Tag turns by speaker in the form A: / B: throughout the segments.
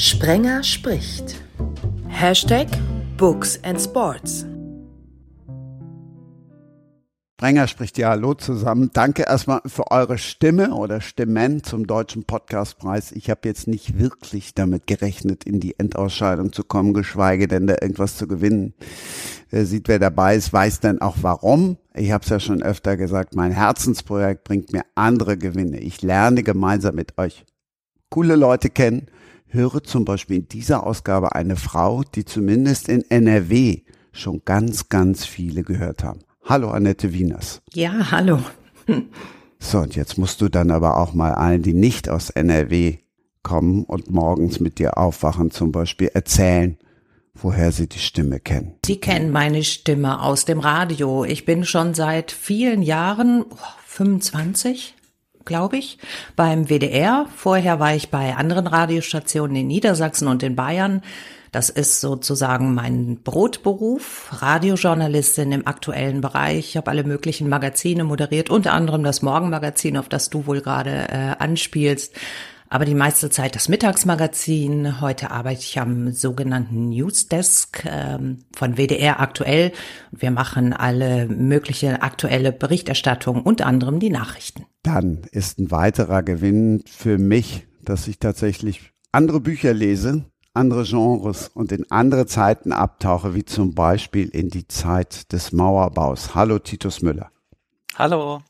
A: Sprenger spricht. Hashtag Books and Sports.
B: Sprenger spricht ja Hallo zusammen. Danke erstmal für eure Stimme oder Stimmen zum Deutschen Podcastpreis. Ich habe jetzt nicht wirklich damit gerechnet, in die Endausscheidung zu kommen, geschweige denn da irgendwas zu gewinnen. Wer sieht, wer dabei ist, weiß dann auch warum. Ich habe es ja schon öfter gesagt, mein Herzensprojekt bringt mir andere Gewinne. Ich lerne gemeinsam mit euch coole Leute kennen. Höre zum Beispiel in dieser Ausgabe eine Frau, die zumindest in NRW schon ganz, ganz viele gehört haben. Hallo Annette Wieners.
C: Ja, hallo.
B: So, und jetzt musst du dann aber auch mal allen, die nicht aus NRW kommen und morgens mit dir aufwachen, zum Beispiel erzählen, woher sie die Stimme kennen.
C: Sie kennen meine Stimme aus dem Radio. Ich bin schon seit vielen Jahren, 25, glaube ich, beim WDR. Vorher war ich bei anderen Radiostationen in Niedersachsen und in Bayern. Das ist sozusagen mein Brotberuf, Radiojournalistin im aktuellen Bereich. Ich habe alle möglichen Magazine moderiert, unter anderem das Morgenmagazin, auf das du wohl gerade äh, anspielst. Aber die meiste Zeit das Mittagsmagazin. Heute arbeite ich am sogenannten Newsdesk ähm, von WDR aktuell. Wir machen alle mögliche aktuelle Berichterstattung, unter anderem die Nachrichten.
B: Dann ist ein weiterer Gewinn für mich, dass ich tatsächlich andere Bücher lese, andere Genres und in andere Zeiten abtauche, wie zum Beispiel in die Zeit des Mauerbaus. Hallo Titus Müller.
D: Hallo.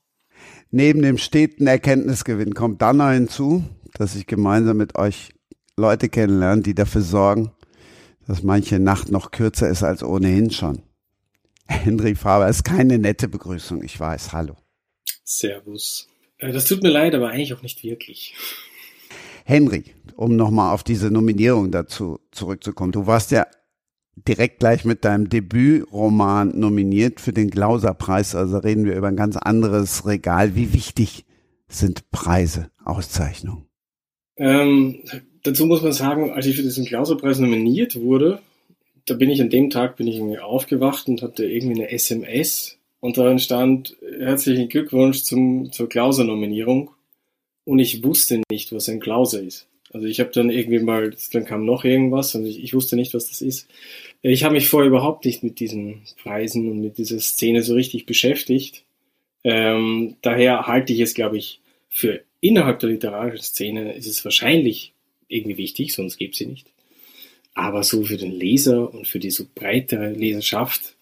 B: Neben dem steten Erkenntnisgewinn kommt dann noch hinzu, dass ich gemeinsam mit euch Leute kennenlerne, die dafür sorgen, dass manche Nacht noch kürzer ist als ohnehin schon. Henry Faber ist keine nette Begrüßung, ich weiß. Hallo.
E: Servus. Äh, das tut mir leid, aber eigentlich auch nicht wirklich.
B: Henry, um nochmal auf diese Nominierung dazu zurückzukommen. Du warst ja direkt gleich mit deinem Debütroman nominiert für den Glauser-Preis. Also reden wir über ein ganz anderes Regal. Wie wichtig sind Preise, Auszeichnungen?
E: Ähm, dazu muss man sagen, als ich für diesen Klauser-Preis nominiert wurde, da bin ich an dem Tag bin ich irgendwie aufgewacht und hatte irgendwie eine SMS und darin stand herzlichen Glückwunsch zum, zur Klauser-Nominierung und ich wusste nicht, was ein Klauser ist. Also ich habe dann irgendwie mal, dann kam noch irgendwas und ich, ich wusste nicht, was das ist. Ich habe mich vorher überhaupt nicht mit diesen Preisen und mit dieser Szene so richtig beschäftigt. Ähm, daher halte ich es, glaube ich, für innerhalb der literarischen Szene ist es wahrscheinlich irgendwie wichtig, sonst gäbe sie nicht. Aber so für den Leser und für die so breitere Leserschaft,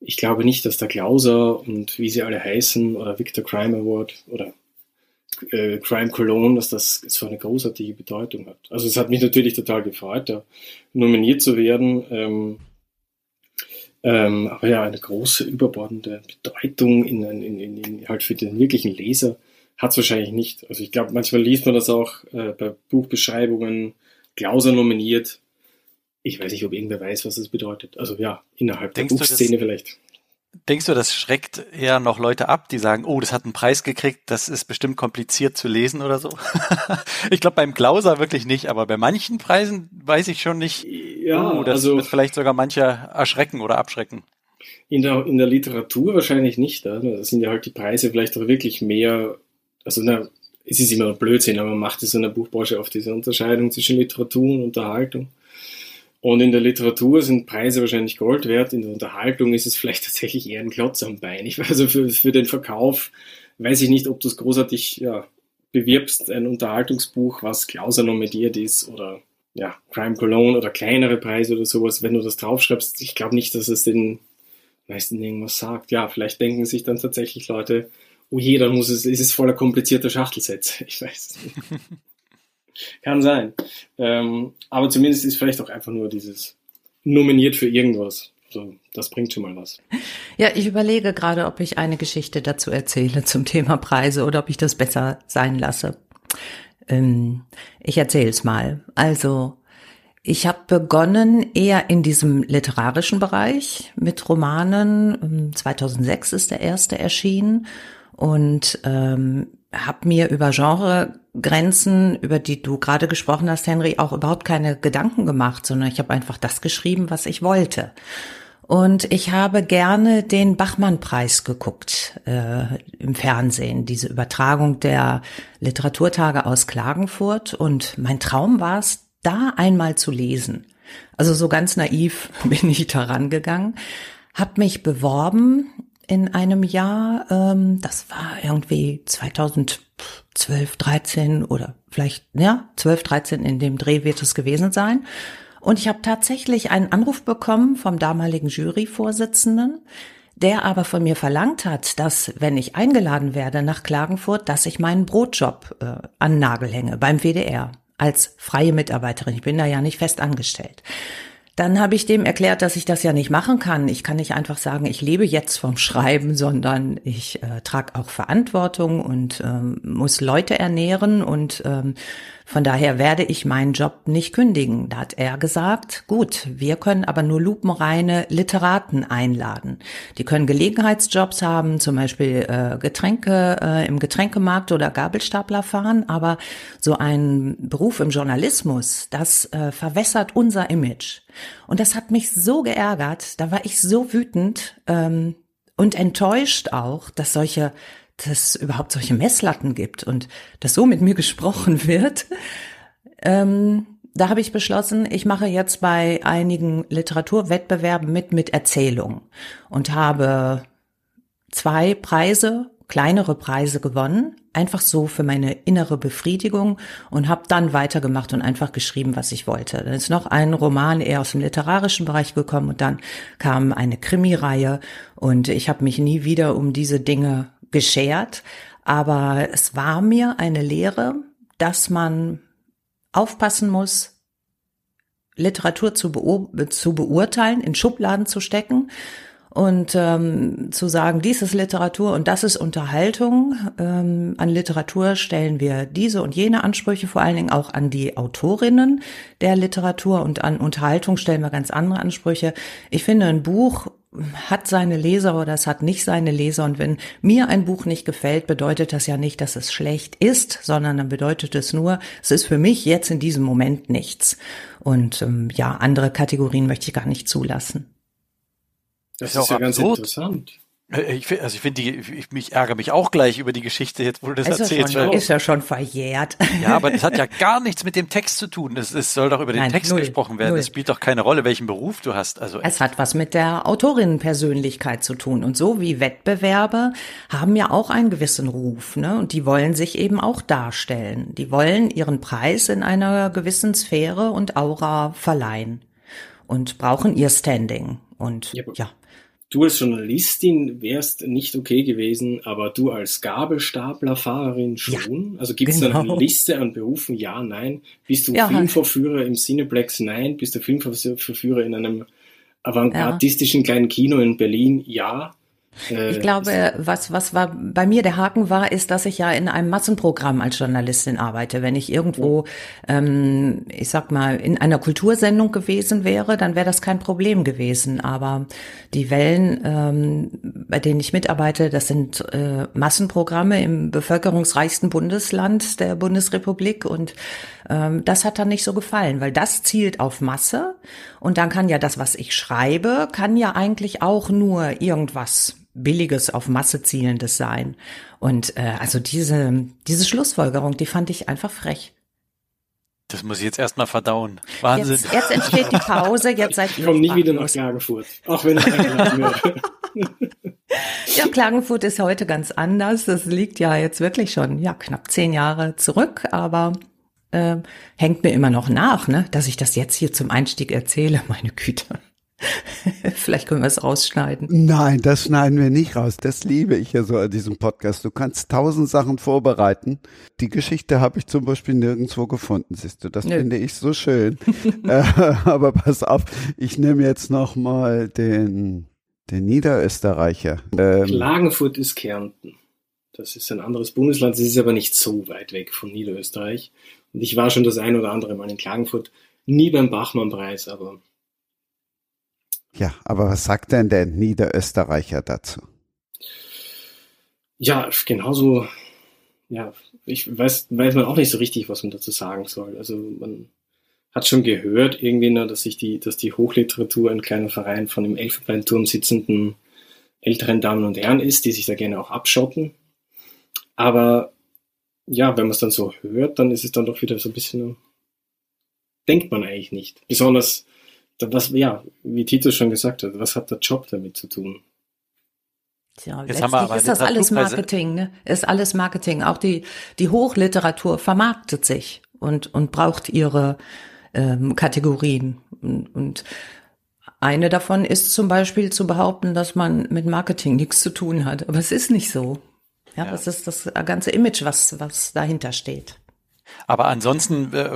E: ich glaube nicht, dass der Klauser und wie sie alle heißen oder Victor Crime Award oder äh, Crime Cologne, dass das so eine großartige Bedeutung hat. Also es hat mich natürlich total gefreut, da nominiert zu werden. Ähm, ähm, aber ja, eine große überbordende Bedeutung in, in, in halt für den wirklichen Leser hat es wahrscheinlich nicht. Also ich glaube, manchmal liest man das auch äh, bei Buchbeschreibungen, Klauser nominiert. Ich weiß nicht, ob irgendwer weiß, was das bedeutet. Also ja, innerhalb Denkst der Buchszene vielleicht.
D: Denkst du, das schreckt eher noch Leute ab, die sagen, oh, das hat einen Preis gekriegt, das ist bestimmt kompliziert zu lesen oder so? ich glaube beim Klauser wirklich nicht, aber bei manchen Preisen weiß ich schon nicht, ja, oh, das also, wird vielleicht sogar manche erschrecken oder abschrecken.
E: In der, in der Literatur wahrscheinlich nicht. Da sind ja halt die Preise vielleicht auch wirklich mehr, also na, es ist immer Blödsinn, aber man macht es in der Buchbranche oft diese Unterscheidung zwischen Literatur und Unterhaltung. Und in der Literatur sind Preise wahrscheinlich Gold wert, in der Unterhaltung ist es vielleicht tatsächlich eher ein Klotz am Bein. Ich weiß, also für, für den Verkauf weiß ich nicht, ob du es großartig ja, bewirbst, ein Unterhaltungsbuch, was Klauser nominiert ist oder ja, Crime Cologne oder kleinere Preise oder sowas, wenn du das draufschreibst, ich glaube nicht, dass es den meisten irgendwas sagt. Ja, vielleicht denken sich dann tatsächlich Leute, oh je, dann muss es, ist es voller komplizierter Schachtelsätze. Ich weiß. Kann sein. Ähm, aber zumindest ist vielleicht auch einfach nur dieses nominiert für irgendwas. So, das bringt schon mal was.
C: Ja, ich überlege gerade, ob ich eine Geschichte dazu erzähle zum Thema Preise oder ob ich das besser sein lasse. Ähm, ich erzähle es mal. Also, ich habe begonnen eher in diesem literarischen Bereich mit Romanen. 2006 ist der erste erschienen und ähm, habe mir über Genregrenzen, über die du gerade gesprochen hast, Henry, auch überhaupt keine Gedanken gemacht, sondern ich habe einfach das geschrieben, was ich wollte. Und ich habe gerne den Bachmann-Preis geguckt äh, im Fernsehen, diese Übertragung der Literaturtage aus Klagenfurt. Und mein Traum war es, da einmal zu lesen. Also so ganz naiv bin ich da rangegangen, habe mich beworben in einem Jahr, ähm, das war irgendwie 2012, 13 oder vielleicht, ja, 12, 13 in dem Dreh wird es gewesen sein. Und ich habe tatsächlich einen Anruf bekommen vom damaligen Juryvorsitzenden, der aber von mir verlangt hat, dass, wenn ich eingeladen werde nach Klagenfurt, dass ich meinen Brotjob äh, an Nagel hänge beim WDR als freie Mitarbeiterin. Ich bin da ja nicht fest angestellt. Dann habe ich dem erklärt, dass ich das ja nicht machen kann. Ich kann nicht einfach sagen, ich lebe jetzt vom Schreiben, sondern ich äh, trage auch Verantwortung und ähm, muss Leute ernähren und ähm, von daher werde ich meinen Job nicht kündigen. Da hat er gesagt, gut, wir können aber nur lupenreine Literaten einladen. Die können Gelegenheitsjobs haben, zum Beispiel äh, Getränke äh, im Getränkemarkt oder Gabelstapler fahren, aber so ein Beruf im Journalismus, das äh, verwässert unser Image. Und das hat mich so geärgert, da war ich so wütend ähm, und enttäuscht auch, dass solche dass überhaupt solche Messlatten gibt und dass so mit mir gesprochen wird. Ähm, da habe ich beschlossen, ich mache jetzt bei einigen Literaturwettbewerben mit mit Erzählung und habe zwei Preise, kleinere Preise gewonnen, einfach so für meine innere Befriedigung und habe dann weitergemacht und einfach geschrieben, was ich wollte. Dann ist noch ein Roman eher aus dem literarischen Bereich gekommen und dann kam eine Krimireihe und ich habe mich nie wieder um diese Dinge geschert, aber es war mir eine Lehre, dass man aufpassen muss, Literatur zu, beur zu beurteilen, in Schubladen zu stecken und ähm, zu sagen, dies ist Literatur und das ist Unterhaltung. Ähm, an Literatur stellen wir diese und jene Ansprüche, vor allen Dingen auch an die Autorinnen der Literatur und an Unterhaltung stellen wir ganz andere Ansprüche. Ich finde, ein Buch hat seine Leser oder es hat nicht seine Leser. Und wenn mir ein Buch nicht gefällt, bedeutet das ja nicht, dass es schlecht ist, sondern dann bedeutet es nur, es ist für mich jetzt in diesem Moment nichts. Und ähm, ja, andere Kategorien möchte ich gar nicht zulassen.
E: Das, das ist, ist ja ganz interessant.
D: Äh, ich finde, also ich finde, ich mich ärgere mich auch gleich über die Geschichte jetzt, wo du das ist erzählst.
C: Schon, ist ja schon verjährt.
D: Ja, aber das hat ja gar nichts mit dem Text zu tun. Es, es soll doch über den Nein, Text null, gesprochen werden. Es spielt doch keine Rolle, welchen Beruf du hast. Also
C: es hat was mit der Autorinnenpersönlichkeit zu tun. Und so wie Wettbewerbe haben ja auch einen gewissen Ruf, ne? Und die wollen sich eben auch darstellen. Die wollen ihren Preis in einer gewissen Sphäre und Aura verleihen und brauchen ihr Standing. Und ja, ja
E: du als Journalistin wärst nicht okay gewesen, aber du als Gabelstaplerfahrerin schon? Ja, also gibt es genau. eine Liste an Berufen? Ja, nein. Bist du ja, Filmvorführer im Cineplex? Nein. Bist du Filmvorführer in einem avantgardistischen ja. kleinen Kino in Berlin? Ja.
C: Äh, ich glaube, was, was war bei mir der Haken war, ist, dass ich ja in einem Massenprogramm als Journalistin arbeite. Wenn ich irgendwo, ähm, ich sag mal, in einer Kultursendung gewesen wäre, dann wäre das kein Problem gewesen. Aber die Wellen, ähm, bei denen ich mitarbeite, das sind äh, Massenprogramme im bevölkerungsreichsten Bundesland der Bundesrepublik und das hat dann nicht so gefallen, weil das zielt auf Masse und dann kann ja das, was ich schreibe, kann ja eigentlich auch nur irgendwas billiges auf Masse zielendes sein. Und äh, also diese diese Schlussfolgerung, die fand ich einfach frech.
D: Das muss ich jetzt erstmal verdauen. Wahnsinn.
C: Jetzt, jetzt entsteht die Pause, jetzt seid
E: ihr. Ich komme nie wieder nach Klagenfurt, auch wenn ich eingeladen
C: Ja, Klagenfurt ist heute ganz anders. Das liegt ja jetzt wirklich schon ja knapp zehn Jahre zurück, aber äh, hängt mir immer noch nach, ne, dass ich das jetzt hier zum Einstieg erzähle. Meine Güte. Vielleicht können wir es rausschneiden.
B: Nein, das schneiden wir nicht raus. Das liebe ich ja so an diesem Podcast. Du kannst tausend Sachen vorbereiten. Die Geschichte habe ich zum Beispiel nirgendwo gefunden, siehst du. Das Nö. finde ich so schön. äh, aber pass auf, ich nehme jetzt noch mal den, den Niederösterreicher.
E: Ähm, Klagenfurt ist Kärnten. Das ist ein anderes Bundesland. Es ist aber nicht so weit weg von Niederösterreich. Und ich war schon das ein oder andere Mal in Klagenfurt. Nie beim Bachmann-Preis, aber
B: ja, aber was sagt denn der Niederösterreicher dazu?
E: Ja, genauso, ja, ich weiß, weiß man auch nicht so richtig, was man dazu sagen soll. Also man hat schon gehört irgendwie, nur, dass sich die, dass die Hochliteratur ein kleiner Verein von im Elfenbeinturm sitzenden älteren Damen und Herren ist, die sich da gerne auch abschotten. Aber ja, wenn man es dann so hört, dann ist es dann doch wieder so ein bisschen denkt man eigentlich nicht. Besonders, was, ja, wie Tito schon gesagt hat, was hat der Job damit zu tun?
C: Tja, Jetzt letztlich ist das alles Marketing, ne? Ist alles Marketing. Auch die, die Hochliteratur vermarktet sich und, und braucht ihre ähm, Kategorien. Und, und eine davon ist zum Beispiel zu behaupten, dass man mit Marketing nichts zu tun hat. Aber es ist nicht so. Ja, ja. das ist das ganze Image, was, was dahinter steht.
D: Aber ansonsten äh,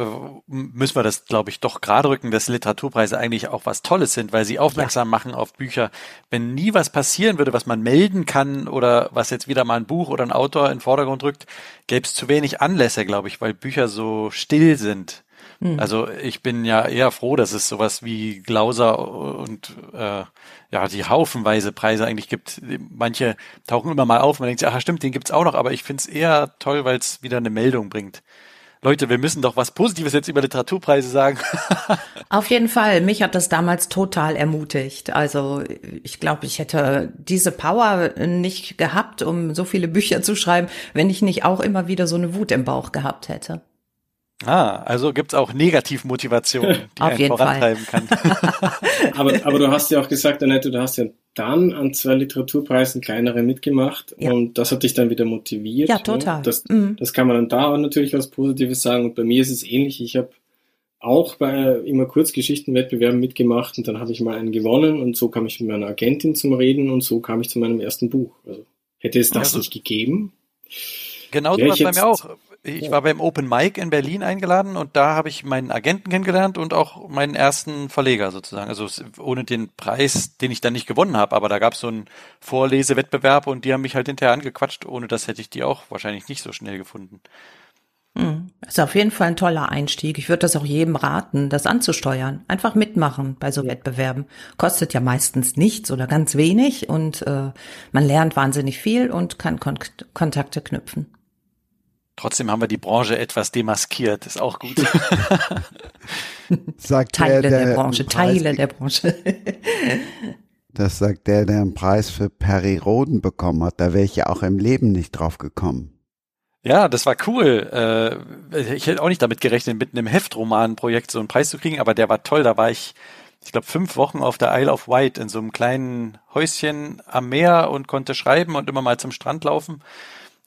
D: müssen wir das, glaube ich, doch gerade rücken, dass Literaturpreise eigentlich auch was Tolles sind, weil sie aufmerksam ja. machen auf Bücher. Wenn nie was passieren würde, was man melden kann oder was jetzt wieder mal ein Buch oder ein Autor in den Vordergrund rückt, gäbe es zu wenig Anlässe, glaube ich, weil Bücher so still sind. Hm. Also ich bin ja eher froh, dass es sowas wie Glauser und äh, ja die haufenweise Preise eigentlich gibt. Manche tauchen immer mal auf, man denkt sich, ach stimmt, den gibt's auch noch, aber ich finde es eher toll, weil es wieder eine Meldung bringt. Leute, wir müssen doch was Positives jetzt über Literaturpreise sagen.
C: Auf jeden Fall. Mich hat das damals total ermutigt. Also ich glaube, ich hätte diese Power nicht gehabt, um so viele Bücher zu schreiben, wenn ich nicht auch immer wieder so eine Wut im Bauch gehabt hätte.
D: Ah, also gibt's auch Negativmotivation, die
C: Auf einen vorantreiben
D: Fall.
E: kann. aber, aber du hast ja auch gesagt, Annette, du hast ja dann an zwei Literaturpreisen kleinere mitgemacht ja. und das hat dich dann wieder motiviert.
C: Ja, ne? total.
E: Ne? Das, mhm. das kann man dann da auch natürlich was Positives sagen und bei mir ist es ähnlich. Ich habe auch bei immer Kurzgeschichtenwettbewerben mitgemacht und dann habe ich mal einen gewonnen und so kam ich mit meiner Agentin zum Reden und so kam ich zu meinem ersten Buch. Also hätte es das also, nicht gegeben.
D: Genau so was bei mir auch ich war beim Open Mic in Berlin eingeladen und da habe ich meinen Agenten kennengelernt und auch meinen ersten Verleger sozusagen. Also ohne den Preis, den ich dann nicht gewonnen habe, aber da gab es so einen Vorlesewettbewerb und die haben mich halt hinterher angequatscht. Ohne das hätte ich die auch wahrscheinlich nicht so schnell gefunden.
C: Hm. Ist auf jeden Fall ein toller Einstieg. Ich würde das auch jedem raten, das anzusteuern. Einfach mitmachen bei so Wettbewerben. Kostet ja meistens nichts oder ganz wenig und äh, man lernt wahnsinnig viel und kann Kon Kontakte knüpfen.
D: Trotzdem haben wir die Branche etwas demaskiert. Ist auch gut.
B: sagt
C: Teile
B: der, der,
C: der Branche, Teile der Branche.
B: das sagt der, der einen Preis für Perry Roden bekommen hat. Da wäre ich ja auch im Leben nicht drauf gekommen.
D: Ja, das war cool. Äh, ich hätte auch nicht damit gerechnet, mit einem Heftroman-Projekt so einen Preis zu kriegen, aber der war toll. Da war ich, ich glaube, fünf Wochen auf der Isle of Wight in so einem kleinen Häuschen am Meer und konnte schreiben und immer mal zum Strand laufen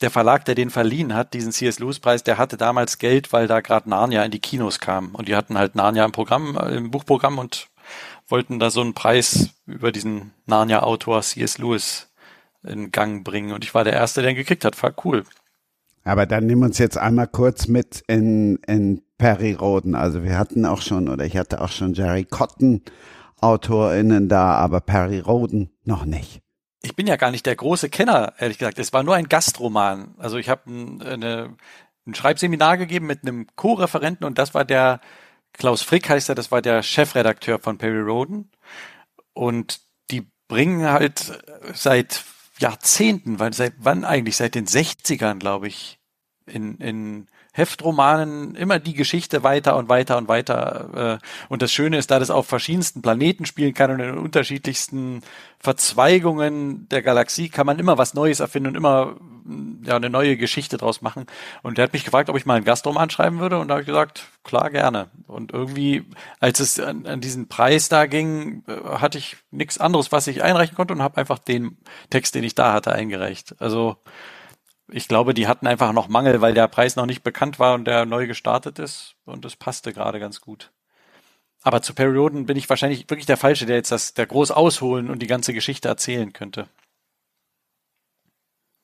D: der Verlag, der den verliehen hat, diesen C.S. Lewis-Preis, der hatte damals Geld, weil da gerade Narnia in die Kinos kam. Und die hatten halt Narnia im Programm, äh, im Buchprogramm und wollten da so einen Preis über diesen Narnia-Autor C.S. Lewis in Gang bringen. Und ich war der Erste, der ihn gekriegt hat. War cool.
B: Aber dann nimm uns jetzt einmal kurz mit in, in Perry Roden. Also wir hatten auch schon, oder ich hatte auch schon Jerry Cotton AutorInnen da, aber Perry Roden noch nicht
D: ich bin ja gar nicht der große Kenner, ehrlich gesagt. Es war nur ein Gastroman. Also ich habe ein, ein Schreibseminar gegeben mit einem Co-Referenten und das war der Klaus Frick heißt er, das war der Chefredakteur von Perry Roden. Und die bringen halt seit Jahrzehnten, weil seit wann eigentlich? Seit den 60ern, glaube ich, in, in Heftromanen immer die Geschichte weiter und weiter und weiter. Äh, und das Schöne ist, da das auf verschiedensten Planeten spielen kann und in unterschiedlichsten Verzweigungen der Galaxie kann man immer was Neues erfinden und immer ja eine neue Geschichte draus machen. Und der hat mich gefragt, ob ich mal einen Gastroman schreiben würde und da habe ich gesagt, klar gerne. Und irgendwie, als es an, an diesen Preis da ging, äh, hatte ich nichts anderes, was ich einreichen konnte und habe einfach den Text, den ich da hatte, eingereicht. Also ich glaube, die hatten einfach noch Mangel, weil der Preis noch nicht bekannt war und der neu gestartet ist und das passte gerade ganz gut. Aber zu Perioden bin ich wahrscheinlich wirklich der Falsche, der jetzt das, der groß ausholen und die ganze Geschichte erzählen könnte.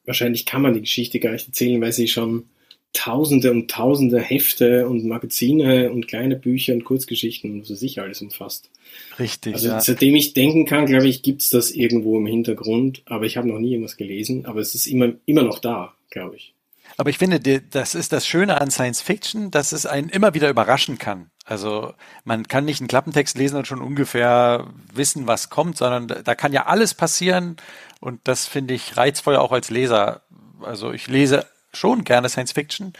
E: Wahrscheinlich kann man die Geschichte gar nicht erzählen, weil sie schon tausende und tausende Hefte und Magazine und kleine Bücher und Kurzgeschichten und so sicher alles umfasst.
D: Richtig.
E: Also ja. seitdem ich denken kann, glaube ich, gibt's das irgendwo im Hintergrund, aber ich habe noch nie irgendwas gelesen, aber es ist immer, immer noch da, glaube ich.
D: Aber ich finde, das ist das Schöne an Science Fiction, dass es einen immer wieder überraschen kann. Also man kann nicht einen Klappentext lesen und schon ungefähr wissen, was kommt, sondern da kann ja alles passieren und das finde ich reizvoll auch als Leser. Also ich lese schon gerne Science Fiction.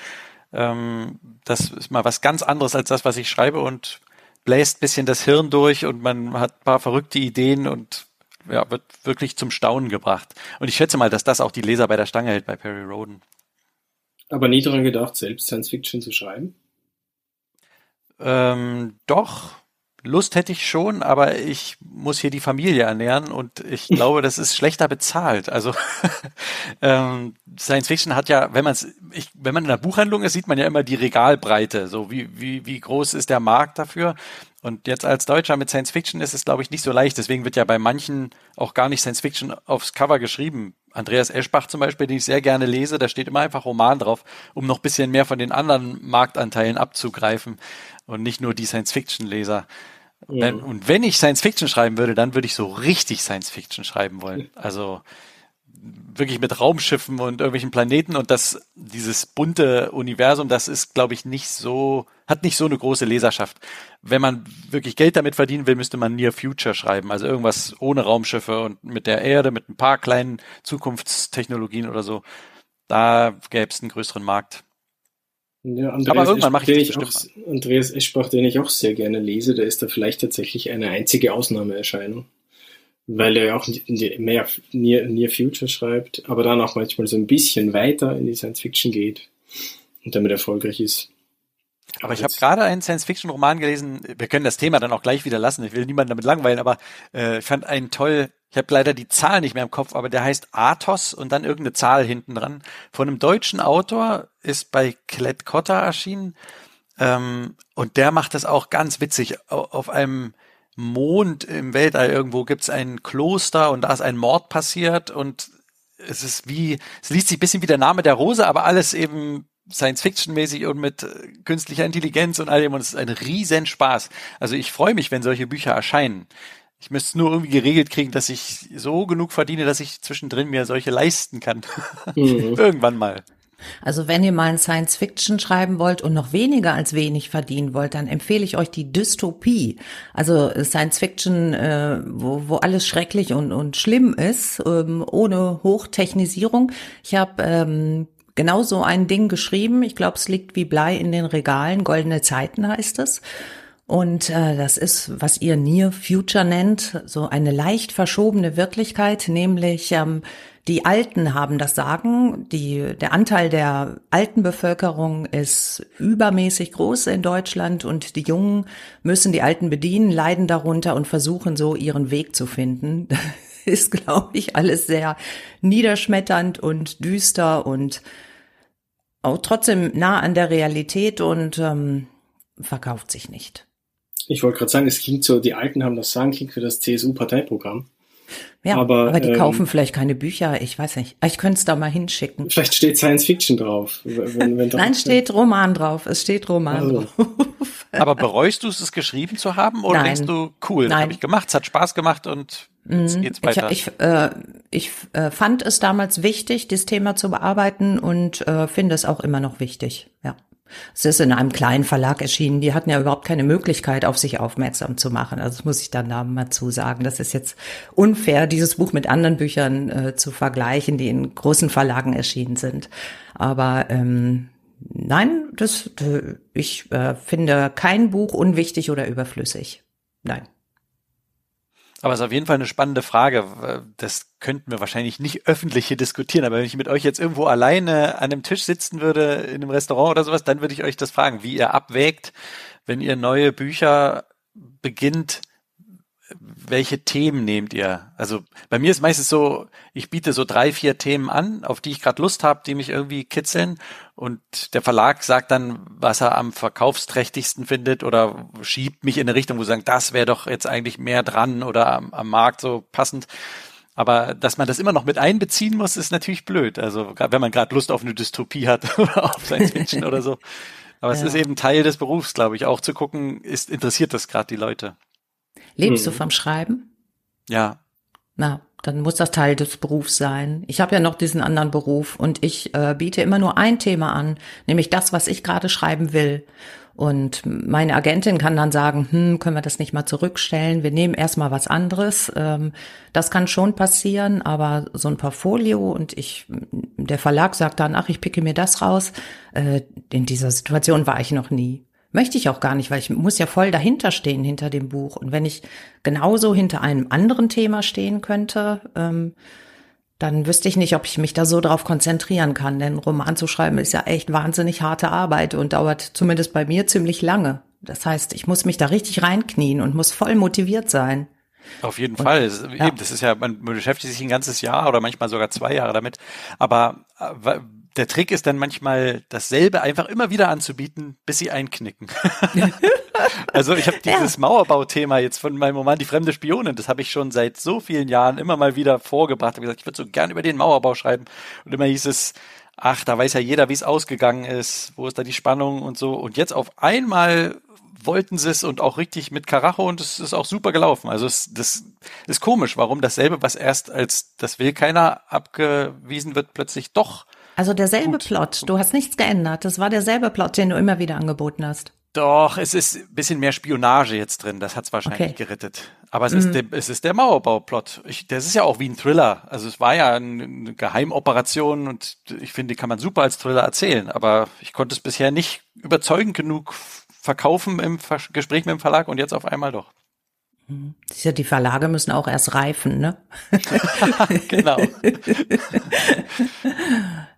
D: Ähm, das ist mal was ganz anderes als das, was ich schreibe und bläst bisschen das Hirn durch und man hat ein paar verrückte Ideen und ja, wird wirklich zum Staunen gebracht. Und ich schätze mal, dass das auch die Leser bei der Stange hält bei Perry Roden.
E: Aber nie daran gedacht, selbst Science Fiction zu schreiben?
D: Ähm, doch, Lust hätte ich schon, aber ich muss hier die Familie ernähren und ich glaube, das ist schlechter bezahlt. Also ähm, Science Fiction hat ja, wenn man es, wenn man in der Buchhandlung ist, sieht man ja immer die Regalbreite. So wie wie wie groß ist der Markt dafür? Und jetzt als Deutscher mit Science Fiction ist es, glaube ich, nicht so leicht. Deswegen wird ja bei manchen auch gar nicht Science Fiction aufs Cover geschrieben. Andreas Eschbach zum Beispiel, den ich sehr gerne lese, da steht immer einfach Roman drauf, um noch bisschen mehr von den anderen Marktanteilen abzugreifen und nicht nur die Science-Fiction-Leser. Ja. Und wenn ich Science-Fiction schreiben würde, dann würde ich so richtig Science-Fiction schreiben wollen. Also wirklich mit Raumschiffen und irgendwelchen Planeten und das, dieses bunte Universum, das ist, glaube ich, nicht so, hat nicht so eine große Leserschaft. Wenn man wirklich Geld damit verdienen will, müsste man Near Future schreiben, also irgendwas ohne Raumschiffe und mit der Erde, mit ein paar kleinen Zukunftstechnologien oder so. Da gäbe es einen größeren Markt.
E: Ja, Andreas Aber irgendwann mache ich das auch, Andreas Eschbach, den ich auch sehr gerne lese, der ist da vielleicht tatsächlich eine einzige Ausnahmeerscheinung. Weil er auch mehr Near, Near Future schreibt, aber dann auch manchmal so ein bisschen weiter in die Science Fiction geht und damit erfolgreich ist.
D: Aber ich habe gerade einen Science-Fiction-Roman gelesen. Wir können das Thema dann auch gleich wieder lassen. Ich will niemanden damit langweilen, aber äh, ich fand einen toll. Ich habe leider die Zahl nicht mehr im Kopf, aber der heißt Athos und dann irgendeine Zahl hinten dran. Von einem deutschen Autor ist bei Klett Cotta erschienen. Ähm, und der macht das auch ganz witzig. Auf einem Mond im Weltall irgendwo gibt's ein Kloster und da ist ein Mord passiert und es ist wie, es liest sich ein bisschen wie der Name der Rose, aber alles eben Science-Fiction-mäßig und mit äh, künstlicher Intelligenz und all dem und es ist ein riesen Spaß. Also ich freue mich, wenn solche Bücher erscheinen. Ich müsste es nur irgendwie geregelt kriegen, dass ich so genug verdiene, dass ich zwischendrin mir solche leisten kann. Mhm. Irgendwann mal.
C: Also wenn ihr mal ein Science Fiction schreiben wollt und noch weniger als wenig verdienen wollt, dann empfehle ich euch die Dystopie. Also Science Fiction, äh, wo, wo alles schrecklich und, und schlimm ist, ähm, ohne Hochtechnisierung. Ich habe ähm, genau so ein Ding geschrieben. Ich glaube, es liegt wie Blei in den Regalen. Goldene Zeiten heißt es. Und äh, das ist, was ihr Near Future nennt, so eine leicht verschobene Wirklichkeit, nämlich ähm, die Alten haben das Sagen. Die, der Anteil der alten Bevölkerung ist übermäßig groß in Deutschland und die Jungen müssen die Alten bedienen, leiden darunter und versuchen so ihren Weg zu finden. Das ist, glaube ich, alles sehr niederschmetternd und düster und auch trotzdem nah an der Realität und ähm, verkauft sich nicht.
E: Ich wollte gerade sagen, es klingt so, die Alten haben das Sagen, klingt für das CSU-Parteiprogramm.
C: Ja, aber, aber die ähm, kaufen vielleicht keine Bücher, ich weiß nicht. Ich könnte es da mal hinschicken.
E: Vielleicht steht Science Fiction drauf.
C: Wenn, wenn Nein, steht Roman drauf. Es steht Roman also. drauf.
D: Aber bereust du es, es geschrieben zu haben? Oder Nein. denkst du, cool, habe ich gemacht, es hat Spaß gemacht und jetzt mhm. geht's weiter?
C: Ich, ich, äh, ich äh, fand es damals wichtig, das Thema zu bearbeiten und äh, finde es auch immer noch wichtig, ja. Es ist in einem kleinen Verlag erschienen. Die hatten ja überhaupt keine Möglichkeit, auf sich aufmerksam zu machen. Also das muss ich dann da mal zu sagen. Das ist jetzt unfair, dieses Buch mit anderen Büchern äh, zu vergleichen, die in großen Verlagen erschienen sind. Aber ähm, nein, das, ich äh, finde kein Buch unwichtig oder überflüssig. Nein.
D: Aber es ist auf jeden Fall eine spannende Frage. Das könnten wir wahrscheinlich nicht öffentlich hier diskutieren, aber wenn ich mit euch jetzt irgendwo alleine an einem Tisch sitzen würde, in einem Restaurant oder sowas, dann würde ich euch das fragen, wie ihr abwägt, wenn ihr neue Bücher beginnt, welche Themen nehmt ihr? Also bei mir ist meistens so, ich biete so drei, vier Themen an, auf die ich gerade Lust habe, die mich irgendwie kitzeln. Und der Verlag sagt dann, was er am verkaufsträchtigsten findet oder schiebt mich in eine Richtung, wo sie sagen, das wäre doch jetzt eigentlich mehr dran oder am, am Markt so passend. Aber dass man das immer noch mit einbeziehen muss, ist natürlich blöd. Also wenn man gerade Lust auf eine Dystopie hat oder auf Science Fiction oder so. Aber ja. es ist eben Teil des Berufs, glaube ich, auch zu gucken, ist interessiert das gerade die Leute.
C: Lebst hm. du vom Schreiben?
D: Ja.
C: Na, dann muss das Teil des Berufs sein. Ich habe ja noch diesen anderen Beruf und ich äh, biete immer nur ein Thema an, nämlich das, was ich gerade schreiben will. Und meine Agentin kann dann sagen, hm, können wir das nicht mal zurückstellen? Wir nehmen erstmal was anderes. Ähm, das kann schon passieren, aber so ein Portfolio und ich, der Verlag sagt dann, ach, ich picke mir das raus. Äh, in dieser Situation war ich noch nie. Möchte ich auch gar nicht, weil ich muss ja voll dahinter stehen, hinter dem Buch. Und wenn ich genauso hinter einem anderen Thema stehen könnte, ähm, dann wüsste ich nicht, ob ich mich da so drauf konzentrieren kann. Denn Roman zu schreiben ist ja echt wahnsinnig harte Arbeit und dauert zumindest bei mir ziemlich lange. Das heißt, ich muss mich da richtig reinknien und muss voll motiviert sein.
D: Auf jeden und, Fall. Ja. Eben, das ist ja, man beschäftigt sich ein ganzes Jahr oder manchmal sogar zwei Jahre damit. Aber äh, der Trick ist dann manchmal dasselbe einfach immer wieder anzubieten, bis sie einknicken. also ich habe dieses ja. Mauerbauthema jetzt von meinem Roman Die fremde Spionin, das habe ich schon seit so vielen Jahren immer mal wieder vorgebracht. Ich habe gesagt, ich würde so gern über den Mauerbau schreiben. Und immer hieß es, ach, da weiß ja jeder, wie es ausgegangen ist, wo ist da die Spannung und so. Und jetzt auf einmal wollten sie es und auch richtig mit Karacho und es ist auch super gelaufen. Also es, das ist komisch, warum dasselbe, was erst als das will keiner abgewiesen wird, plötzlich doch.
C: Also derselbe gut. Plot. Du hast nichts geändert. Das war derselbe Plot, den du immer wieder angeboten hast.
D: Doch, es ist ein bisschen mehr Spionage jetzt drin. Das hat es wahrscheinlich okay. gerettet. Aber es, mhm. ist der, es ist der Mauerbauplot. Ich, das ist ja auch wie ein Thriller. Also es war ja eine Geheimoperation und ich finde, die kann man super als Thriller erzählen. Aber ich konnte es bisher nicht überzeugend genug verkaufen im Gespräch mit dem Verlag und jetzt auf einmal doch.
C: Mhm. Die Verlage müssen auch erst reifen, ne?
D: genau.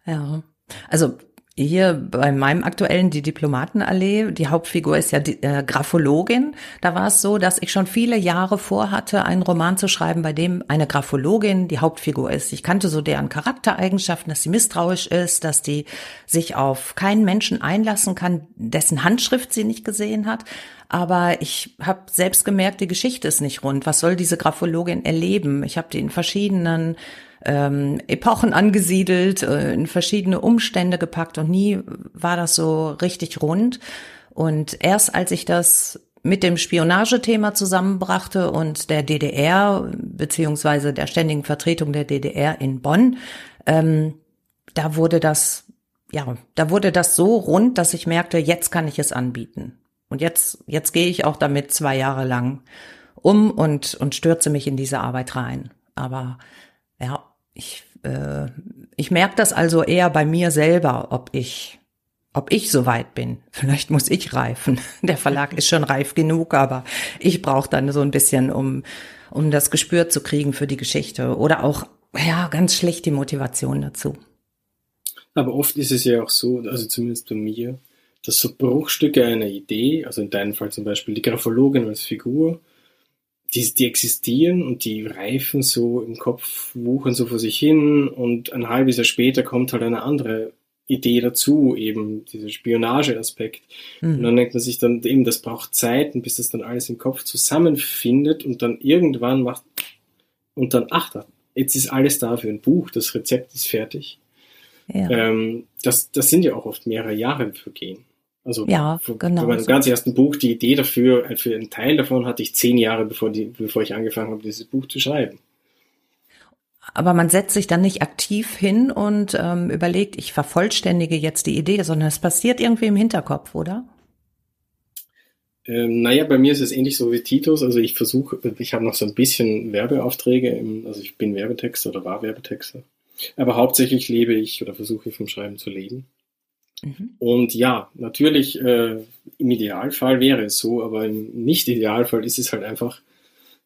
C: ja. Also hier bei meinem aktuellen Die Diplomatenallee, die Hauptfigur ist ja die äh, Graphologin. Da war es so, dass ich schon viele Jahre vorhatte, einen Roman zu schreiben, bei dem eine Graphologin die Hauptfigur ist. Ich kannte so deren Charaktereigenschaften, dass sie misstrauisch ist, dass die sich auf keinen Menschen einlassen kann, dessen Handschrift sie nicht gesehen hat. Aber ich habe selbst gemerkt, die Geschichte ist nicht rund. Was soll diese Graphologin erleben? Ich habe die in verschiedenen ähm, Epochen angesiedelt, äh, in verschiedene Umstände gepackt und nie war das so richtig rund. Und erst als ich das mit dem Spionagethema zusammenbrachte und der DDR beziehungsweise der ständigen Vertretung der DDR in Bonn, ähm, da wurde das, ja, da wurde das so rund, dass ich merkte, jetzt kann ich es anbieten. Und jetzt, jetzt gehe ich auch damit zwei Jahre lang um und, und stürze mich in diese Arbeit rein. Aber ja, ich, äh, ich merke das also eher bei mir selber, ob ich, ob ich so weit bin. Vielleicht muss ich reifen. Der Verlag ist schon reif genug, aber ich brauche dann so ein bisschen, um, um das Gespür zu kriegen für die Geschichte oder auch, ja, ganz schlicht die Motivation dazu.
E: Aber oft ist es ja auch so, also zumindest bei mir, dass so Bruchstücke einer Idee, also in deinem Fall zum Beispiel die Graphologin als Figur, die, die existieren und die reifen so im Kopf, wuchern so vor sich hin und ein halbes Jahr später kommt halt eine andere Idee dazu, eben dieser Spionageaspekt. Mhm. Und dann denkt man sich dann eben, das braucht Zeit, bis das dann alles im Kopf zusammenfindet und dann irgendwann macht und dann, ach, jetzt ist alles da für ein Buch, das Rezept ist fertig. Ja. Ähm, das, das sind ja auch oft mehrere Jahre vergehen. Also
C: ja, genau.
E: Bei meinem ganz ersten Buch, die Idee dafür, äh, für einen Teil davon hatte ich zehn Jahre, bevor, die, bevor ich angefangen habe, dieses Buch zu schreiben.
C: Aber man setzt sich dann nicht aktiv hin und ähm, überlegt, ich vervollständige jetzt die Idee, sondern es passiert irgendwie im Hinterkopf, oder?
E: Ähm, naja, bei mir ist es ähnlich so wie Titus. Also ich versuche, ich habe noch so ein bisschen Werbeaufträge, im, also ich bin Werbetexter oder war Werbetexter. Aber hauptsächlich lebe ich oder versuche ich vom Schreiben zu leben. Mhm. Und ja, natürlich, äh, im Idealfall wäre es so, aber im Nicht-Idealfall ist es halt einfach,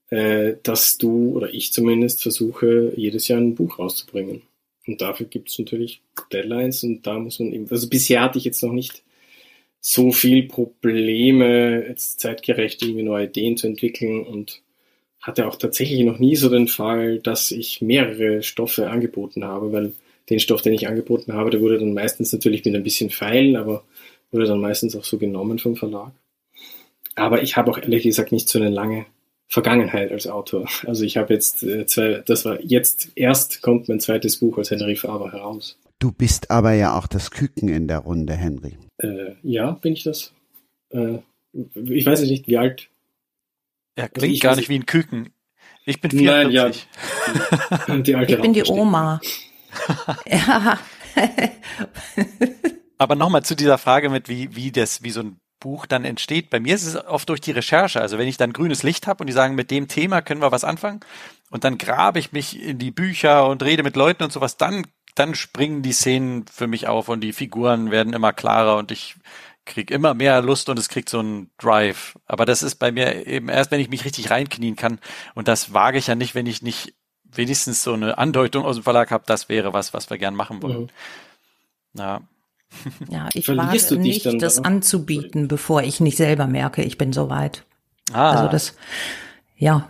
E: äh, dass du oder ich zumindest versuche, jedes Jahr ein Buch rauszubringen. Und dafür gibt es natürlich Deadlines und da muss man eben, also bisher hatte ich jetzt noch nicht so viel Probleme, jetzt zeitgerecht irgendwie neue Ideen zu entwickeln und hatte auch tatsächlich noch nie so den Fall, dass ich mehrere Stoffe angeboten habe, weil den Stoff, den ich angeboten habe, der wurde dann meistens natürlich mit ein bisschen Feilen, aber wurde dann meistens auch so genommen vom Verlag. Aber ich habe auch ehrlich gesagt nicht so eine lange Vergangenheit als Autor. Also ich habe jetzt äh, zwei, das war jetzt erst kommt mein zweites Buch als Henry Faber heraus.
B: Du bist aber ja auch das Küken in der Runde, Henry.
E: Äh, ja, bin ich das? Äh, ich weiß nicht, wie alt.
D: Er klingt also gar nicht wie ein Küken. Ich bin 44. Nein, ja.
C: Die, die alte ich bin die Oma ja.
D: Aber nochmal zu dieser Frage mit, wie, wie das, wie so ein Buch dann entsteht. Bei mir ist es oft durch die Recherche. Also wenn ich dann grünes Licht habe und die sagen, mit dem Thema können wir was anfangen und dann grabe ich mich in die Bücher und rede mit Leuten und sowas, dann, dann springen die Szenen für mich auf und die Figuren werden immer klarer und ich krieg immer mehr Lust und es kriegt so einen Drive. Aber das ist bei mir eben erst, wenn ich mich richtig reinknien kann. Und das wage ich ja nicht, wenn ich nicht wenigstens so eine Andeutung aus dem Verlag habe, das wäre was, was wir gern machen wollen. Mhm. Ja.
C: Ja, ich
E: Verlierst
C: wage
E: du dich
C: nicht,
E: dann
C: das
E: darauf?
C: anzubieten, bevor ich nicht selber merke, ich bin so weit.
D: Ah,
C: Also das, ja,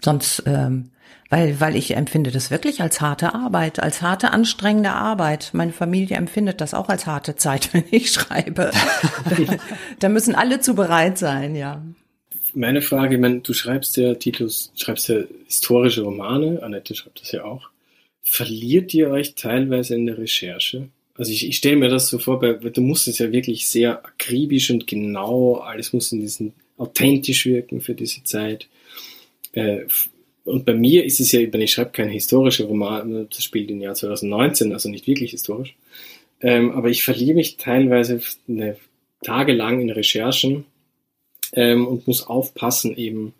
C: sonst, ähm, weil, weil ich empfinde das wirklich als harte Arbeit, als harte, anstrengende Arbeit. Meine Familie empfindet das auch als harte Zeit, wenn ich schreibe. da müssen alle zu bereit sein, ja.
E: Meine Frage, ich meine, du schreibst ja Titus, schreibst ja historische Romane, Annette schreibt das ja auch. Verliert ihr euch teilweise in der Recherche? Also ich, ich stelle mir das so vor, bei, du musst es ja wirklich sehr akribisch und genau, alles muss in diesen authentisch wirken für diese Zeit. Äh, und bei mir ist es ja, ich schreibe keine historische Roman, das spielt im Jahr 2019, also nicht wirklich historisch. Ähm, aber ich verliere mich teilweise eine, tagelang in Recherchen ähm, und muss aufpassen, eben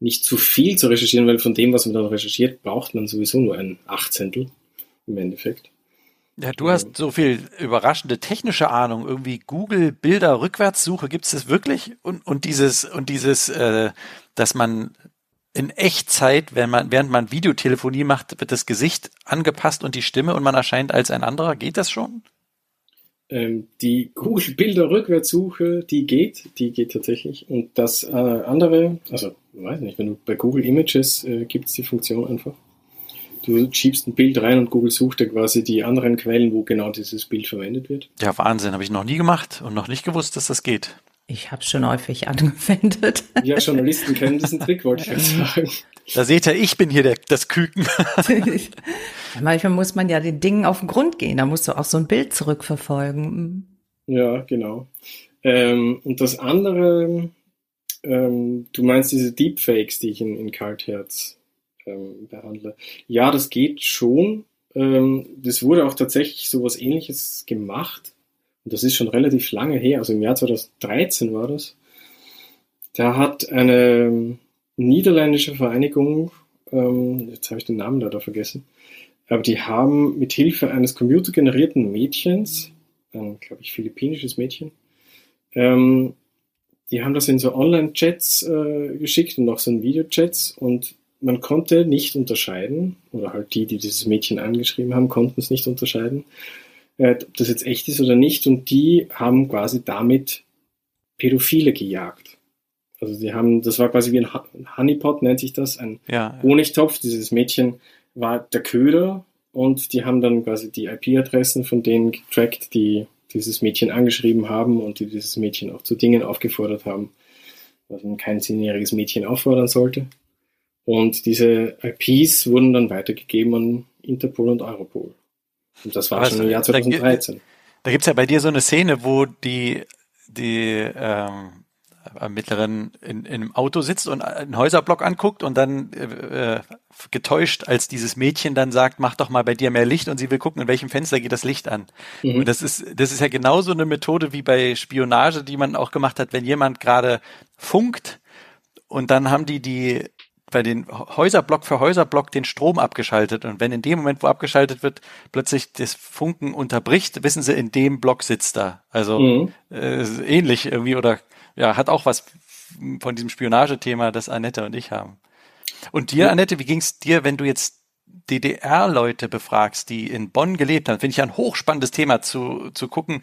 E: nicht zu viel zu recherchieren, weil von dem, was man dann recherchiert, braucht man sowieso nur ein Achtzehntel im Endeffekt.
D: ja, du hast so viel überraschende technische Ahnung. Irgendwie Google Bilder Rückwärtssuche, gibt es das wirklich? Und, und dieses, und dieses, äh, dass man in Echtzeit, wenn man, während man Videotelefonie macht, wird das Gesicht angepasst und die Stimme und man erscheint als ein anderer. Geht das schon?
E: Ähm, die Google-Bilder-Rückwärtssuche, die geht, die geht tatsächlich. Und das äh, andere, also, weiß nicht, wenn du bei Google Images äh, gibt es die Funktion einfach. Du schiebst ein Bild rein und Google sucht dir quasi die anderen Quellen, wo genau dieses Bild verwendet wird.
D: Ja, Wahnsinn, habe ich noch nie gemacht und noch nicht gewusst, dass das geht.
C: Ich habe schon häufig angewendet.
E: Wir Journalisten kennen diesen Trick, wollte ich gerade sagen.
D: Da seht ihr, ich bin hier der, das Küken.
C: Manchmal muss man ja den Dingen auf den Grund gehen. Da musst du auch so ein Bild zurückverfolgen.
E: Ja, genau. Ähm, und das andere, ähm, du meinst diese Deepfakes, die ich in, in Kaltherz ähm, behandle. Ja, das geht schon. Ähm, das wurde auch tatsächlich sowas ähnliches gemacht. Und das ist schon relativ lange her, also im Jahr 2013 war das. Da hat eine niederländische Vereinigung, ähm, jetzt habe ich den Namen leider vergessen, aber die haben mit Hilfe eines computergenerierten Mädchens, ein, glaube ich, philippinisches Mädchen, ähm, die haben das in so Online-Chats äh, geschickt und auch so in Videochats und man konnte nicht unterscheiden, oder halt die, die dieses Mädchen angeschrieben haben, konnten es nicht unterscheiden, äh, ob das jetzt echt ist oder nicht. Und die haben quasi damit Pädophile gejagt. Also die haben, das war quasi wie ein Honeypot, nennt sich das, ein
D: Ja,
E: Honigtopf. Dieses Mädchen war der Köder und die haben dann quasi die IP-Adressen von denen getrackt, die dieses Mädchen angeschrieben haben und die dieses Mädchen auch zu Dingen aufgefordert haben, was man kein zehnjähriges Mädchen auffordern sollte. Und diese IPs wurden dann weitergegeben an Interpol und Europol. Und das war
D: Aber
E: schon im Jahr
D: da- da-
E: 2013.
D: Da gibt's ja bei dir so eine Szene, wo die, die ähm, Ermittlerin in, in einem Auto sitzt und einen Häuserblock anguckt und dann äh, äh, getäuscht, als dieses Mädchen dann sagt, mach doch mal bei dir mehr Licht und sie will gucken, in welchem Fenster geht das Licht an.
E: Mhm.
D: Und das ist, das ist ja genauso eine Methode wie bei Spionage, die man auch gemacht hat, wenn jemand gerade funkt und dann haben die die bei den Häuserblock für Häuserblock den Strom abgeschaltet und wenn in dem Moment, wo abgeschaltet wird, plötzlich das Funken unterbricht, wissen sie, in dem Block sitzt da. Also
E: Mhm.
D: äh, ähnlich irgendwie oder ja, hat auch was von diesem Spionagethema, das Annette und ich haben. Und dir, Annette, wie ging's dir, wenn du jetzt DDR-Leute befragst, die in Bonn gelebt haben? Finde ich ein hochspannendes Thema zu, zu gucken,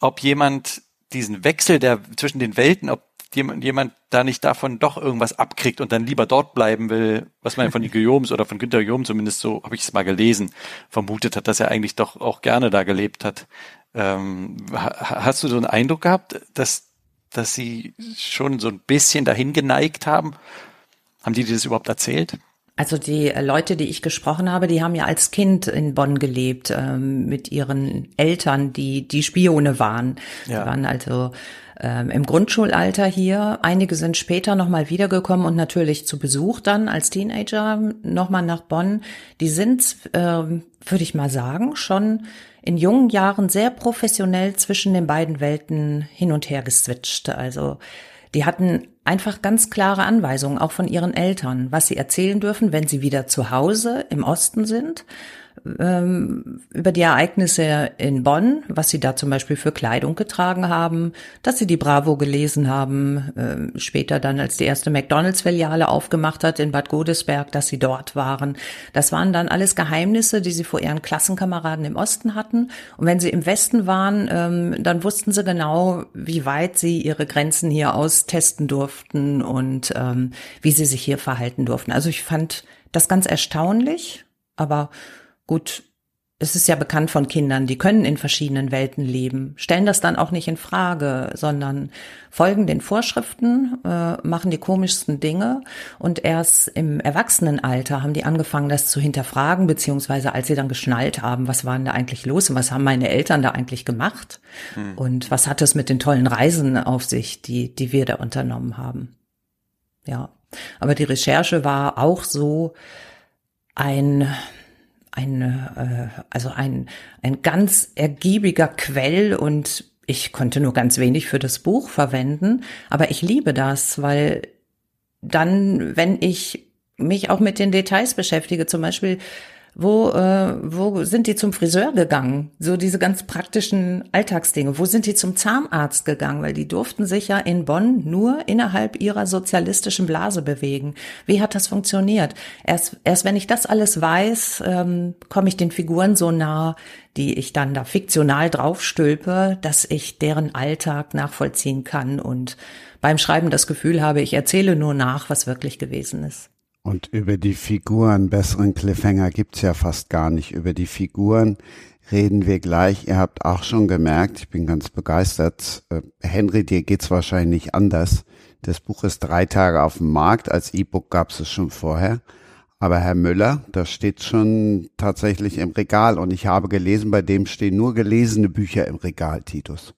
D: ob jemand diesen Wechsel der zwischen den Welten, ob jemand, jemand da nicht davon doch irgendwas abkriegt und dann lieber dort bleiben will, was man von Guillaumes oder von Günter Guillaume zumindest so, habe ich es mal gelesen, vermutet hat, dass er eigentlich doch auch gerne da gelebt hat. Ähm, ha- hast du so einen Eindruck gehabt, dass, dass sie schon so ein bisschen dahin geneigt haben? Haben die dir das überhaupt erzählt?
C: Also die äh, Leute, die ich gesprochen habe, die haben ja als Kind in Bonn gelebt ähm, mit ihren Eltern, die die Spione waren.
D: Ja.
C: Die waren also ähm, im Grundschulalter hier. Einige sind später nochmal wiedergekommen und natürlich zu Besuch dann als Teenager nochmal nach Bonn. Die sind, ähm, würde ich mal sagen, schon in jungen Jahren sehr professionell zwischen den beiden Welten hin und her geswitcht. Also die hatten einfach ganz klare Anweisungen, auch von ihren Eltern, was sie erzählen dürfen, wenn sie wieder zu Hause im Osten sind ähm, über die Ereignisse in Bonn, was sie da zum Beispiel für Kleidung getragen haben, dass sie die Bravo gelesen haben, äh, später dann, als die erste McDonalds-Filiale aufgemacht hat in Bad Godesberg, dass sie dort waren. Das waren dann alles Geheimnisse, die sie vor ihren Klassenkameraden im Osten hatten. Und wenn sie im Westen waren, ähm, dann wussten sie genau, wie weit sie ihre Grenzen hier austesten durften und ähm, wie sie sich hier verhalten durften. Also ich fand das ganz erstaunlich, aber Gut, es ist ja bekannt von Kindern, die können in verschiedenen Welten leben, stellen das dann auch nicht in Frage, sondern folgen den Vorschriften, äh, machen die komischsten Dinge und erst im Erwachsenenalter haben die angefangen, das zu hinterfragen, beziehungsweise als sie dann geschnallt haben, was waren da eigentlich los und was haben meine Eltern da eigentlich gemacht hm. und was hat es mit den tollen Reisen auf sich, die, die wir da unternommen haben. Ja, aber die Recherche war auch so ein ein, äh, also ein, ein ganz ergiebiger Quell und ich konnte nur ganz wenig für das Buch verwenden, aber ich liebe das, weil dann, wenn ich mich auch mit den Details beschäftige, zum Beispiel wo, äh, wo sind die zum Friseur gegangen? So diese ganz praktischen Alltagsdinge. Wo sind die zum Zahnarzt gegangen? Weil die durften sich ja in Bonn nur innerhalb ihrer sozialistischen Blase bewegen. Wie hat das funktioniert? Erst, erst wenn ich das alles weiß, ähm, komme ich den Figuren so nah, die ich dann da fiktional draufstülpe, dass ich deren Alltag nachvollziehen kann und beim Schreiben das Gefühl habe, ich erzähle nur nach, was wirklich gewesen ist.
B: Und über die Figuren, besseren Cliffhanger gibt's ja fast gar nicht. Über die Figuren reden wir gleich. Ihr habt auch schon gemerkt, ich bin ganz begeistert. Äh, Henry, dir geht's wahrscheinlich nicht anders. Das Buch ist drei Tage auf dem Markt. Als E-Book gab's es schon vorher. Aber Herr Müller, das steht schon tatsächlich im Regal. Und ich habe gelesen, bei dem stehen nur gelesene Bücher im Regal, Titus.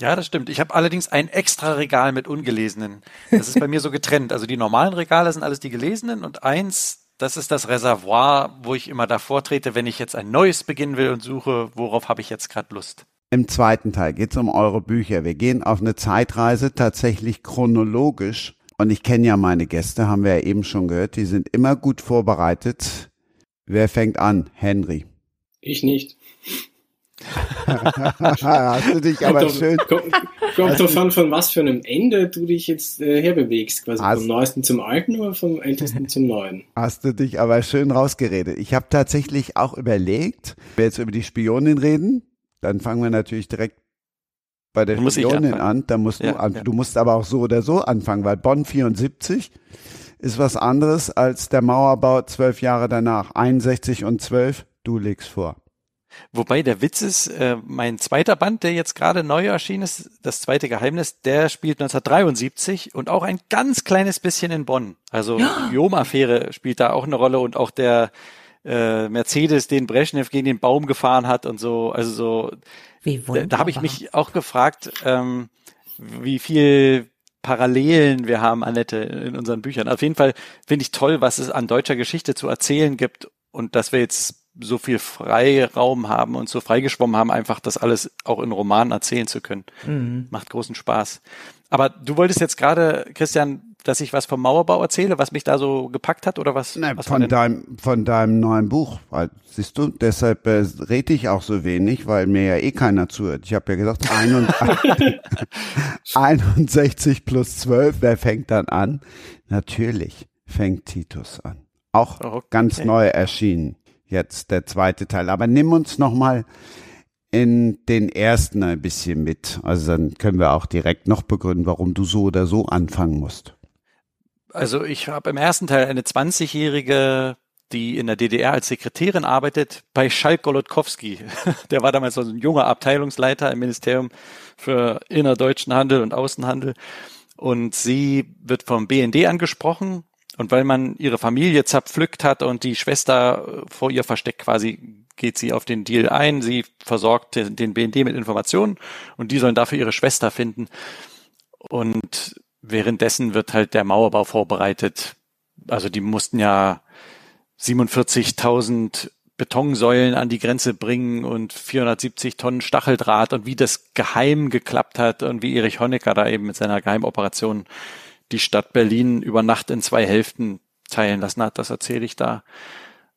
D: Ja, das stimmt. Ich habe allerdings ein extra Regal mit ungelesenen. Das ist bei mir so getrennt. Also die normalen Regale sind alles die gelesenen und eins, das ist das Reservoir, wo ich immer davor trete, wenn ich jetzt ein neues beginnen will und suche, worauf habe ich jetzt gerade Lust.
B: Im zweiten Teil geht es um eure Bücher. Wir gehen auf eine Zeitreise tatsächlich chronologisch. Und ich kenne ja meine Gäste, haben wir ja eben schon gehört, die sind immer gut vorbereitet. Wer fängt an? Henry.
E: Ich nicht.
B: Hast du dich aber
E: kommt
B: schön.
E: Kommt, kommt drauf an, von was für einem Ende du dich jetzt äh, herbewegst. Quasi hast, vom Neuesten zum Alten oder vom Ältesten zum Neuen?
B: Hast du dich aber schön rausgeredet. Ich habe tatsächlich auch überlegt, wenn wir jetzt über die Spionin reden, dann fangen wir natürlich direkt bei der Spionin an. Da musst ja, du an. Ja. Du musst aber auch so oder so anfangen, weil Bonn 74 ist was anderes als der Mauerbau zwölf Jahre danach. 61 und 12, du legst vor.
D: Wobei der Witz ist, äh, mein zweiter Band, der jetzt gerade neu erschienen ist, das zweite Geheimnis, der spielt 1973 und auch ein ganz kleines bisschen in Bonn. Also ja. die Biom-Affäre spielt da auch eine Rolle und auch der äh, Mercedes, den Brezhnev gegen den Baum gefahren hat und so. Also so. Wie wunderbar. Da, da habe ich mich auch gefragt, ähm, wie viel Parallelen wir haben, Annette, in unseren Büchern. Auf jeden Fall finde ich toll, was es an deutscher Geschichte zu erzählen gibt und dass wir jetzt so viel Freiraum haben und so freigeschwommen haben, einfach das alles auch in Romanen erzählen zu können. Mhm. Macht großen Spaß. Aber du wolltest jetzt gerade, Christian, dass ich was vom Mauerbau erzähle, was mich da so gepackt hat oder was?
B: Nein,
D: was
B: von deinem, von deinem neuen Buch. Siehst du, deshalb äh, rede ich auch so wenig, weil mir ja eh keiner zuhört. Ich habe ja gesagt, 61 plus 12, wer fängt dann an? Natürlich fängt Titus an. Auch okay. ganz neu erschienen jetzt der zweite Teil. Aber nimm uns noch mal in den ersten ein bisschen mit. Also dann können wir auch direkt noch begründen, warum du so oder so anfangen musst.
D: Also ich habe im ersten Teil eine 20-jährige, die in der DDR als Sekretärin arbeitet, bei Schalk Golodkowski. Der war damals so ein junger Abteilungsleiter im Ministerium für innerdeutschen Handel und Außenhandel. Und sie wird vom BND angesprochen und weil man ihre Familie zerpflückt hat und die Schwester äh, vor ihr versteckt quasi, geht sie auf den Deal ein. Sie versorgt den BND mit Informationen und die sollen dafür ihre Schwester finden. Und währenddessen wird halt der Mauerbau vorbereitet. Also die mussten ja 47.000 Betonsäulen an die Grenze bringen und 470 Tonnen Stacheldraht und wie das geheim geklappt hat und wie Erich Honecker da eben mit seiner Geheimoperation die Stadt Berlin über Nacht in zwei Hälften teilen lassen hat. Das erzähle ich da.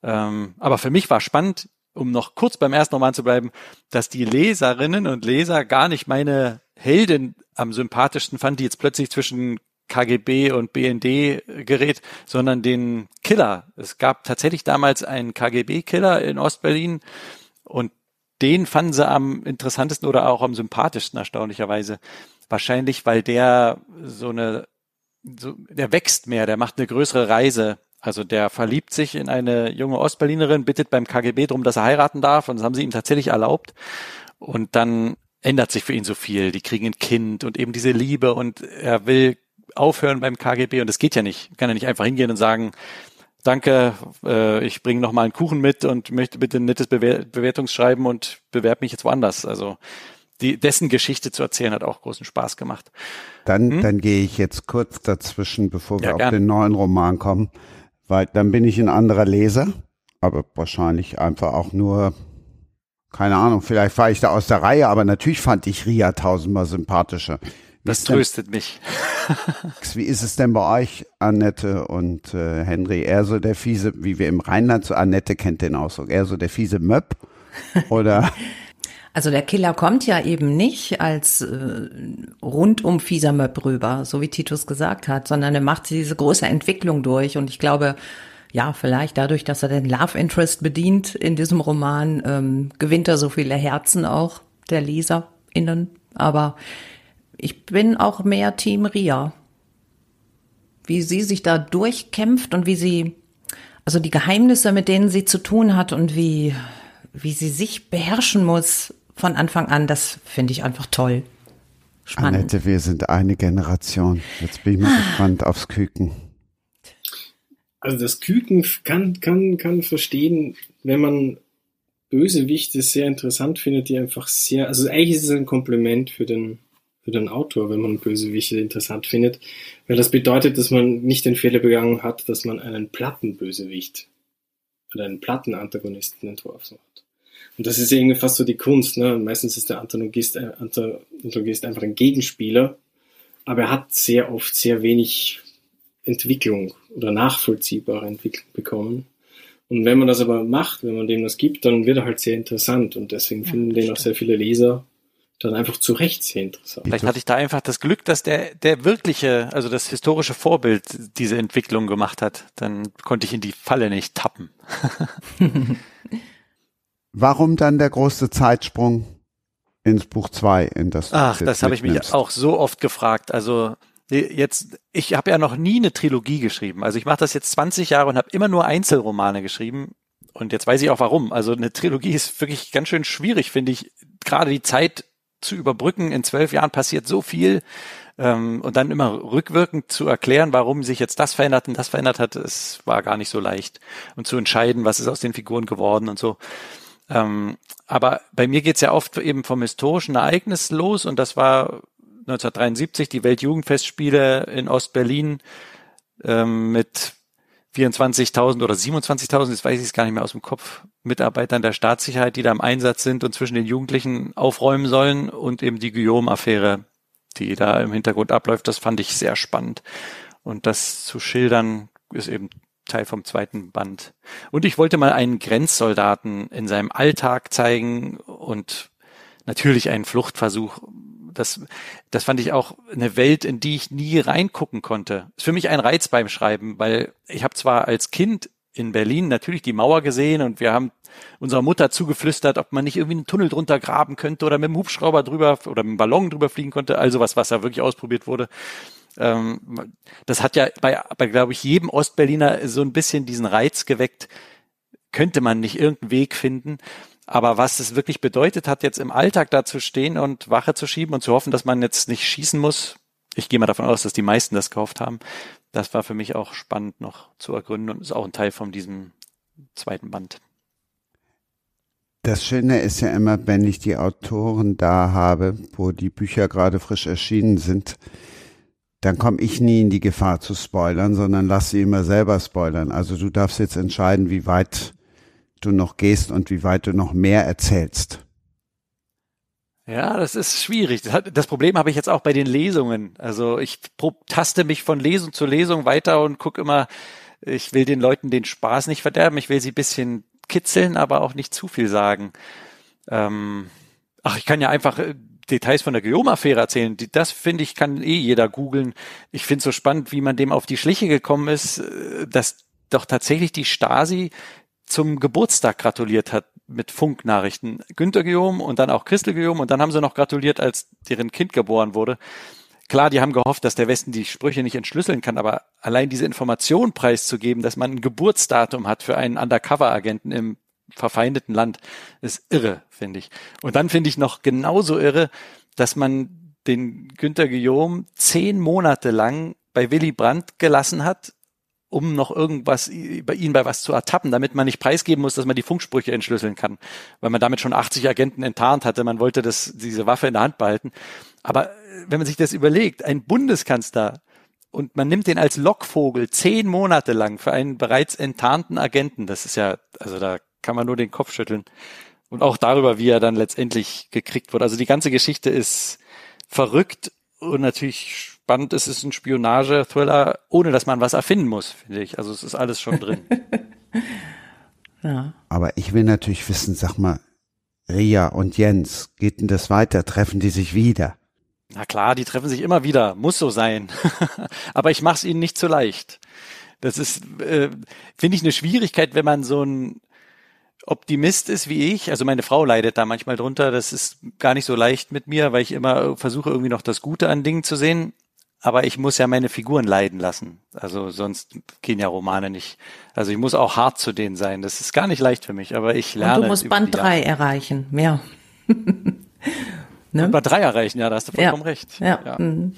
D: Ähm, aber für mich war spannend, um noch kurz beim ersten Roman zu bleiben, dass die Leserinnen und Leser gar nicht meine Heldin am sympathischsten fand, die jetzt plötzlich zwischen KGB und BND gerät, sondern den Killer. Es gab tatsächlich damals einen KGB-Killer in Ostberlin und den fanden sie am interessantesten oder auch am sympathischsten, erstaunlicherweise. Wahrscheinlich, weil der so eine, so, der wächst mehr, der macht eine größere Reise. Also der verliebt sich in eine junge Ostberlinerin, bittet beim KGB darum, dass er heiraten darf und das haben sie ihm tatsächlich erlaubt. Und dann ändert sich für ihn so viel. Die kriegen ein Kind und eben diese Liebe und er will aufhören beim KGB und das geht ja nicht. Kann ja nicht einfach hingehen und sagen, danke, äh, ich bringe noch mal einen Kuchen mit und möchte bitte ein nettes Bewer Bewertungsschreiben und bewerbe mich jetzt woanders. Also die, dessen Geschichte zu erzählen hat auch großen Spaß gemacht.
B: Dann, hm? dann gehe ich jetzt kurz dazwischen, bevor wir ja, auf gern. den neuen Roman kommen, weil dann bin ich ein anderer Leser, aber wahrscheinlich einfach auch nur, keine Ahnung, vielleicht fahre ich da aus der Reihe, aber natürlich fand ich Ria tausendmal sympathischer.
D: Das tröstet mich.
B: Wie ist es denn bei euch, Annette und äh, Henry? Eher so der fiese, wie wir im Rheinland, so Annette kennt den Ausdruck, eher so der fiese Möb? Oder?
C: Also der Killer kommt ja eben nicht als äh, rundum fieser Möb rüber, so wie Titus gesagt hat, sondern er macht diese große Entwicklung durch. Und ich glaube, ja, vielleicht dadurch, dass er den Love Interest bedient in diesem Roman, ähm, gewinnt er so viele Herzen auch der LeserInnen. Aber ich bin auch mehr Team Ria. Wie sie sich da durchkämpft und wie sie, also die Geheimnisse, mit denen sie zu tun hat und wie, wie sie sich beherrschen muss von Anfang an, das finde ich einfach toll.
B: Spannend. Annette, wir sind eine Generation. Jetzt bin ich mal gespannt aufs Küken.
E: Also das Küken kann, kann, kann verstehen, wenn man Bösewichte sehr interessant findet, die einfach sehr, also eigentlich ist es ein Kompliment für den, für den Autor, wenn man Bösewichte interessant findet, weil das bedeutet, dass man nicht den Fehler begangen hat, dass man einen Plattenbösewicht oder einen Plattenantagonisten entworfen hat. Und das ist irgendwie fast so die Kunst. Ne? Meistens ist der Antagonist, äh, Antagonist einfach ein Gegenspieler, aber er hat sehr oft sehr wenig Entwicklung oder nachvollziehbare Entwicklung bekommen. Und wenn man das aber macht, wenn man dem das gibt, dann wird er halt sehr interessant und deswegen ja, finden den auch sehr viele Leser dann einfach zu Recht sehr interessant.
D: Vielleicht hatte ich da einfach das Glück, dass der, der wirkliche, also das historische Vorbild diese Entwicklung gemacht hat. Dann konnte ich in die Falle nicht tappen.
B: Warum dann der große Zeitsprung ins Buch 2, in das
D: Ach, das habe ich mich auch so oft gefragt. Also jetzt, ich habe ja noch nie eine Trilogie geschrieben. Also ich mache das jetzt 20 Jahre und habe immer nur Einzelromane geschrieben. Und jetzt weiß ich auch warum. Also eine Trilogie ist wirklich ganz schön schwierig, finde ich. Gerade die Zeit zu überbrücken. In zwölf Jahren passiert so viel. Ähm, und dann immer rückwirkend zu erklären, warum sich jetzt das verändert und das verändert hat, es war gar nicht so leicht. Und zu entscheiden, was ist aus den Figuren geworden und so. Ähm, aber bei mir geht's ja oft eben vom historischen Ereignis los und das war 1973 die Weltjugendfestspiele in Ostberlin ähm, mit 24.000 oder 27.000, jetzt weiß ich es gar nicht mehr aus dem Kopf, Mitarbeitern der Staatssicherheit, die da im Einsatz sind und zwischen den Jugendlichen aufräumen sollen und eben die Guillaume-Affäre, die da im Hintergrund abläuft, das fand ich sehr spannend. Und das zu schildern ist eben Teil vom zweiten Band. Und ich wollte mal einen Grenzsoldaten in seinem Alltag zeigen und natürlich einen Fluchtversuch das, das fand ich auch eine Welt, in die ich nie reingucken konnte. Ist für mich ein Reiz beim Schreiben, weil ich habe zwar als Kind in Berlin natürlich die Mauer gesehen und wir haben unserer Mutter zugeflüstert, ob man nicht irgendwie einen Tunnel drunter graben könnte oder mit dem Hubschrauber drüber oder mit dem Ballon drüber fliegen konnte. Also was, was da wirklich ausprobiert wurde. Ähm, das hat ja bei, bei glaube ich, jedem Ostberliner so ein bisschen diesen Reiz geweckt. Könnte man nicht irgendeinen Weg finden? Aber was es wirklich bedeutet hat, jetzt im Alltag da zu stehen und Wache zu schieben und zu hoffen, dass man jetzt nicht schießen muss, ich gehe mal davon aus, dass die meisten das gekauft haben, das war für mich auch spannend noch zu ergründen und ist auch ein Teil von diesem zweiten Band.
B: Das Schöne ist ja immer, wenn ich die Autoren da habe, wo die Bücher gerade frisch erschienen sind, dann komme ich nie in die Gefahr zu spoilern, sondern lass sie immer selber spoilern. Also du darfst jetzt entscheiden, wie weit du noch gehst und wie weit du noch mehr erzählst.
D: Ja, das ist schwierig. Das Problem habe ich jetzt auch bei den Lesungen. Also ich taste mich von Lesung zu Lesung weiter und gucke immer, ich will den Leuten den Spaß nicht verderben, ich will sie bisschen kitzeln, aber auch nicht zu viel sagen. Ähm, ach, ich kann ja einfach äh, Details von der Guillaume-Affäre erzählen. Das finde ich, kann eh jeder googeln. Ich finde es so spannend, wie man dem auf die Schliche gekommen ist, äh, dass doch tatsächlich die Stasi zum Geburtstag gratuliert hat mit Funknachrichten. Günter Guillaume und dann auch Christel Guillaume und dann haben sie noch gratuliert, als deren Kind geboren wurde. Klar, die haben gehofft, dass der Westen die Sprüche nicht entschlüsseln kann, aber allein diese Information preiszugeben, dass man ein Geburtsdatum hat für einen Undercover-Agenten im verfeindeten Land, ist irre, finde ich. Und dann finde ich noch genauso irre, dass man den Günter Guillaume zehn Monate lang bei Willy Brandt gelassen hat, um noch irgendwas bei ihnen bei was zu ertappen, damit man nicht preisgeben muss, dass man die Funksprüche entschlüsseln kann, weil man damit schon 80 Agenten enttarnt hatte. Man wollte das, diese Waffe in der Hand behalten. Aber wenn man sich das überlegt, ein Bundeskanzler und man nimmt den als Lockvogel zehn Monate lang für einen bereits enttarnten Agenten, das ist ja, also da kann man nur den Kopf schütteln. Und auch darüber, wie er dann letztendlich gekriegt wurde. Also die ganze Geschichte ist verrückt und natürlich spannend. Es ist ein Spionage-Thriller, ohne dass man was erfinden muss, finde ich. Also es ist alles schon drin.
B: ja. Aber ich will natürlich wissen, sag mal, Ria und Jens, geht denn das weiter? Treffen die sich wieder?
D: Na klar, die treffen sich immer wieder, muss so sein. Aber ich mache es ihnen nicht zu leicht. Das ist, äh, finde ich, eine Schwierigkeit, wenn man so ein Optimist ist wie ich, also meine Frau leidet da manchmal drunter, das ist gar nicht so leicht mit mir, weil ich immer versuche irgendwie noch das Gute an Dingen zu sehen, aber ich muss ja meine Figuren leiden lassen. Also sonst gehen ja Romane nicht. Also ich muss auch hart zu denen sein. Das ist gar nicht leicht für mich, aber ich lerne.
C: Und du musst Band drei erreichen, mehr.
D: ne? Band drei erreichen, ja, da hast du vollkommen
C: ja.
D: recht.
C: Ja. ja. Mhm.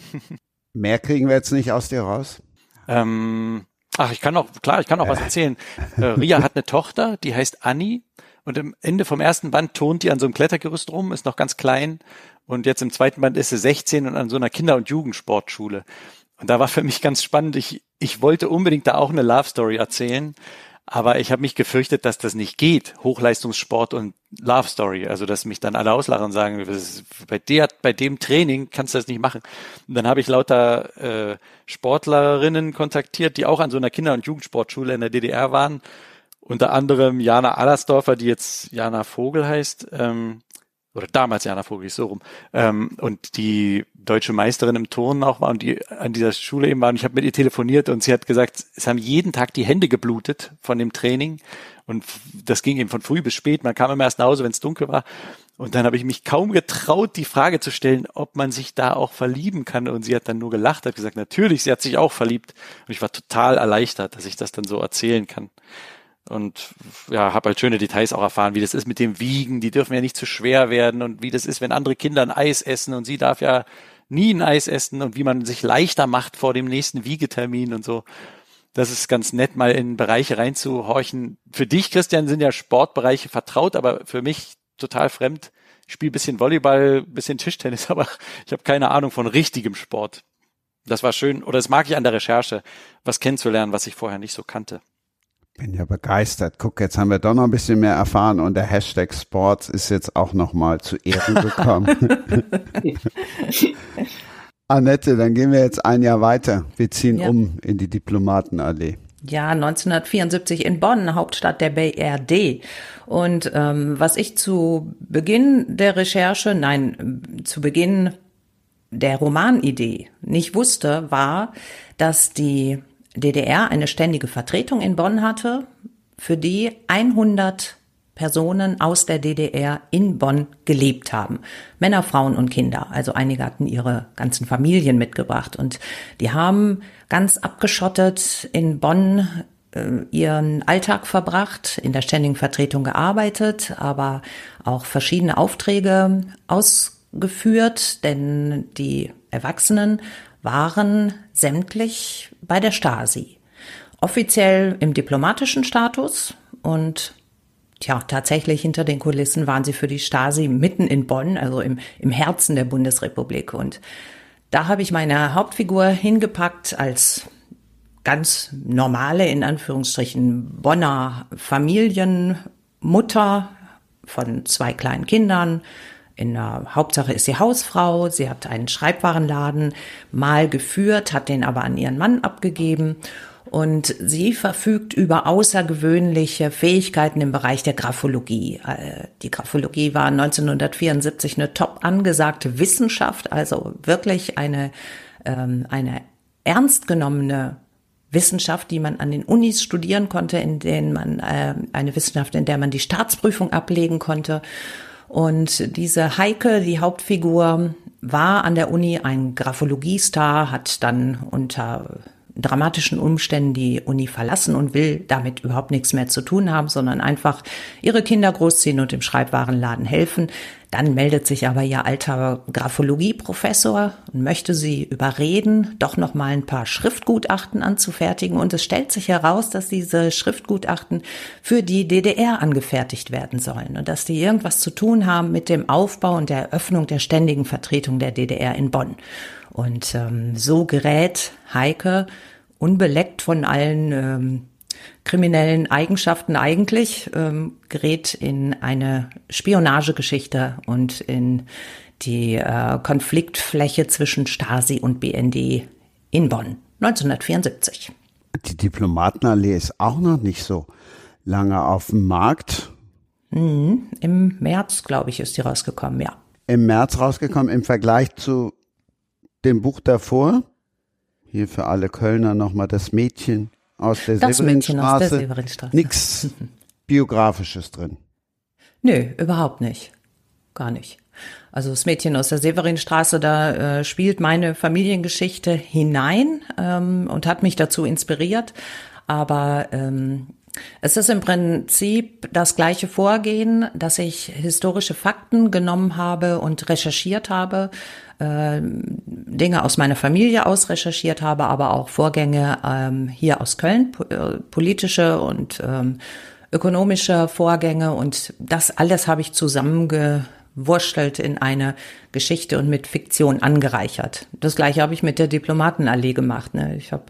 B: Mehr kriegen wir jetzt nicht aus dir raus.
D: Ähm, Ach, ich kann auch, klar, ich kann auch was erzählen. Äh, Ria hat eine Tochter, die heißt Annie. Und am Ende vom ersten Band turnt die an so einem Klettergerüst rum, ist noch ganz klein. Und jetzt im zweiten Band ist sie 16 und an so einer Kinder- und Jugendsportschule. Und da war für mich ganz spannend. Ich, ich wollte unbedingt da auch eine Love Story erzählen. Aber ich habe mich gefürchtet, dass das nicht geht. Hochleistungssport und Love Story. Also, dass mich dann alle auslachen und sagen, bei der, bei dem Training kannst du das nicht machen. Und dann habe ich lauter äh, Sportlerinnen kontaktiert, die auch an so einer Kinder- und Jugendsportschule in der DDR waren. Unter anderem Jana Allersdorfer, die jetzt Jana Vogel heißt. Ähm, oder damals Jana Vogel, so rum, ähm, und die deutsche Meisterin im Turnen auch war und die an dieser Schule eben war. Und ich habe mit ihr telefoniert und sie hat gesagt, es haben jeden Tag die Hände geblutet von dem Training. Und das ging eben von früh bis spät. Man kam immer erst nach Hause, wenn es dunkel war. Und dann habe ich mich kaum getraut, die Frage zu stellen, ob man sich da auch verlieben kann. Und sie hat dann nur gelacht, hat gesagt, natürlich, sie hat sich auch verliebt. Und ich war total erleichtert, dass ich das dann so erzählen kann und ja, habe halt schöne Details auch erfahren, wie das ist mit dem Wiegen. Die dürfen ja nicht zu schwer werden und wie das ist, wenn andere Kinder ein Eis essen und sie darf ja nie ein Eis essen und wie man sich leichter macht vor dem nächsten Wiegetermin und so. Das ist ganz nett, mal in Bereiche reinzuhorchen. Für dich, Christian, sind ja Sportbereiche vertraut, aber für mich total fremd. Ich spiele bisschen Volleyball, bisschen Tischtennis, aber ich habe keine Ahnung von richtigem Sport. Das war schön, oder das mag ich an der Recherche, was kennenzulernen, was ich vorher nicht so kannte.
B: Bin ja begeistert. Guck, jetzt haben wir doch noch ein bisschen mehr erfahren und der Hashtag Sports ist jetzt auch noch mal zu Ehren gekommen. Annette, dann gehen wir jetzt ein Jahr weiter. Wir ziehen ja. um in die Diplomatenallee.
C: Ja, 1974 in Bonn, Hauptstadt der BRD. Und ähm, was ich zu Beginn der Recherche, nein, zu Beginn der Romanidee nicht wusste, war, dass die DDR eine ständige Vertretung in Bonn hatte, für die 100 Personen aus der DDR in Bonn gelebt haben. Männer, Frauen und Kinder. Also einige hatten ihre ganzen Familien mitgebracht und die haben ganz abgeschottet in Bonn äh, ihren Alltag verbracht, in der ständigen Vertretung gearbeitet, aber auch verschiedene Aufträge ausgeführt, denn die Erwachsenen waren sämtlich bei der Stasi. Offiziell im diplomatischen Status und Tja, tatsächlich hinter den Kulissen waren sie für die Stasi mitten in Bonn, also im, im Herzen der Bundesrepublik. Und da habe ich meine Hauptfigur hingepackt als ganz normale, in Anführungsstrichen, Bonner Familienmutter Mutter von zwei kleinen Kindern. In der Hauptsache ist sie Hausfrau. Sie hat einen Schreibwarenladen mal geführt, hat den aber an ihren Mann abgegeben. Und sie verfügt über außergewöhnliche Fähigkeiten im Bereich der Graphologie. Äh, die Graphologie war 1974 eine top angesagte Wissenschaft, also wirklich eine, ähm, eine ernst genommene Wissenschaft, die man an den Unis studieren konnte, in denen man äh, eine Wissenschaft, in der man die Staatsprüfung ablegen konnte. Und diese Heike, die Hauptfigur, war an der Uni ein Graphologiestar, hat dann unter dramatischen Umständen die Uni verlassen und will damit überhaupt nichts mehr zu tun haben, sondern einfach ihre Kinder großziehen und im Schreibwarenladen helfen. Dann meldet sich aber ihr alter Graphologie-Professor und möchte sie überreden, doch noch mal ein paar Schriftgutachten anzufertigen. Und es stellt sich heraus, dass diese Schriftgutachten für die DDR angefertigt werden sollen und dass die irgendwas zu tun haben mit dem Aufbau und der Eröffnung der ständigen Vertretung der DDR in Bonn. Und ähm, so gerät Heike unbeleckt von allen ähm, kriminellen Eigenschaften eigentlich, ähm, gerät in eine Spionagegeschichte und in die äh, Konfliktfläche zwischen Stasi und BND in Bonn 1974.
B: Die Diplomatenallee ist auch noch nicht so lange auf dem Markt.
C: Mhm, Im März, glaube ich, ist die rausgekommen, ja.
B: Im März rausgekommen im Vergleich zu dem Buch davor. Hier für alle Kölner nochmal das Mädchen aus der
C: das
B: Severinstraße.
C: Mädchen aus der Severinstraße.
B: Nichts Biografisches drin.
C: Nö, überhaupt nicht. Gar nicht. Also das Mädchen aus der Severinstraße, da äh, spielt meine Familiengeschichte hinein ähm, und hat mich dazu inspiriert. Aber ähm, es ist im Prinzip das gleiche Vorgehen, dass ich historische Fakten genommen habe und recherchiert habe, äh, Dinge aus meiner Familie aus recherchiert habe, aber auch Vorgänge ähm, hier aus Köln, äh, politische und ähm, ökonomische Vorgänge und das alles habe ich zusammengewurschtelt in eine Geschichte und mit Fiktion angereichert. Das gleiche habe ich mit der Diplomatenallee gemacht. Ne? Ich habe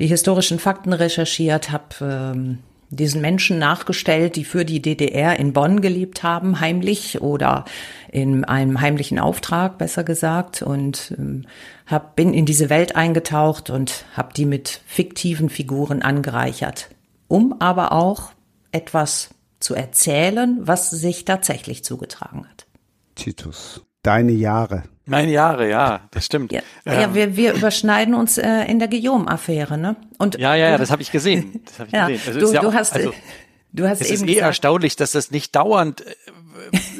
C: die historischen Fakten recherchiert, habe ähm, diesen Menschen nachgestellt, die für die DDR in Bonn gelebt haben, heimlich oder in einem heimlichen Auftrag, besser gesagt, und ähm, hab, bin in diese Welt eingetaucht und habe die mit fiktiven Figuren angereichert, um aber auch etwas zu erzählen, was sich tatsächlich zugetragen hat.
B: Titus, deine Jahre.
D: Meine Jahre, ja, das stimmt.
C: Ja, ähm, ja wir, wir überschneiden uns äh, in der Guillaume-Affäre, ne?
D: Und ja, ja, ja, das habe ich gesehen. Das hab ich
C: ja, gesehen. Also du, du auch, hast, also, du hast
D: es
C: eben
D: ist eh erstaunlich, dass das nicht dauernd äh,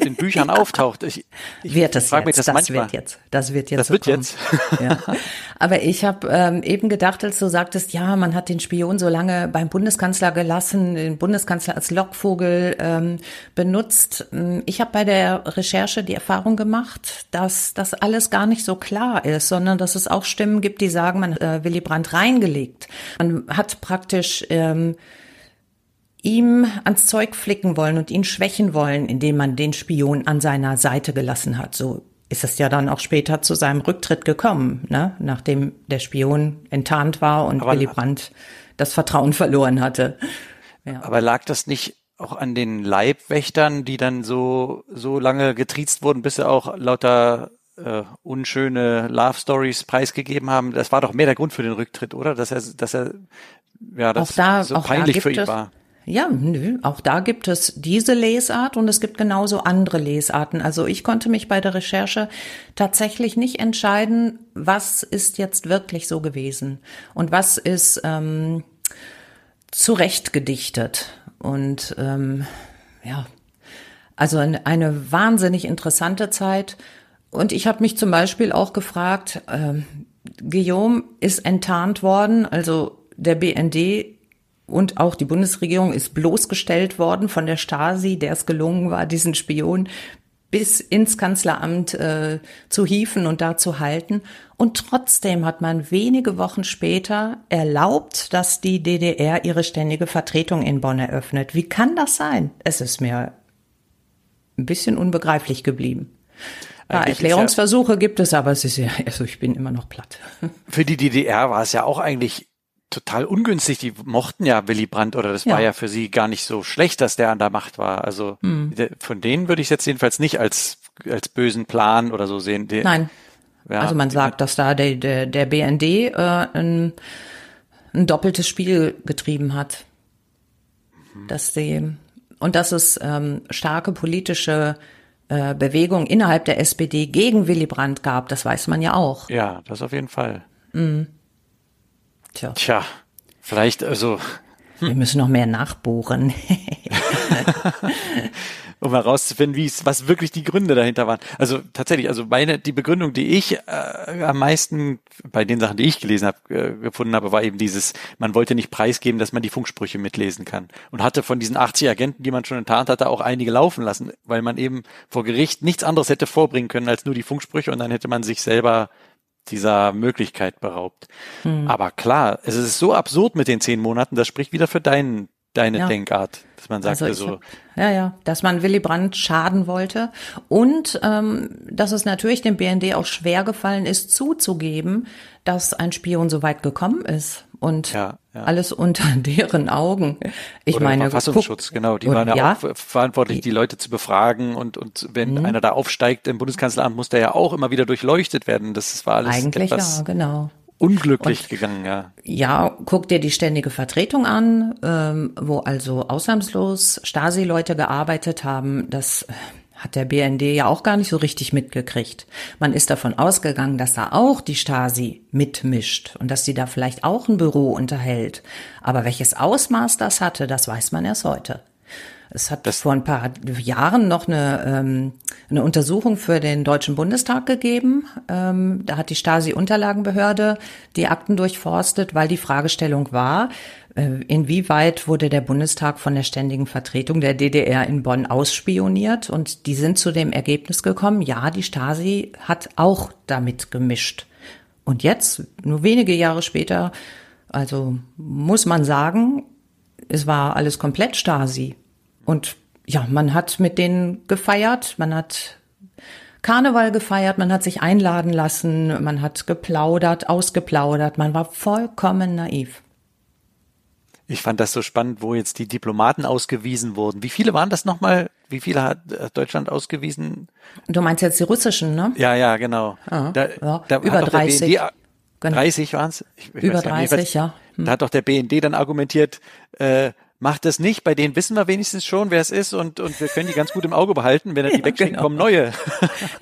D: in Büchern auftaucht. Ich,
C: ich wird es jetzt, das, das wird jetzt, das wird jetzt.
D: Das wird kommen. jetzt.
C: ja. Aber ich habe ähm, eben gedacht, als du sagtest, ja, man hat den Spion so lange beim Bundeskanzler gelassen, den Bundeskanzler als Lockvogel ähm, benutzt. Ich habe bei der Recherche die Erfahrung gemacht, dass das alles gar nicht so klar ist, sondern dass es auch Stimmen gibt, die sagen, man äh, Willy Brandt reingelegt. Man hat praktisch ähm, ihm ans Zeug flicken wollen und ihn schwächen wollen, indem man den Spion an seiner Seite gelassen hat. So ist es ja dann auch später zu seinem Rücktritt gekommen, ne? nachdem der Spion enttarnt war und aber Willy Brandt das Vertrauen verloren hatte.
D: Ja. Aber lag das nicht auch an den Leibwächtern, die dann so so lange getriezt wurden, bis sie auch lauter äh, unschöne Love Stories preisgegeben haben? Das war doch mehr der Grund für den Rücktritt, oder? Dass er, dass er ja, das
C: auch da,
D: so peinlich
C: da
D: für ihn
C: es,
D: war.
C: Ja, nö, auch da gibt es diese Lesart und es gibt genauso andere Lesarten. Also ich konnte mich bei der Recherche tatsächlich nicht entscheiden, was ist jetzt wirklich so gewesen und was ist ähm, zurechtgedichtet. Und ähm, ja, also eine, wahnsinnig interessante Zeit. Und ich habe mich zum Beispiel auch gefragt, ähm, Guillaume ist enttarnt worden, also der BND und auch die Bundesregierung ist bloßgestellt worden von der Stasi, der es gelungen war, diesen Spion bis ins Kanzleramt äh, zu hieven und da zu halten. Und trotzdem hat man wenige Wochen später erlaubt, dass die DDR ihre ständige Vertretung in Bonn eröffnet. Wie kann das sein? Es ist mir ein bisschen unbegreiflich geblieben. Ja, Erklärungsversuche gibt es, aber es ist ja, also ich bin immer noch platt.
D: Für die DDR war es ja auch eigentlich total ungünstig. Die mochten ja Willy Brandt oder das
C: Ja.
D: war ja für sie gar nicht so schlecht, dass der an der Macht war. Also
C: Hm.
D: der, von denen würde ich jetzt jedenfalls nicht als als bösen Plan oder so sehen. Die,
C: Nein.
D: ja,
C: also man sagt, dass da der, der, der BND äh, ein, ein doppeltes Spiel getrieben hat. Dass die, und dass es ähm, starke politische äh, Bewegungen innerhalb der SPD gegen Willy Brandt gab, das weiß man ja auch.
D: Ja, das auf jeden Fall.
C: Tja,
D: Tja, vielleicht also
C: wir müssen noch mehr nachbohren.
D: um herauszufinden, wie es, was wirklich die Gründe dahinter waren. Also tatsächlich, also meine, die Begründung, die ich äh, am meisten bei den Sachen, die ich gelesen habe, äh, gefunden habe, war eben dieses, man wollte nicht preisgeben, dass man die Funksprüche mitlesen kann. Und hatte von diesen 80 Agenten, die man schon enttarnt hatte, auch einige laufen lassen, weil man eben vor Gericht nichts anderes hätte vorbringen können als nur die Funksprüche und dann hätte man sich selber dieser Möglichkeit beraubt. Aber klar, es ist so absurd mit den zehn Monaten, das spricht wieder für dein, deine
C: Ja.
D: Denkart, dass man sagt,
C: Also hab, ja, ja, dass man Willy Brandt schaden wollte und ähm, dass es natürlich dem BND auch schwer gefallen ist, zuzugeben, dass ein Spion so weit gekommen ist und
D: Ja, ja.
C: alles unter deren Augen. Ich
D: Oder
C: meine,
D: Verfassungsschutz,
C: guck-
D: genau. Die
C: und-
D: waren ja,
C: ja,
D: auch ver- verantwortlich, die Leute zu befragen und, und wenn
C: Mhm.
D: einer da aufsteigt im Bundeskanzleramt, muss der ja auch immer wieder durchleuchtet werden. Das war alles
C: eigentlich
D: etwas
C: ja, genau.
D: unglücklich gegangen, ja.
C: Ja, guck dir die ständige Vertretung an, ähm, wo also ausnahmslos Stasi-Leute gearbeitet haben. Das hat der BND ja auch gar nicht so richtig mitgekriegt. Man ist davon ausgegangen, dass da auch die Stasi mitmischt und dass sie da vielleicht auch ein Büro unterhält. Aber welches Ausmaß das hatte, das weiß man erst heute. Es hat vor ein paar Jahren noch eine, ähm, eine Untersuchung für den Deutschen Bundestag gegeben. Ähm, da hat die Stasi-Unterlagenbehörde die Akten durchforstet, weil die Fragestellung war, äh, inwieweit wurde der Bundestag von der ständigen Vertretung der DDR in Bonn ausspioniert. Und die sind zu dem Ergebnis gekommen, ja, die Stasi hat auch damit gemischt. Und jetzt, nur wenige Jahre später, also muss man sagen, es war alles komplett Stasi. Und ja, man hat mit denen gefeiert, man hat Karneval gefeiert, man hat sich einladen lassen, man hat geplaudert, ausgeplaudert, man war vollkommen naiv.
D: Ich fand das so spannend, wo jetzt die Diplomaten ausgewiesen wurden. Wie viele waren das nochmal? Wie viele hat äh, Deutschland ausgewiesen?
C: Du meinst jetzt die russischen, ne?
D: Ja, ja, genau.
C: Ah,
D: da,
C: ja,
D: da
C: über
D: hat doch der
C: 30.
D: BND,
C: Genau.
D: 30 waren es?
C: Über 30, ja.
D: Da hat doch der BND dann argumentiert, äh, macht das nicht, bei denen wissen wir wenigstens schon, wer es ist und, und wir können die ganz gut im Auge behalten. Wenn er die
C: Ja,
D: wegschicken,
C: genau.
D: kommen neue.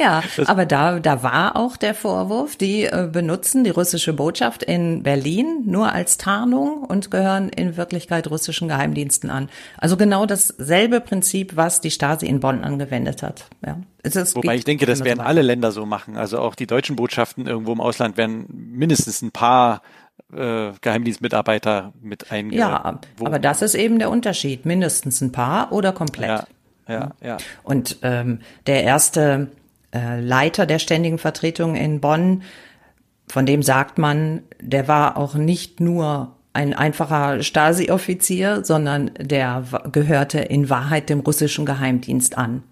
C: Ja, aber da, da war auch der Vorwurf, die äh, benutzen die russische Botschaft in Berlin nur als Tarnung und gehören in Wirklichkeit russischen Geheimdiensten an. Also genau dasselbe Prinzip, was die Stasi in Bonn angewendet hat. Ja. Es
D: Wobei ich denke, das werden alle Länder so machen. Also auch die deutschen Botschaften irgendwo im Ausland werden mindestens ein paar äh, Geheimdienstmitarbeiter mit einge...
C: Ja, aber das ist eben der Unterschied. Mindestens ein paar oder komplett.
D: Ja, ja, ja.
C: Und ähm, der erste äh, Leiter der ständigen Vertretung in Bonn, von dem sagt man, der war auch nicht nur ein einfacher Stasi-Offizier, sondern der gehörte in Wahrheit dem russischen Geheimdienst an.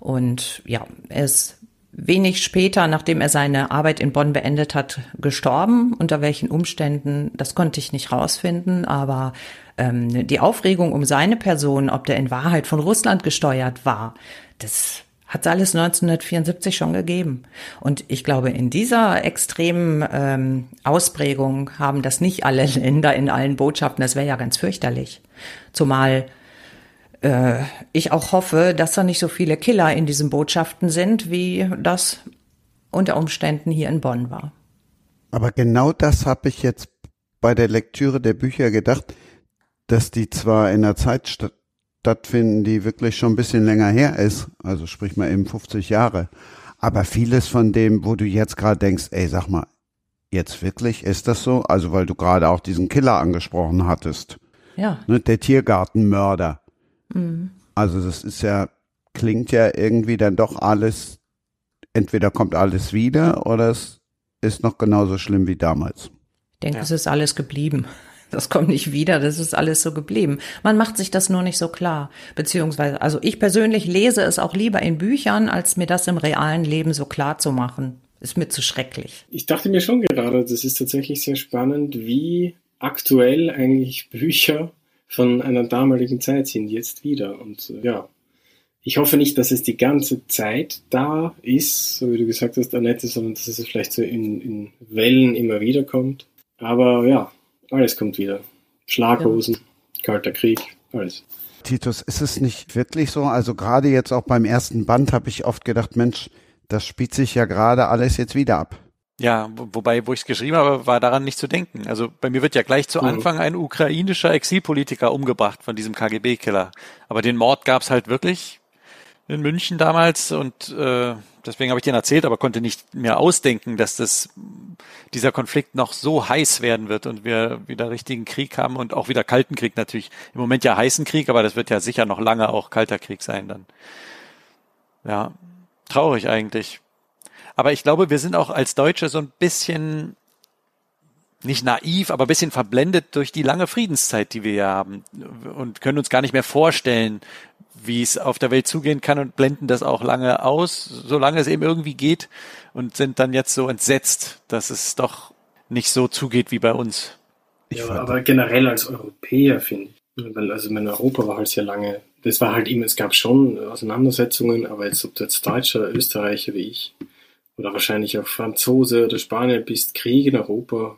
C: Und ja, ist wenig später, nachdem er seine Arbeit in Bonn beendet hat, gestorben. Unter welchen Umständen, das konnte ich nicht rausfinden, aber ähm, die Aufregung um seine Person, ob der in Wahrheit von Russland gesteuert war, das hat alles 1974 schon gegeben. Und ich glaube, in dieser extremen ähm, Ausprägung haben das nicht alle Länder in allen Botschaften. Das wäre ja ganz fürchterlich. Zumal äh, ich auch hoffe, dass da nicht so viele Killer in diesen Botschaften sind, wie das unter Umständen hier in Bonn war.
B: Aber genau das habe ich jetzt bei der Lektüre der Bücher gedacht, dass die zwar in einer Zeit statt, stattfinden, die wirklich schon ein bisschen länger her ist, also sprich mal eben 50 Jahre, aber vieles von dem, wo du jetzt gerade denkst, ey, sag mal, jetzt wirklich, ist das so? Also weil du gerade auch diesen Killer angesprochen hattest,
C: Ja,
B: ne, der Tiergartenmörder. Also das ist ja, klingt ja irgendwie dann doch alles, entweder kommt alles wieder oder es ist noch genauso schlimm wie damals.
C: ich denke,
D: Ja.
C: es ist alles geblieben. Das kommt nicht wieder, das ist alles so geblieben. Man macht sich das nur nicht so klar. Beziehungsweise, also ich persönlich lese es auch lieber in Büchern, als mir das im realen Leben so klar zu machen. Ist mir zu schrecklich.
E: Ich dachte mir schon gerade, das ist tatsächlich sehr spannend, wie aktuell eigentlich Bücher von einer damaligen Zeit sind jetzt wieder. Und äh, ja, ich hoffe nicht, dass es die ganze Zeit da ist, so wie du gesagt hast, Annette, sondern dass es vielleicht so in, in Wellen immer wieder kommt. Aber ja, alles kommt wieder. Schlaghosen, ja. kalter Krieg, alles.
B: Titus, ist es nicht wirklich so? Also gerade jetzt auch beim ersten Band habe ich oft gedacht, Mensch, das spielt sich ja gerade alles jetzt wieder ab.
D: Ja, wobei, wo ich es geschrieben habe, war daran nicht zu denken. Also bei mir wird ja gleich zu mhm. Anfang ein ukrainischer Exilpolitiker umgebracht von diesem KGB-Killer. Aber den Mord gab es halt wirklich in München damals und äh, deswegen habe ich den erzählt, aber konnte nicht mehr ausdenken, dass das dieser Konflikt noch so heiß werden wird und wir wieder richtigen Krieg haben und auch wieder kalten Krieg natürlich. Im Moment ja heißen Krieg, aber das wird ja sicher noch lange auch kalter Krieg sein dann. Ja, traurig eigentlich. Aber ich glaube, wir sind auch als Deutsche so ein bisschen nicht naiv, aber ein bisschen verblendet durch die lange Friedenszeit, die wir hier haben und können uns gar nicht mehr vorstellen, wie es auf der Welt zugehen kann und blenden das auch lange aus, solange es eben irgendwie geht und sind dann jetzt so entsetzt, dass es doch nicht so zugeht wie bei uns.
E: Ja, aber generell als Europäer finde ich, weil also mein Europa war halt sehr lange, das war halt immer, es gab schon Auseinandersetzungen, aber jetzt ob du jetzt Deutscher, Österreicher wie ich oder wahrscheinlich auch Franzose oder Spanier bist, Krieg in Europa,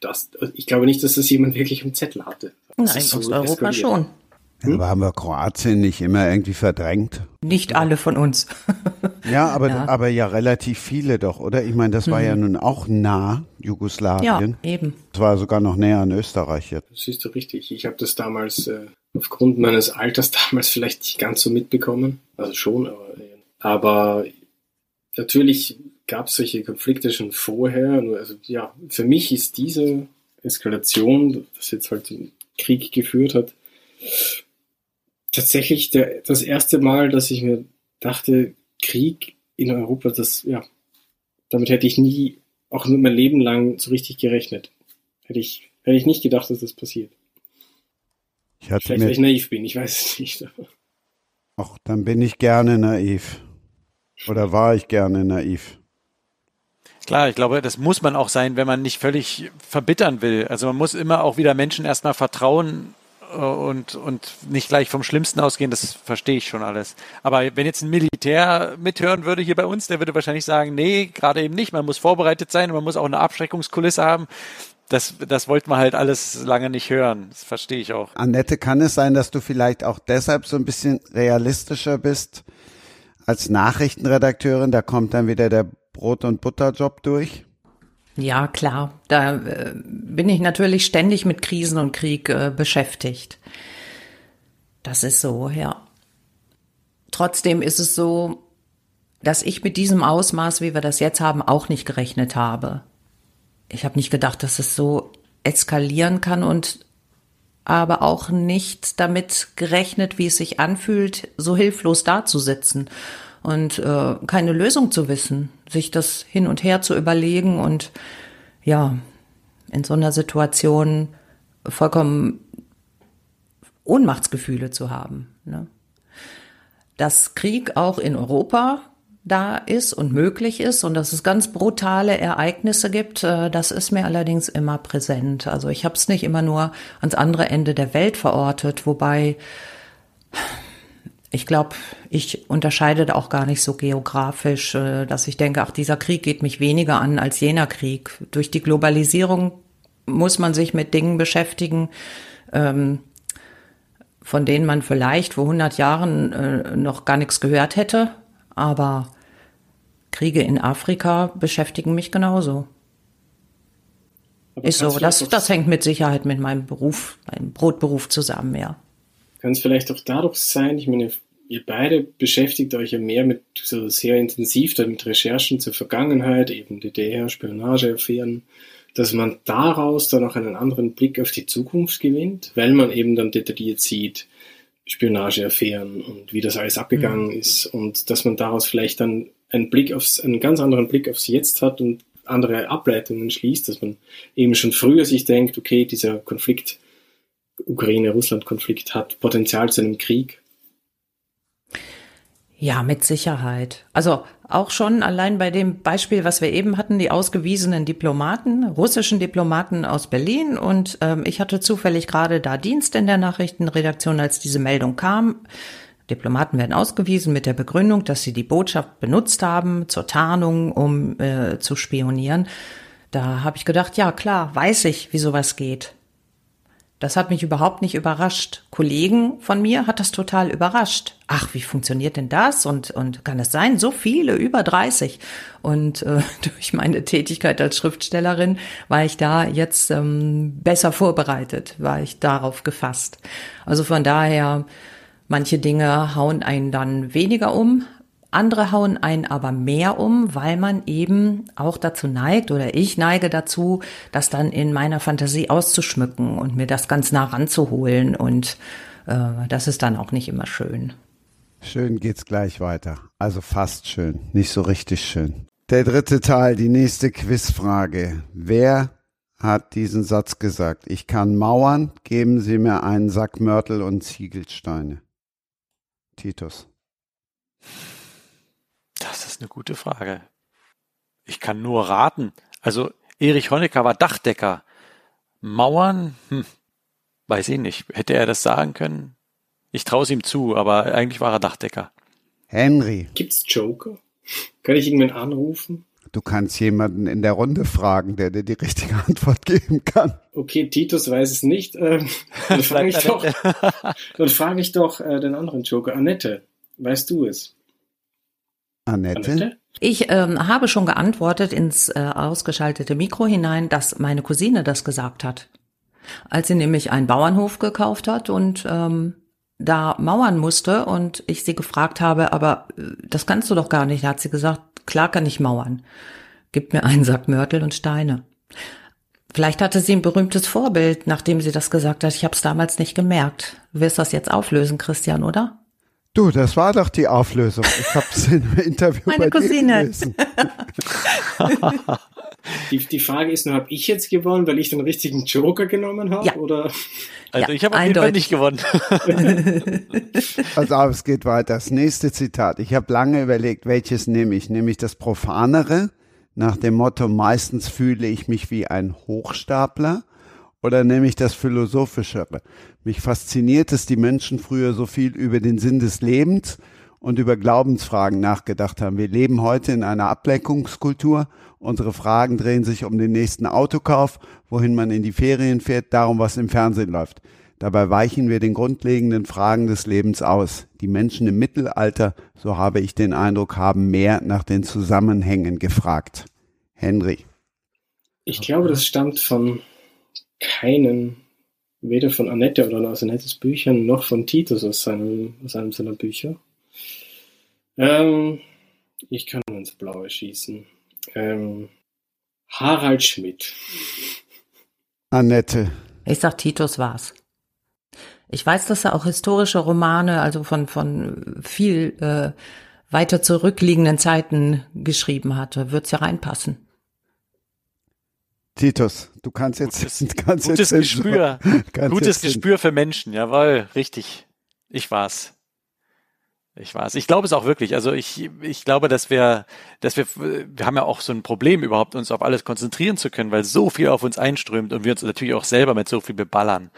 E: das, ich glaube nicht, dass das jemand wirklich im Zettel hatte.
C: Das Nein, so Osteuropa schon.
B: Hm? Aber haben wir Kroatien nicht immer irgendwie verdrängt?
C: Nicht alle von uns.
B: ja, aber ja. aber ja relativ viele doch, oder? Ich meine, das war mhm. ja nun auch nah Jugoslawien.
C: Ja, eben.
B: Das war sogar noch näher an Österreich jetzt.
E: Das ist doch richtig. Ich habe das damals äh, aufgrund meines Alters damals vielleicht nicht ganz so mitbekommen. Also schon, aber, aber natürlich gab es solche Konflikte schon vorher. Also ja, für mich ist diese Eskalation, das jetzt halt den Krieg geführt hat, tatsächlich der, das erste Mal, dass ich mir dachte, Krieg in Europa, das, ja, damit hätte ich nie, auch nur mein Leben lang so richtig gerechnet. Hätte ich, hätte ich nicht gedacht, dass das passiert.
B: Ich hatte Vielleicht, weil
E: ich naiv bin, ich weiß es nicht.
B: Ach, dann bin ich gerne naiv. Oder war ich gerne naiv?
D: Klar, ich glaube, das muss man auch sein, wenn man nicht völlig verbittern will. Also man muss immer auch wieder Menschen erstmal vertrauen, und, und nicht gleich vom Schlimmsten ausgehen, das verstehe ich schon alles. Aber wenn jetzt ein Militär mithören würde hier bei uns, der würde wahrscheinlich sagen, nee, gerade eben nicht. Man muss vorbereitet sein und man muss auch eine Abschreckungskulisse haben. Das, das wollte man halt alles lange nicht hören. Das verstehe ich auch.
B: Annette, kann es sein, dass du vielleicht auch deshalb so ein bisschen realistischer bist als Nachrichtenredakteurin? Da kommt dann wieder der Brot- und Butterjob durch?
C: Ja, klar. Da äh, bin ich natürlich ständig mit Krisen und Krieg äh, beschäftigt. Das ist so, ja. Trotzdem ist es so, dass ich mit diesem Ausmaß, wie wir das jetzt haben, auch nicht gerechnet habe. Ich habe nicht gedacht, dass es so eskalieren kann und aber auch nicht damit gerechnet, wie es sich anfühlt, so hilflos dazusitzen und äh, keine Lösung zu wissen, sich das hin und her zu überlegen und ja, in so einer Situation vollkommen Ohnmachtsgefühle zu haben. Ne? Dass Krieg auch in Europa da ist und möglich ist und dass es ganz brutale Ereignisse gibt, äh, das ist mir allerdings immer präsent. Also ich habe es nicht immer nur ans andere Ende der Welt verortet, wobei ich glaube, ich unterscheide da auch gar nicht so geografisch, äh, dass ich denke, ach, dieser Krieg geht mich weniger an als jener Krieg. Durch die Globalisierung muss man sich mit Dingen beschäftigen, ähm, von denen man vielleicht vor 100 Jahren äh, noch gar nichts gehört hätte. Aber Kriege in Afrika beschäftigen mich genauso. Aber ist so, das, das hängt mit Sicherheit mit meinem Beruf, meinem Brotberuf zusammen, ja.
E: Kann es vielleicht auch dadurch sein, ich meine, ihr beide beschäftigt euch ja mehr mit so sehr intensiv dann mit Recherchen zur Vergangenheit, eben DDR, Spionageaffären, dass man daraus dann auch einen anderen Blick auf die Zukunft gewinnt, weil man eben dann detailliert sieht, Spionageaffären und wie das alles abgegangen mhm. ist und dass man daraus vielleicht dann einen Blick aufs, einen ganz anderen Blick aufs Jetzt hat und andere Ableitungen schließt, dass man eben schon früher sich denkt, okay, dieser Konflikt Ukraine-Russland-Konflikt hat Potenzial zu einem Krieg.
C: Ja, mit Sicherheit. Also auch schon allein bei dem Beispiel, was wir eben hatten, die ausgewiesenen Diplomaten, russischen Diplomaten aus Berlin. Und ähm, ich hatte zufällig gerade da Dienst in der Nachrichtenredaktion, als diese Meldung kam. Diplomaten werden ausgewiesen mit der Begründung, dass sie die Botschaft benutzt haben zur Tarnung, um äh, zu spionieren. Da habe ich gedacht, ja klar, weiß ich, wie sowas geht. Das hat mich überhaupt nicht überrascht. Kollegen von mir hat das total überrascht. Ach, wie funktioniert denn das? Und, und kann es sein? So viele, über 30. Und äh, durch meine Tätigkeit als Schriftstellerin war ich da jetzt ähm, besser vorbereitet, war ich darauf gefasst. Also von daher, manche Dinge hauen einen dann weniger um, andere hauen einen aber mehr um, weil man eben auch dazu neigt oder ich neige dazu, das dann in meiner Fantasie auszuschmücken und mir das ganz nah ranzuholen und äh, das ist dann auch nicht immer schön.
B: Schön geht's gleich weiter. Also fast schön, nicht so richtig schön. Der dritte Teil, die nächste Quizfrage. Wer hat diesen Satz gesagt? Ich kann mauern, geben Sie mir einen Sack Mörtel und Ziegelsteine. Titus.
D: Das ist eine gute Frage. Ich kann nur raten. Also Erich Honecker war Dachdecker. Mauern? Hm, weiß ich nicht. Hätte er das sagen können? Ich traue es ihm zu, aber eigentlich war er Dachdecker.
B: Henry.
E: Gibt's Joker? Kann ich irgendwen anrufen?
B: Du kannst jemanden in der Runde fragen, der dir die richtige Antwort geben kann.
E: Okay, Titus weiß es nicht. Ähm, dann frage ich doch, dann frage ich doch äh, den anderen Joker. Annette, weißt du es?
B: Annette? Annette?
C: Ich ähm, habe schon geantwortet ins äh, ausgeschaltete Mikro hinein, dass meine Cousine das gesagt hat. Als sie nämlich einen Bauernhof gekauft hat und ähm, da mauern musste und ich sie gefragt habe, aber äh, das kannst du doch gar nicht, da hat sie gesagt, klar kann ich mauern. Gib mir einen Sack Mörtel und Steine. Vielleicht hatte sie ein berühmtes Vorbild, nachdem sie das gesagt hat. Ich habe es damals nicht gemerkt. Du wirst das jetzt auflösen, Christian, oder?
B: Du, das war doch die Auflösung. Ich habe es im Interview
C: Meine
B: bei
C: Cousine.
B: dir gelesen.
E: die, die Frage ist nur, habe ich jetzt gewonnen, weil ich den richtigen Joker genommen habe?
C: Ja.
E: Oder?
D: Also
C: Ja,
D: ich habe auf jeden Fall
C: eindeutig.
D: nicht gewonnen.
B: Auf, es geht weiter. Das nächste Zitat. Ich habe lange überlegt, welches nehme ich. Nehme ich das Profanere nach dem Motto, meistens fühle ich mich wie ein Hochstapler oder nehme ich das Philosophischere? Mich fasziniert es, die Menschen früher so viel über den Sinn des Lebens und über Glaubensfragen nachgedacht haben. Wir leben heute in einer Ablenkungskultur. Unsere Fragen drehen sich um den nächsten Autokauf, wohin man in die Ferien fährt, darum, was im Fernsehen läuft. Dabei weichen wir den grundlegenden Fragen des Lebens aus. Die Menschen im Mittelalter, so habe ich den Eindruck, haben mehr nach den Zusammenhängen gefragt. Henry.
E: Ich glaube, das stammt von keinen, weder von Annette oder aus Annettes Büchern, noch von Titus aus, seinem, aus einem seiner Bücher. Ähm, ich kann ins Blaue schießen. Ähm, Harald Schmidt.
B: Annette.
C: Ich sag, Titus war's. Ich weiß, dass er auch historische Romane, also von, von viel äh, weiter zurückliegenden Zeiten geschrieben hatte. Wird's ja reinpassen.
B: Titus, du kannst jetzt,
D: Gutes,
B: kannst
D: gutes
B: jetzt
D: Gespür. Gutes
B: jetzt-
D: Gespür für Menschen, jawohl, richtig. Ich war's. Ich war's. Ich glaube es auch wirklich. Also ich, ich glaube, dass wir, dass wir, wir haben ja auch so ein Problem überhaupt, uns auf alles konzentrieren zu können, weil so viel auf uns einströmt und wir uns natürlich auch selber mit so viel beballern.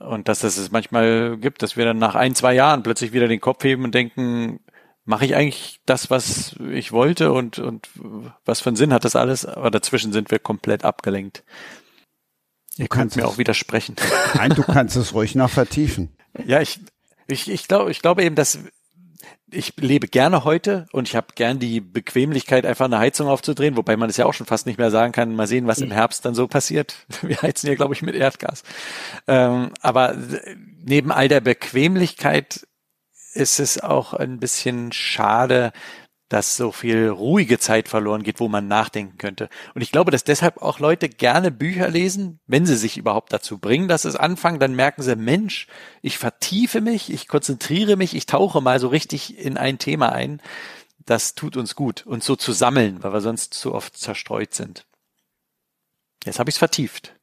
D: Und dass das es manchmal gibt, dass wir dann nach ein, zwei Jahren plötzlich wieder den Kopf heben und denken, mache ich eigentlich das, was ich wollte und, und was für einen Sinn hat das alles? Aber dazwischen sind wir komplett abgelenkt. Ihr könnt
B: kannst
D: mir auch widersprechen.
B: Nein, du kannst es ruhig noch vertiefen.
D: Ja, ich, ich, ich glaube, ich glaube eben, dass ich lebe gerne heute und ich habe gern die Bequemlichkeit, einfach eine Heizung aufzudrehen, wobei man es ja auch schon fast nicht mehr sagen kann. Mal sehen, was im Herbst dann so passiert. Wir heizen ja, glaube ich, mit Erdgas. Ähm, aber neben all der Bequemlichkeit ist es auch ein bisschen schade, dass so viel ruhige Zeit verloren geht, wo man nachdenken könnte. Und ich glaube, dass deshalb auch Leute gerne Bücher lesen, wenn sie sich überhaupt dazu bringen, dass es anfangen, dann merken sie, Mensch, ich vertiefe mich, ich konzentriere mich, ich tauche mal so richtig in ein Thema ein. Das tut uns gut, uns so zu sammeln, weil wir sonst zu oft zerstreut sind. Jetzt habe ich es vertieft.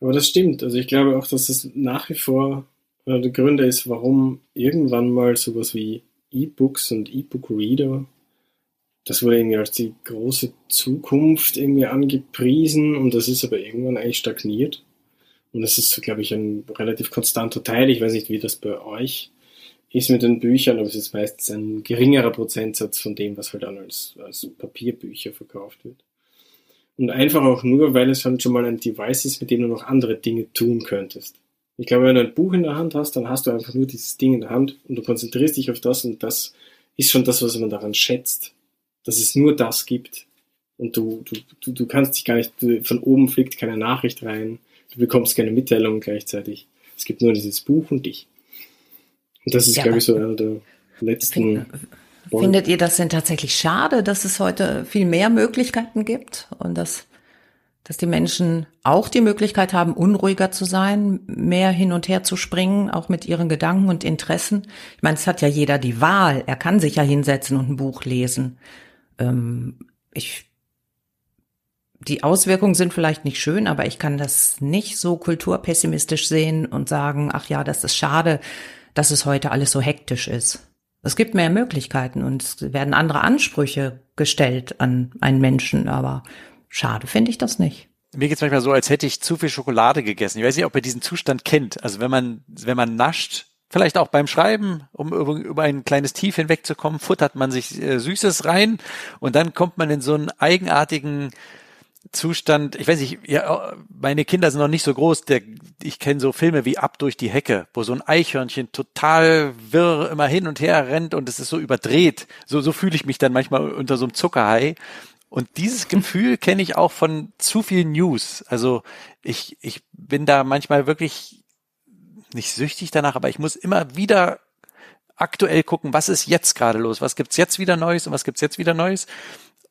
E: Aber das stimmt. Also ich glaube auch, dass das nach wie vor einer der Gründe ist, warum irgendwann mal sowas wie E-Books und E-Book-Reader das wurde irgendwie als die große Zukunft irgendwie angepriesen und das ist aber irgendwann eigentlich stagniert. Und das ist, glaube ich, ein relativ konstanter Teil. Ich weiß nicht, wie das bei euch ist mit den Büchern, aber es ist meistens ein geringerer Prozentsatz von dem, was halt dann als, als Papierbücher verkauft wird. Und einfach auch nur, weil es halt schon mal ein Device ist, mit dem du noch andere Dinge tun könntest. Ich glaube, wenn du ein Buch in der Hand hast, dann hast du einfach nur dieses Ding in der Hand und du konzentrierst dich auf das und das ist schon das, was man daran schätzt, dass es nur das gibt. Und du, du, du, du kannst dich gar nicht, von oben fliegt keine Nachricht rein, du bekommst keine Mitteilung gleichzeitig. Es gibt nur dieses Buch und dich. Und das ist, ja, glaube ich, so einer der letzten.
C: Findet ihr das denn tatsächlich schade, dass es heute viel mehr Möglichkeiten gibt und dass dass die Menschen auch die Möglichkeit haben, unruhiger zu sein, mehr hin und her zu springen, auch mit ihren Gedanken und Interessen. Ich meine, es hat ja jeder die Wahl. Er kann sich ja hinsetzen und ein Buch lesen. Ähm, ich, die Auswirkungen sind vielleicht nicht schön, aber ich kann das nicht so kulturpessimistisch sehen und sagen, ach ja, das ist schade, dass es heute alles so hektisch ist. Es gibt mehr Möglichkeiten und es werden andere Ansprüche gestellt an einen Menschen, aber Schade finde ich das nicht.
D: Mir geht's manchmal so, als hätte ich zu viel Schokolade gegessen. Ich weiß nicht, ob ihr diesen Zustand kennt. Also wenn man, wenn man nascht, vielleicht auch beim Schreiben, um über ein kleines Tief hinwegzukommen, futtert man sich äh, Süßes rein und dann kommt man in so einen eigenartigen Zustand, ich weiß nicht, ja, meine Kinder sind noch nicht so groß, der, ich kenne so Filme wie Ab durch die Hecke, wo so ein Eichhörnchen total wirr immer hin und her rennt und es ist so überdreht. So, so fühle ich mich dann manchmal unter so einem Zuckerhai. Und dieses Gefühl kenne ich auch von zu viel News. Also ich, ich bin da manchmal wirklich nicht süchtig danach, aber ich muss immer wieder aktuell gucken, was ist jetzt gerade los? Was gibt's jetzt wieder Neues und was gibt's jetzt wieder Neues?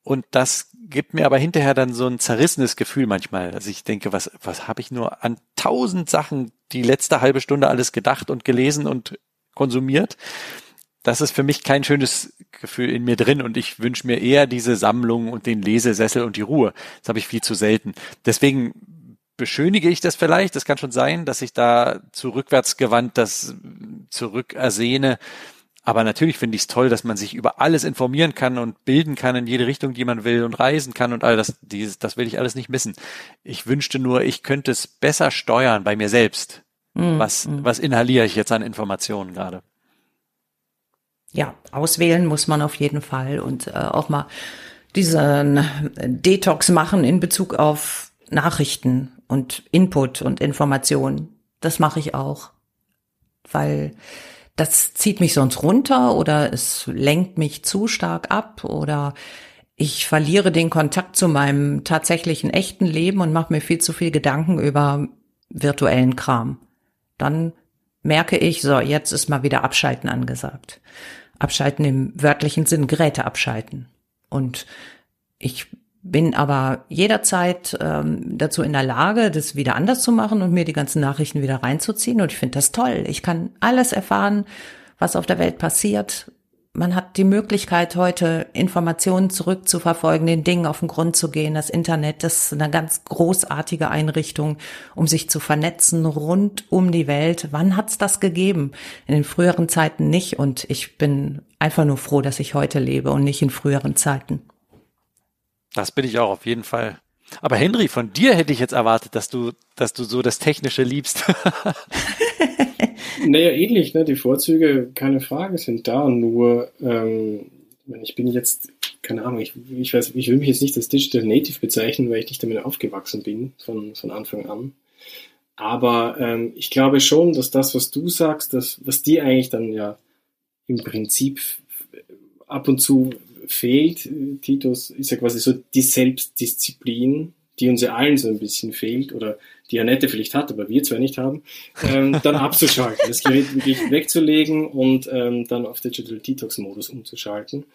D: Und das gibt mir aber hinterher dann so ein zerrissenes Gefühl manchmal. Also ich denke, was, was habe ich nur an tausend Sachen die letzte halbe Stunde alles gedacht und gelesen und konsumiert? Das ist für mich kein schönes Gefühl in mir drin und ich wünsche mir eher diese Sammlung und den Lesesessel und die Ruhe. Das habe ich viel zu selten. Deswegen beschönige ich das vielleicht. Das kann schon sein, dass ich da zu rückwärtsgewandt das zurückersehne. Aber natürlich finde ich es toll, dass man sich über alles informieren kann und bilden kann in jede Richtung, die man will und reisen kann und all das. Dieses, das will ich alles nicht missen. Ich wünschte nur, ich könnte es besser steuern bei mir selbst. Mm, was, mm. was inhaliere ich jetzt an Informationen gerade?
C: Ja, auswählen muss man auf jeden Fall und äh, auch mal diesen Detox machen in Bezug auf Nachrichten und Input und Information. Das mache ich auch, weil das zieht mich sonst runter oder es lenkt mich zu stark ab oder ich verliere den Kontakt zu meinem tatsächlichen echten Leben und mache mir viel zu viel Gedanken über virtuellen Kram. Dann merke ich, so, jetzt ist mal wieder Abschalten angesagt. Abschalten im wörtlichen Sinn, Geräte abschalten. Und ich bin aber jederzeit ähm, dazu in der Lage, das wieder anders zu machen und mir die ganzen Nachrichten wieder reinzuziehen. Und ich finde das toll. Ich kann alles erfahren, was auf der Welt passiert, man hat die Möglichkeit, heute Informationen zurückzuverfolgen, den Dingen auf den Grund zu gehen. Das Internet ist eine ganz großartige Einrichtung, um sich zu vernetzen rund um die Welt. Wann hat's das gegeben? In den früheren Zeiten nicht. Und ich bin einfach nur froh, dass ich heute lebe und nicht in früheren Zeiten.
D: Das bin ich auch auf jeden Fall. Aber Henry, von dir hätte ich jetzt erwartet, dass du, dass du so das Technische liebst.
E: naja, ähnlich, ne? Die Vorzüge, keine Frage, sind da. Nur, ähm, ich bin jetzt, keine Ahnung, ich, ich weiß, ich will mich jetzt nicht als Digital Native bezeichnen, weil ich nicht damit aufgewachsen bin, von, von Anfang an. Aber ähm, ich glaube schon, dass das, was du sagst, das, was dir eigentlich dann ja im Prinzip ab und zu fehlt, Titus, ist ja quasi so die Selbstdisziplin, die uns ja allen so ein bisschen fehlt oder die Annette vielleicht hat, aber wir zwar nicht haben, ähm, dann abzuschalten, das Gerät wirklich wegzulegen und ähm, dann auf Digital Detox Modus umzuschalten.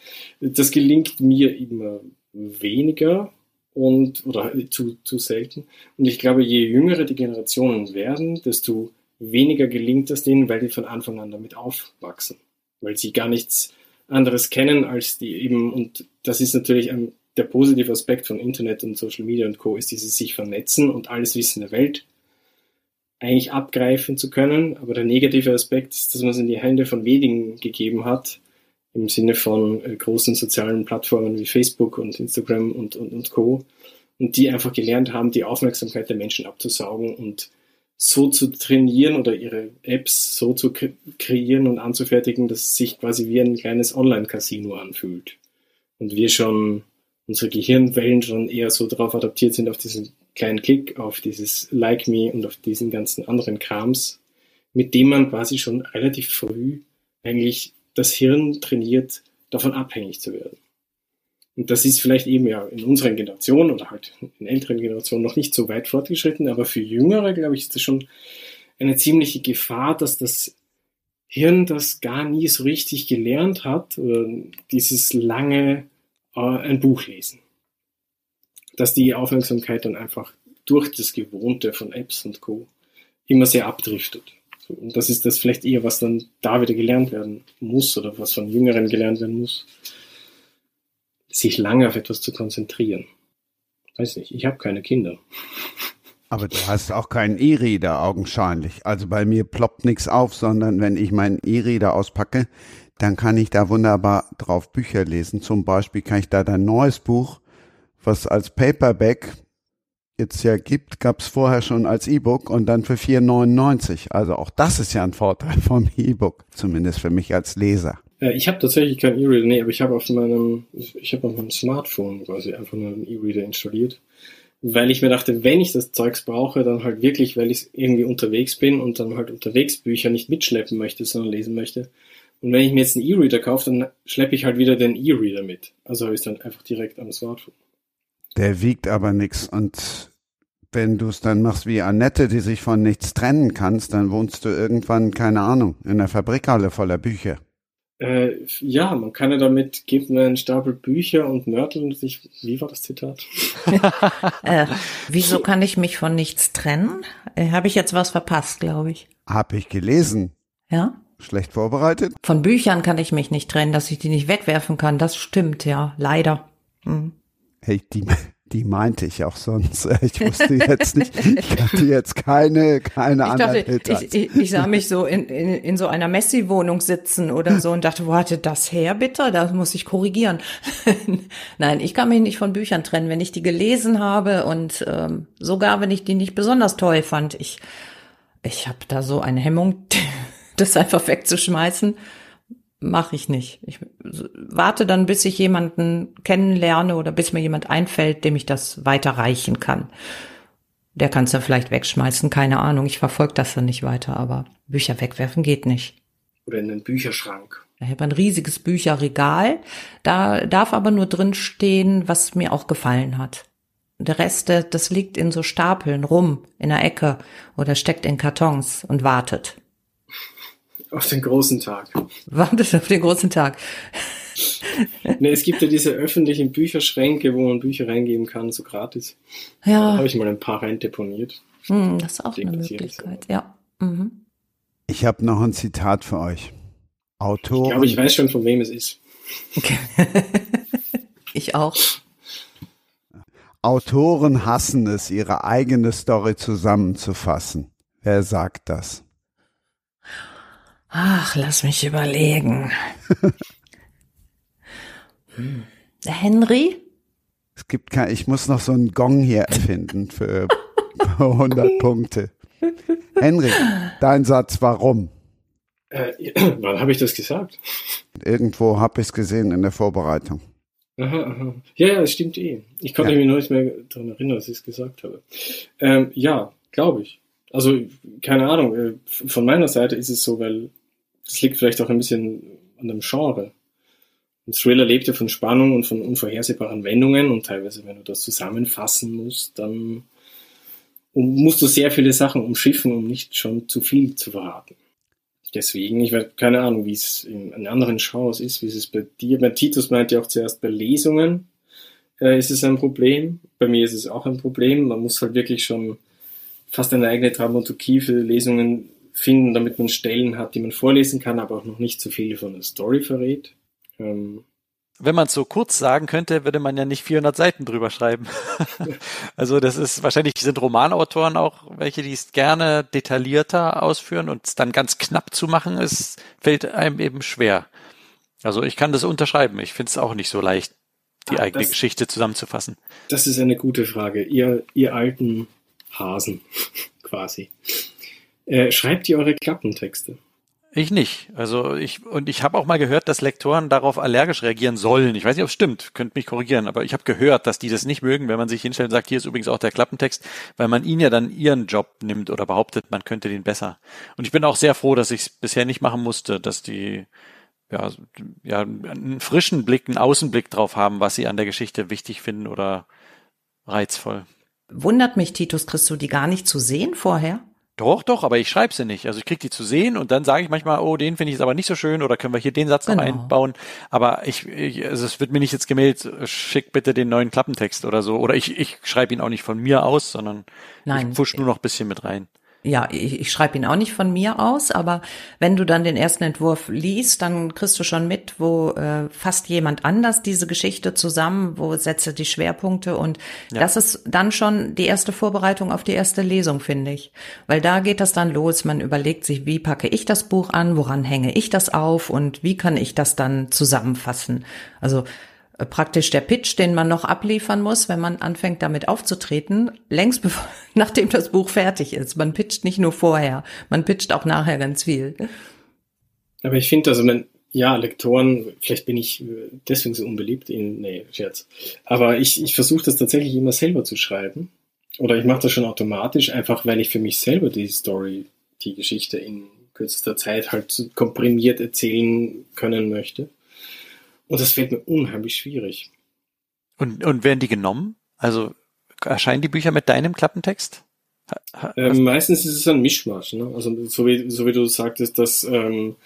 E: Das gelingt mir immer weniger und oder zu, zu selten. Und ich glaube, je jüngere die Generationen werden, desto weniger gelingt das denen, weil die von Anfang an damit aufwachsen, weil sie gar nichts anderes kennen als die eben, und das ist natürlich ein der positive Aspekt von Internet und Social Media und Co. ist dieses sich vernetzen und alles Wissen der Welt eigentlich abgreifen zu können. Aber der negative Aspekt ist, dass man es in die Hände von wenigen gegeben hat, im Sinne von äh, großen sozialen Plattformen wie Facebook und Instagram und, und, und Co. Und die einfach gelernt haben, die Aufmerksamkeit der Menschen abzusaugen und so zu trainieren oder ihre Apps so zu kreieren und anzufertigen, dass es sich quasi wie ein kleines Online-Casino anfühlt. Und wir schon, unsere Gehirnwellen schon eher so darauf adaptiert sind, auf diesen kleinen Klick, auf dieses Like Me und auf diesen ganzen anderen Krams, mit dem man quasi schon relativ früh eigentlich das Hirn trainiert, davon abhängig zu werden. Und das ist vielleicht eben ja in unseren Generationen oder halt in älteren Generationen noch nicht so weit fortgeschritten, aber für Jüngere, glaube ich, ist das schon eine ziemliche Gefahr, dass das Hirn das gar nie so richtig gelernt hat, oder dieses lange äh, ein Buch lesen. Dass die Aufmerksamkeit dann einfach durch das Gewohnte von Apps und Co. immer sehr abdriftet. Und das ist das vielleicht eher, was dann da wieder gelernt werden muss oder was von Jüngeren gelernt werden muss, sich lange auf etwas zu konzentrieren. Weiß nicht, ich habe keine Kinder.
B: Aber du hast auch keinen E-Reader augenscheinlich. Also bei mir ploppt nichts auf, sondern wenn ich meinen E-Reader auspacke, dann kann ich da wunderbar drauf Bücher lesen. Zum Beispiel kann ich da dein neues Buch, was als Paperback jetzt ja gibt, gab es vorher schon als E-Book und dann für 4,99. Also auch das ist ja ein Vorteil vom E-Book, zumindest für mich als Leser.
E: Äh, ich habe tatsächlich keinen E-Reader, nee, aber ich habe auf meinem, ich habe auf meinem Smartphone quasi einfach nur einen E-Reader installiert, weil ich mir dachte, wenn ich das Zeugs brauche, dann halt wirklich, weil ich irgendwie unterwegs bin und dann halt unterwegs Bücher nicht mitschleppen möchte, sondern lesen möchte. Und wenn ich mir jetzt einen E-Reader kaufe, dann schleppe ich halt wieder den E-Reader mit. Also habe ich es dann einfach direkt am Smartphone.
B: Der wiegt aber nichts und wenn du es dann machst wie Annette, die sich von nichts trennen kannst, dann wohnst du irgendwann, keine Ahnung, in einer Fabrikhalle voller Bücher.
E: Äh, ja, man kann ja damit, gibt mir einen Stapel Bücher und nördeln sich, wie war das Zitat?
C: äh, wieso kann ich mich von nichts trennen? Äh, Habe ich jetzt was verpasst, glaube ich.
B: Hab ich gelesen.
C: Ja?
B: Schlecht vorbereitet?
C: Von Büchern kann ich mich nicht trennen, dass ich die nicht wegwerfen kann. Das stimmt, ja, leider. Hm.
B: Hey, die, die meinte ich auch sonst. Ich wusste jetzt nicht, ich hatte jetzt keine, keine ich
C: dachte, ich, ich, ich, sah mich so in, in, in so einer Messi-Wohnung sitzen oder so und dachte, wo hatte das her, bitte? Da muss ich korrigieren. Nein, ich kann mich nicht von Büchern trennen, wenn ich die gelesen habe und ähm, sogar wenn ich die nicht besonders toll fand. Ich, ich habe da so eine Hemmung, das einfach wegzuschmeißen mache ich nicht. Ich warte dann, bis ich jemanden kennenlerne oder bis mir jemand einfällt, dem ich das weiterreichen kann. Der kann es ja vielleicht wegschmeißen, keine Ahnung. Ich verfolge das dann nicht weiter, aber Bücher wegwerfen geht nicht.
E: Oder in den Bücherschrank.
C: Ich habe ein riesiges Bücherregal. Da darf aber nur drin stehen, was mir auch gefallen hat. Der Rest, das liegt in so Stapeln rum, in der Ecke oder steckt in Kartons und wartet.
E: Auf den großen Tag.
C: Wartet auf den großen Tag.
E: ne, es gibt ja diese öffentlichen Bücherschränke, wo man Bücher reingeben kann, so gratis. Ja. Da habe ich mal ein paar rein deponiert.
C: Hm, das ist auch eine Möglichkeit, ja. Mhm.
B: Ich habe noch ein Zitat für euch. Autor.
E: Ich glaube, ich weiß schon, von wem es ist. Okay.
C: ich auch.
B: Autoren hassen es, ihre eigene Story zusammenzufassen. Wer sagt das?
C: Ach, lass mich überlegen. hm. Henry?
B: Es gibt kein, ich muss noch so einen Gong hier erfinden für 100 Punkte. Henry, dein Satz, warum?
E: Äh, wann habe ich das gesagt?
B: Irgendwo habe ich es gesehen in der Vorbereitung.
E: Aha, aha. Ja, ja, das stimmt eh. Ich konnte ja. mich noch nicht mehr daran erinnern, dass ich es gesagt habe. Ähm, ja, glaube ich. Also, keine Ahnung. Äh, von meiner Seite ist es so, weil das liegt vielleicht auch ein bisschen an dem Genre. Ein Thriller lebt ja von Spannung und von unvorhersehbaren Wendungen und teilweise, wenn du das zusammenfassen musst, dann musst du sehr viele Sachen umschiffen, um nicht schon zu viel zu verraten. Deswegen, ich weiß keine Ahnung, wie es in, anderen Genres ist, wie es bei dir, bei Titus meinte ja auch zuerst bei Lesungen äh, ist es ein Problem. Bei mir ist es auch ein Problem. Man muss halt wirklich schon fast eine eigene Dramaturgie für Lesungen finden, damit man Stellen hat, die man vorlesen kann, aber auch noch nicht zu viel von der Story verrät. Ähm,
D: wenn man es so kurz sagen könnte, würde man ja nicht 400 Seiten drüber schreiben. also das ist wahrscheinlich sind Romanautoren auch welche, die es gerne detaillierter ausführen und es dann ganz knapp zu machen, ist fällt einem eben schwer. Also ich kann das unterschreiben. Ich finde es auch nicht so leicht, die ah, eigene das, Geschichte zusammenzufassen.
E: Das ist eine gute Frage. Ihr, ihr alten Hasen quasi. Äh, schreibt ihr eure Klappentexte?
D: Ich nicht. Also ich und ich habe auch mal gehört, dass Lektoren darauf allergisch reagieren sollen. Ich weiß nicht, ob es stimmt, könnt mich korrigieren, aber ich habe gehört, dass die das nicht mögen, wenn man sich hinstellt und sagt, hier ist übrigens auch der Klappentext, weil man ihnen ja dann ihren Job nimmt oder behauptet, man könnte den besser. Und ich bin auch sehr froh, dass ich es bisher nicht machen musste, dass die ja, ja einen frischen Blick, einen Außenblick drauf haben, was sie an der Geschichte wichtig finden oder reizvoll.
C: Wundert mich, Titus, kriegst du die gar nicht zu sehen vorher?
D: Doch, doch, aber ich schreibe sie nicht. Also ich krieg die zu sehen und dann sage ich manchmal, oh, den finde ich jetzt aber nicht so schön oder können wir hier den Satz genau. noch einbauen. Aber ich, ich also es wird mir nicht jetzt gemeldet, schick bitte den neuen Klappentext oder so. Oder ich, ich schreibe ihn auch nicht von mir aus, sondern Nein. ich push nur noch bisschen mit rein
C: ja, ich, ich schreibe ihn auch nicht von mir aus, aber wenn du dann den ersten Entwurf liest, dann kriegst du schon mit, wo äh, fasst jemand anders diese Geschichte zusammen, wo setzt er die Schwerpunkte und ja. das ist dann schon die erste Vorbereitung auf die erste Lesung, finde ich. Weil da geht das dann los, man überlegt sich, wie packe ich das Buch an, woran hänge ich das auf und wie kann ich das dann zusammenfassen. Also praktisch der Pitch, den man noch abliefern muss, wenn man anfängt damit aufzutreten, längst bevor, nachdem das Buch fertig ist. Man pitcht nicht nur vorher, man pitcht auch nachher ganz viel.
E: Aber ich finde, also man, ja, Lektoren, vielleicht bin ich äh, deswegen so unbeliebt, in, nee, Scherz. Aber ich, ich versuche das tatsächlich immer selber zu schreiben. Oder ich mache das schon automatisch, einfach weil ich für mich selber die Story, die Geschichte in kürzester Zeit halt komprimiert erzählen können möchte. Und das fällt mir unheimlich schwierig.
D: Und, und werden die genommen? Also erscheinen die Bücher mit deinem Klappentext?
E: Ähm, meistens ist es ein Mischmasch. Ne? Also so wie, so wie du sagtest, dass ähm,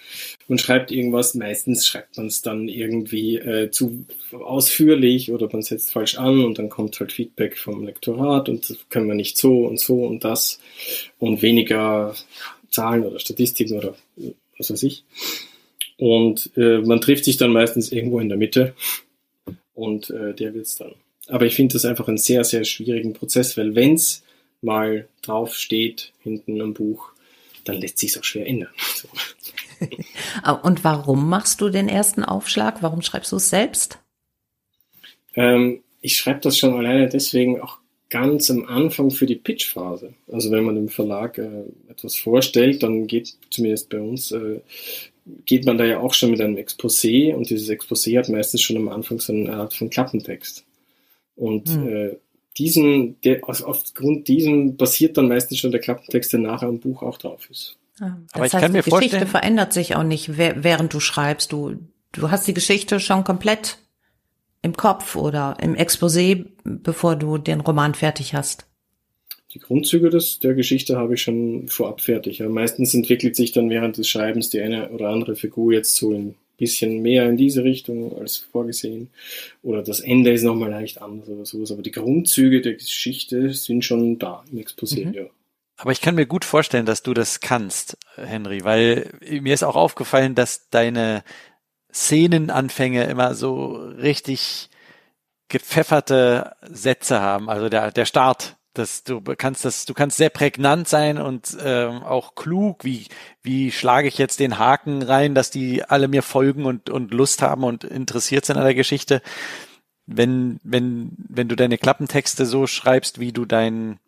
E: man schreibt irgendwas, meistens schreibt man es dann irgendwie äh, zu ausführlich oder man setzt falsch an und dann kommt halt Feedback vom Lektorat und das können wir nicht so und so und das und weniger Zahlen oder Statistiken oder was weiß ich. Und äh, man trifft sich dann meistens irgendwo in der Mitte und äh, der wird's dann. Aber ich finde das einfach einen sehr, sehr schwierigen Prozess, weil wenn's mal drauf steht hinten am Buch, dann lässt sich's auch schwer ändern.
C: und warum machst du den ersten Aufschlag? Warum schreibst du es selbst?
E: Ähm, ich schreibe das schon alleine deswegen auch ganz am Anfang für die Pitch-Phase. Also wenn man dem Verlag äh, etwas vorstellt, dann geht zumindest bei uns äh, geht man da ja auch schon mit einem Exposé und dieses Exposé hat meistens schon am Anfang so eine Art von Klappentext. Und mhm. äh, diesen, der, also aufgrund diesem basiert dann meistens schon der Klappentext, der nachher im Buch auch drauf ist.
C: Ja, das Aber ich heißt, kann mir die Geschichte verändert sich auch nicht, während du schreibst. Du, du hast die Geschichte schon komplett im Kopf oder im Exposé, bevor du den Roman fertig hast
E: die Grundzüge des, der Geschichte habe ich schon vorab fertig. Ja. Meistens entwickelt sich dann während des Schreibens die eine oder andere Figur jetzt so ein bisschen mehr in diese Richtung als vorgesehen. Oder das Ende ist nochmal leicht anders oder sowas. Aber die Grundzüge der Geschichte sind schon da im Exposé, mhm. ja.
D: Aber ich kann mir gut vorstellen, dass du das kannst, Henry, weil mir ist auch aufgefallen, dass deine Szenenanfänge immer so richtig gepfefferte Sätze haben. Also der, der Start dass du kannst das, du kannst sehr prägnant sein und ähm, auch klug, wie, wie schlage ich jetzt den Haken rein, dass die alle mir folgen und, und Lust haben und interessiert sind an der Geschichte. Wenn, wenn, wenn du deine Klappentexte so schreibst, wie du deinen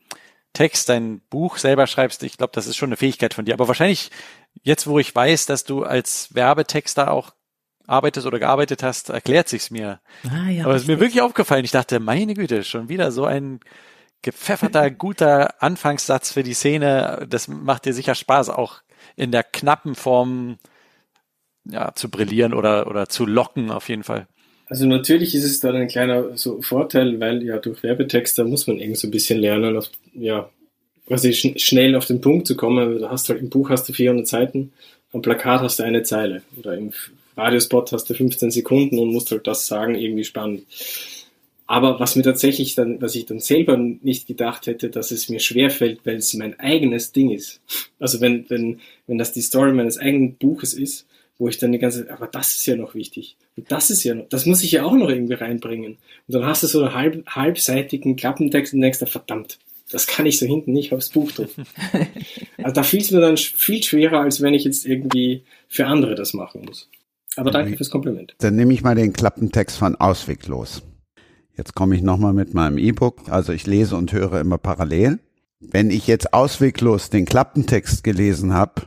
D: Text, dein Buch selber schreibst, ich glaube, das ist schon eine Fähigkeit von dir. Aber wahrscheinlich, jetzt wo ich weiß, dass du als Werbetexter auch arbeitest oder gearbeitet hast, erklärt sich's mir. Ah, ja, Aber es ist mir wirklich aufgefallen. Ich dachte, meine Güte, schon wieder so ein gepfefferter, guter Anfangssatz für die Szene. Das macht dir sicher Spaß, auch in der knappen Form ja, zu brillieren oder, oder zu locken auf jeden Fall.
E: Also natürlich ist es dann ein kleiner so Vorteil, weil ja durch Werbetexte muss man eben so ein bisschen lernen, auf, ja, quasi schn schnell auf den Punkt zu kommen. Du hast halt im Buch hast du 400 Seiten, am Plakat hast du eine Zeile oder im Radiospot hast du 15 Sekunden und musst halt das sagen, irgendwie spannend. Aber was mir tatsächlich dann, was ich dann selber nicht gedacht hätte, dass es mir schwerfällt, weil es mein eigenes Ding ist. Also wenn, wenn, wenn das die Story meines eigenen Buches ist, wo ich dann die ganze aber das ist ja noch wichtig. Und das ist ja noch, das muss ich ja auch noch irgendwie reinbringen. Und dann hast du so einen halb, halbseitigen Klappentext und denkst, verdammt, das kann ich so hinten nicht aufs Buch drücken. also da fiel es mir dann viel schwerer, als wenn ich jetzt irgendwie für andere das machen muss. Aber danke fürs Kompliment.
B: Dann nehme ich mal den Klappentext von Ausweglos. Jetzt komme ich nochmal mit meinem E-Book. Also ich lese und höre immer parallel. Wenn ich jetzt ausweglos den Klappentext gelesen habe,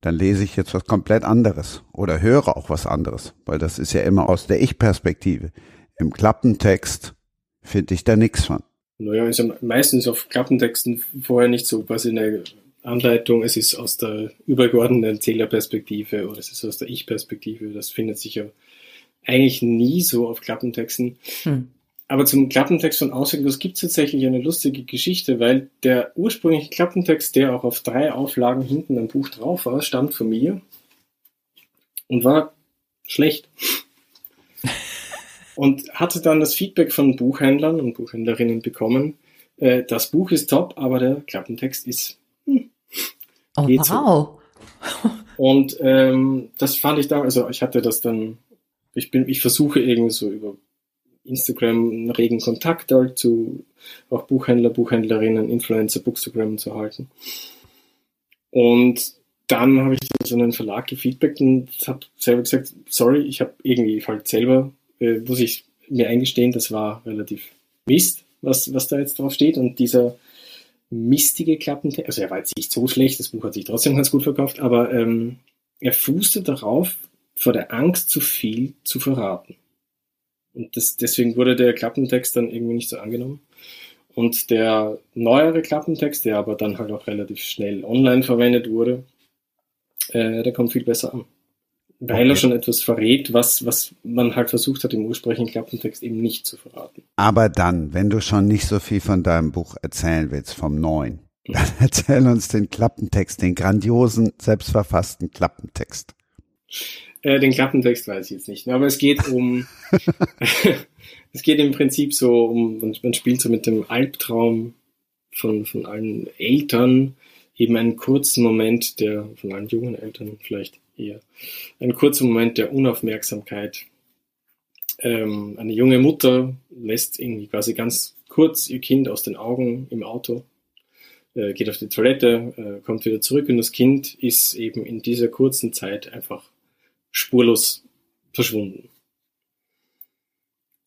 B: dann lese ich jetzt was komplett anderes oder höre auch was anderes, weil das ist ja immer aus der Ich-Perspektive. Im Klappentext finde ich da nichts von.
E: Naja, ist ja meistens auf Klappentexten vorher nicht so quasi eine Anleitung, es ist aus der übergeordneten Erzählerperspektive oder es ist aus der Ich-Perspektive. Das findet sich ja eigentlich nie so auf Klappentexten. Hm. Aber zum Klappentext von Ausweglos gibt es tatsächlich eine lustige Geschichte, weil der ursprüngliche Klappentext, der auch auf drei Auflagen hinten am Buch drauf war, stammt von mir und war schlecht. und hatte dann das Feedback von Buchhändlern und Buchhändlerinnen bekommen, äh, das Buch ist top, aber der Klappentext ist hm,
C: Oh, wow.
E: So. Und ähm, das fand ich da, also ich hatte das dann, ich bin, ich versuche irgendwie so über Instagram einen regen Kontakt halt zu auch Buchhändler, Buchhändlerinnen, Influencer, Bookstagram zu halten. Und dann habe ich an den Verlag gefeedbackt und habe selber gesagt, sorry, ich habe irgendwie halt selber, äh, muss ich mir eingestehen, das war relativ Mist, was, was da jetzt drauf steht. Und dieser mistige Klappentext. Also er war jetzt nicht so schlecht, das Buch hat sich trotzdem ganz gut verkauft, aber ähm, er fußte darauf, vor der Angst zu viel zu verraten. Und das, deswegen wurde der Klappentext dann irgendwie nicht so angenommen. Und der neuere Klappentext, der aber dann halt auch relativ schnell online verwendet wurde, äh, der kommt viel besser an weil okay. er schon etwas verrät, was, was man halt versucht hat, im ursprünglichen Klappentext eben nicht zu verraten.
B: Aber dann, wenn du schon nicht so viel von deinem Buch erzählen willst, vom neuen, dann erzähl uns den Klappentext, den grandiosen, selbstverfassten Klappentext.
E: Äh, den Klappentext weiß ich jetzt nicht, aber es geht um, es geht im Prinzip so um, man spielt so mit dem Albtraum von, von allen Eltern, eben einen kurzen Moment, der von allen jungen Eltern vielleicht eher ein kurzer Moment der Unaufmerksamkeit. Ähm, eine junge Mutter lässt irgendwie quasi ganz kurz ihr Kind aus den Augen im Auto, äh, geht auf die Toilette, äh, kommt wieder zurück und das Kind ist eben in dieser kurzen Zeit einfach spurlos verschwunden.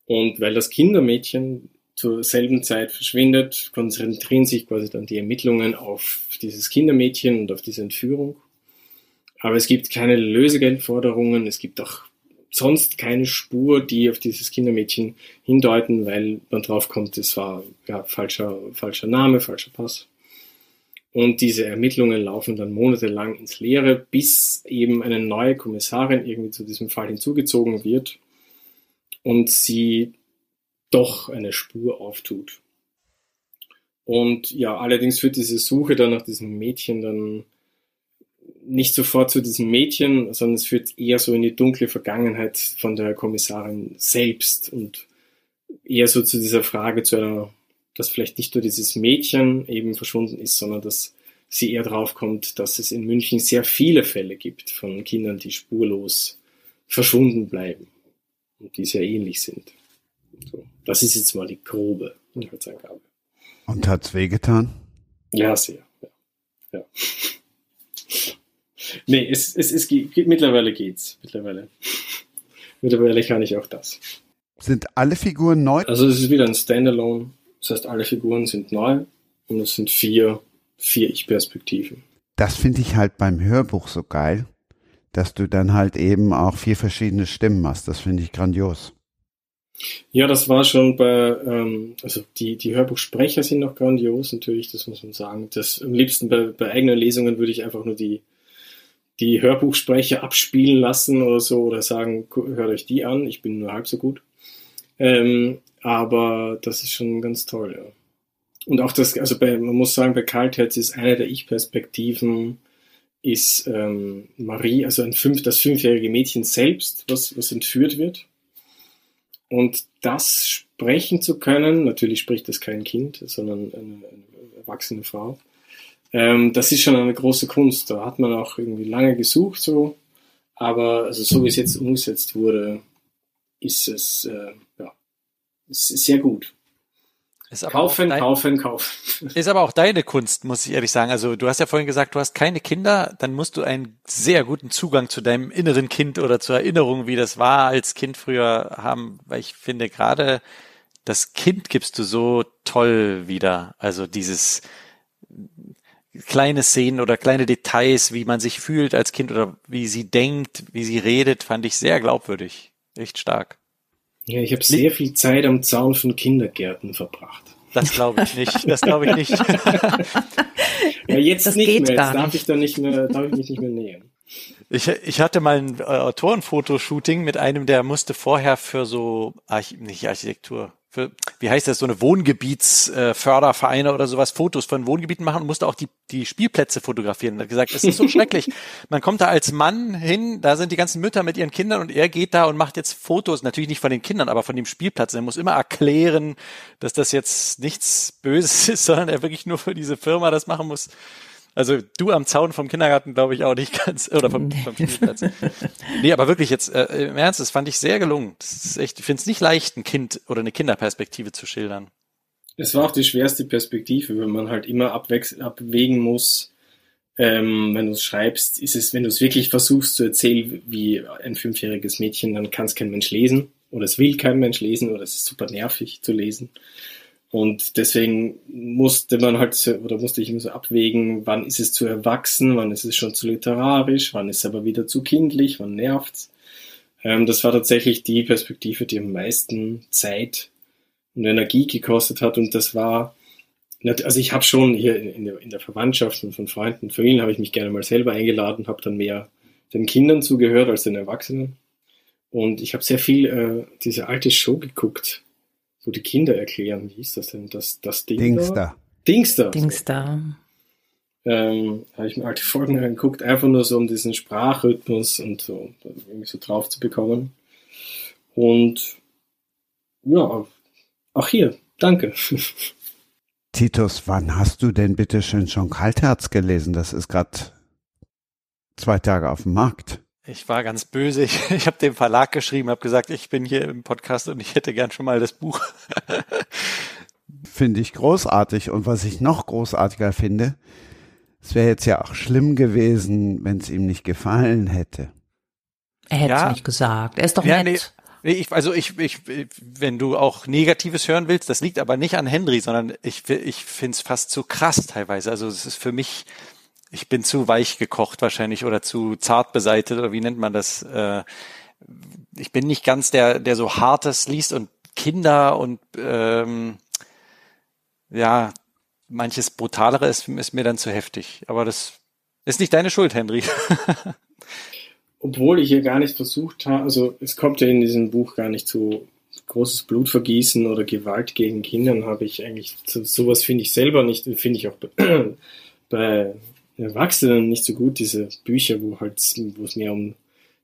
E: Und weil das Kindermädchen zur selben Zeit verschwindet, konzentrieren sich quasi dann die Ermittlungen auf dieses Kindermädchen und auf diese Entführung. Aber es gibt keine Lösegeldforderungen, es gibt auch sonst keine Spur, die auf dieses Kindermädchen hindeuten, weil man drauf kommt, es war ja, falscher, falscher Name, falscher Pass. Und diese Ermittlungen laufen dann monatelang ins Leere, bis eben eine neue Kommissarin irgendwie zu diesem Fall hinzugezogen wird und sie doch eine Spur auftut. Und ja, allerdings führt diese Suche dann nach diesem Mädchen dann nicht sofort zu diesem Mädchen, sondern es führt eher so in die dunkle Vergangenheit von der Kommissarin selbst und eher so zu dieser Frage, zu einer, dass vielleicht nicht nur dieses Mädchen eben verschwunden ist, sondern dass sie eher drauf kommt, dass es in München sehr viele Fälle gibt von Kindern, die spurlos verschwunden bleiben und die sehr ähnlich sind. So, das ist jetzt mal die grobe Inhaltsangabe.
B: Und hat's wehgetan?
E: Ja, sehr. Ja. ja. Nee, es, es, es geht, mittlerweile geht's. Mittlerweile. Mittlerweile kann ich auch das.
B: Sind alle Figuren neu?
E: Also es ist wieder ein Standalone. Das heißt, alle Figuren sind neu und es sind vier, vier Ich-Perspektiven.
B: Das finde ich halt beim Hörbuch so geil, dass du dann halt eben auch vier verschiedene Stimmen hast. Das finde ich grandios.
E: Ja, das war schon bei, ähm, also die, die Hörbuchsprecher sind noch grandios, natürlich, das muss man sagen. Das, am liebsten bei, bei eigenen Lesungen würde ich einfach nur die, die Hörbuchsprecher abspielen lassen oder so oder sagen, hört euch die an, ich bin nur halb so gut. Ähm, aber das ist schon ganz toll, ja. Und auch das, also bei, man muss sagen, bei Kaltherz ist eine der Ich-Perspektiven, ist ähm, Marie, also ein fünf, das fünfjährige Mädchen selbst, was, was entführt wird. Und das sprechen zu können, natürlich spricht das kein Kind, sondern eine, eine erwachsene Frau, ähm, das ist schon eine große Kunst. Da hat man auch irgendwie lange gesucht, so. Aber also so wie es jetzt umgesetzt wurde, ist es äh, ja, ist sehr gut. kaufen, dein, kaufen, kaufen.
D: Ist aber auch deine Kunst, muss ich ehrlich sagen. Also du hast ja vorhin gesagt, du hast keine Kinder, dann musst du einen sehr guten Zugang zu deinem inneren Kind oder zur Erinnerung, wie das war als Kind früher haben, weil ich finde gerade das Kind gibst du so toll wieder. Also dieses kleine Szenen oder kleine Details, wie man sich fühlt als Kind oder wie sie denkt, wie sie redet, fand ich sehr glaubwürdig. Echt stark.
E: Ja, ich habe sehr viel Zeit am Zaun von Kindergärten verbracht.
D: Das glaube ich nicht. Das glaube ich nicht.
E: ja, jetzt das nicht mehr. Jetzt darf ich da nicht mehr, darf ich mich nicht mehr nähern.
D: Ich, ich hatte mal ein äh, Autorenfotoshooting mit einem, der musste vorher für so, Arch nicht Architektur, für, wie heißt das, so eine Wohngebietsfördervereine äh, oder sowas, Fotos von Wohngebieten machen und musste auch die, die Spielplätze fotografieren. Und hat gesagt, es ist so schrecklich. Man kommt da als Mann hin, da sind die ganzen Mütter mit ihren Kindern und er geht da und macht jetzt Fotos, natürlich nicht von den Kindern, aber von dem Spielplatz. Er muss immer erklären, dass das jetzt nichts Böses ist, sondern er wirklich nur für diese Firma das machen muss. Also du am Zaun vom Kindergarten glaube ich auch nicht ganz, oder vom, vom Spielplatz. nee, aber wirklich jetzt äh, im Ernst, das fand ich sehr gelungen. Das ist echt, ich finde es nicht leicht, ein Kind oder eine Kinderperspektive zu schildern.
E: Es war auch die schwerste Perspektive, wenn man halt immer abwägen muss, ähm, wenn du es schreibst, ist es, wenn du es wirklich versuchst zu erzählen wie ein fünfjähriges Mädchen, dann kann es kein Mensch lesen oder es will kein Mensch lesen oder es ist super nervig zu lesen. Und deswegen musste man halt, so, oder musste ich immer so abwägen, wann ist es zu erwachsen, wann ist es schon zu literarisch, wann ist es aber wieder zu kindlich, wann nervt's. Ähm, das war tatsächlich die Perspektive, die am meisten Zeit und Energie gekostet hat. Und das war, also ich habe schon hier in der, in der Verwandtschaft und von Freunden und Familien habe ich mich gerne mal selber eingeladen, habe dann mehr den Kindern zugehört als den Erwachsenen. Und ich habe sehr viel äh, diese alte Show geguckt, wo die Kinder erklären, wie hieß das denn? Das, das Ding
B: Dingster.
E: Dingster.
C: Dingster.
E: Ähm, habe ich mir alte Folgen angeguckt, einfach nur so um diesen Sprachrhythmus und so irgendwie so drauf zu bekommen. Und ja, auch hier, danke.
B: Titus, wann hast du denn bitte schön schon Kaltherz gelesen? Das ist gerade zwei Tage auf dem Markt.
D: Ich war ganz böse. Ich, ich habe dem Verlag geschrieben, habe gesagt, ich bin hier im Podcast und ich hätte gern schon mal das Buch.
B: finde ich großartig. Und was ich noch großartiger finde, es wäre jetzt ja auch schlimm gewesen, wenn es ihm nicht gefallen hätte.
C: Er hätte es ja. nicht gesagt. Er ist doch ja, nett.
D: Nee, ich, also ich, ich, wenn du auch Negatives hören willst, das liegt aber nicht an Henry, sondern ich, ich finde es fast zu krass teilweise. Also es ist für mich ich bin zu weich gekocht wahrscheinlich oder zu zart beseitet oder wie nennt man das? Äh, ich bin nicht ganz der, der so hartes liest und Kinder und ähm, ja, manches brutalere ist, ist mir dann zu heftig. Aber das ist nicht deine Schuld, Henry.
E: Obwohl ich hier gar nicht versucht habe, also es kommt ja in diesem Buch gar nicht zu großes Blutvergießen oder Gewalt gegen Kindern, habe ich eigentlich, sowas finde ich selber nicht, finde ich auch bei, bei Erwachsenen nicht so gut, diese Bücher, wo halt, wo es mehr um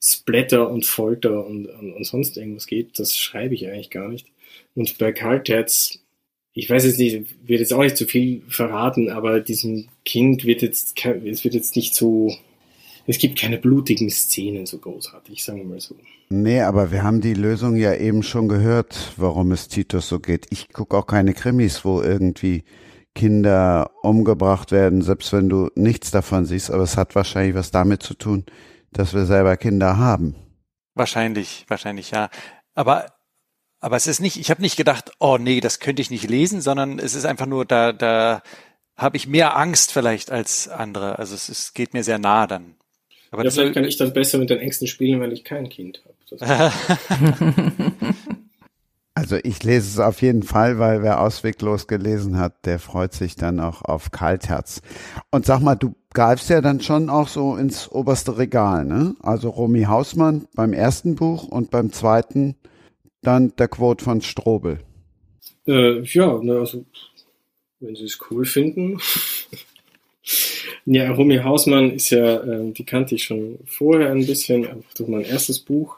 E: Splatter und Folter und, und, und sonst irgendwas geht, das schreibe ich eigentlich gar nicht. Und bei Kaltherz, ich weiß jetzt nicht, wird jetzt auch nicht zu viel verraten, aber diesem Kind wird jetzt, es wird jetzt nicht so, es gibt keine blutigen Szenen so großartig, sagen wir mal so.
B: Nee, aber wir haben die Lösung ja eben schon gehört, warum es Titus so geht. Ich gucke auch keine Krimis, wo irgendwie Kinder umgebracht werden, selbst wenn du nichts davon siehst. Aber es hat wahrscheinlich was damit zu tun, dass wir selber Kinder haben.
D: Wahrscheinlich, wahrscheinlich ja. Aber aber es ist nicht, ich habe nicht gedacht, oh nee, das könnte ich nicht lesen, sondern es ist einfach nur, da, da habe ich mehr Angst vielleicht als andere. Also es, es geht mir sehr nah dann.
E: Aber ja, vielleicht kann ich dann besser mit den Ängsten spielen, weil ich kein Kind habe.
B: Also ich lese es auf jeden Fall, weil wer ausweglos gelesen hat, der freut sich dann auch auf Kaltherz. Und sag mal, du greifst ja dann schon auch so ins oberste Regal, ne? Also Romy Hausmann beim ersten Buch und beim zweiten dann der Quote von Strobel.
E: Äh, ja, ne, also wenn Sie es cool finden. ja, Romy Hausmann ist ja, äh, die kannte ich schon vorher ein bisschen, einfach durch mein erstes Buch.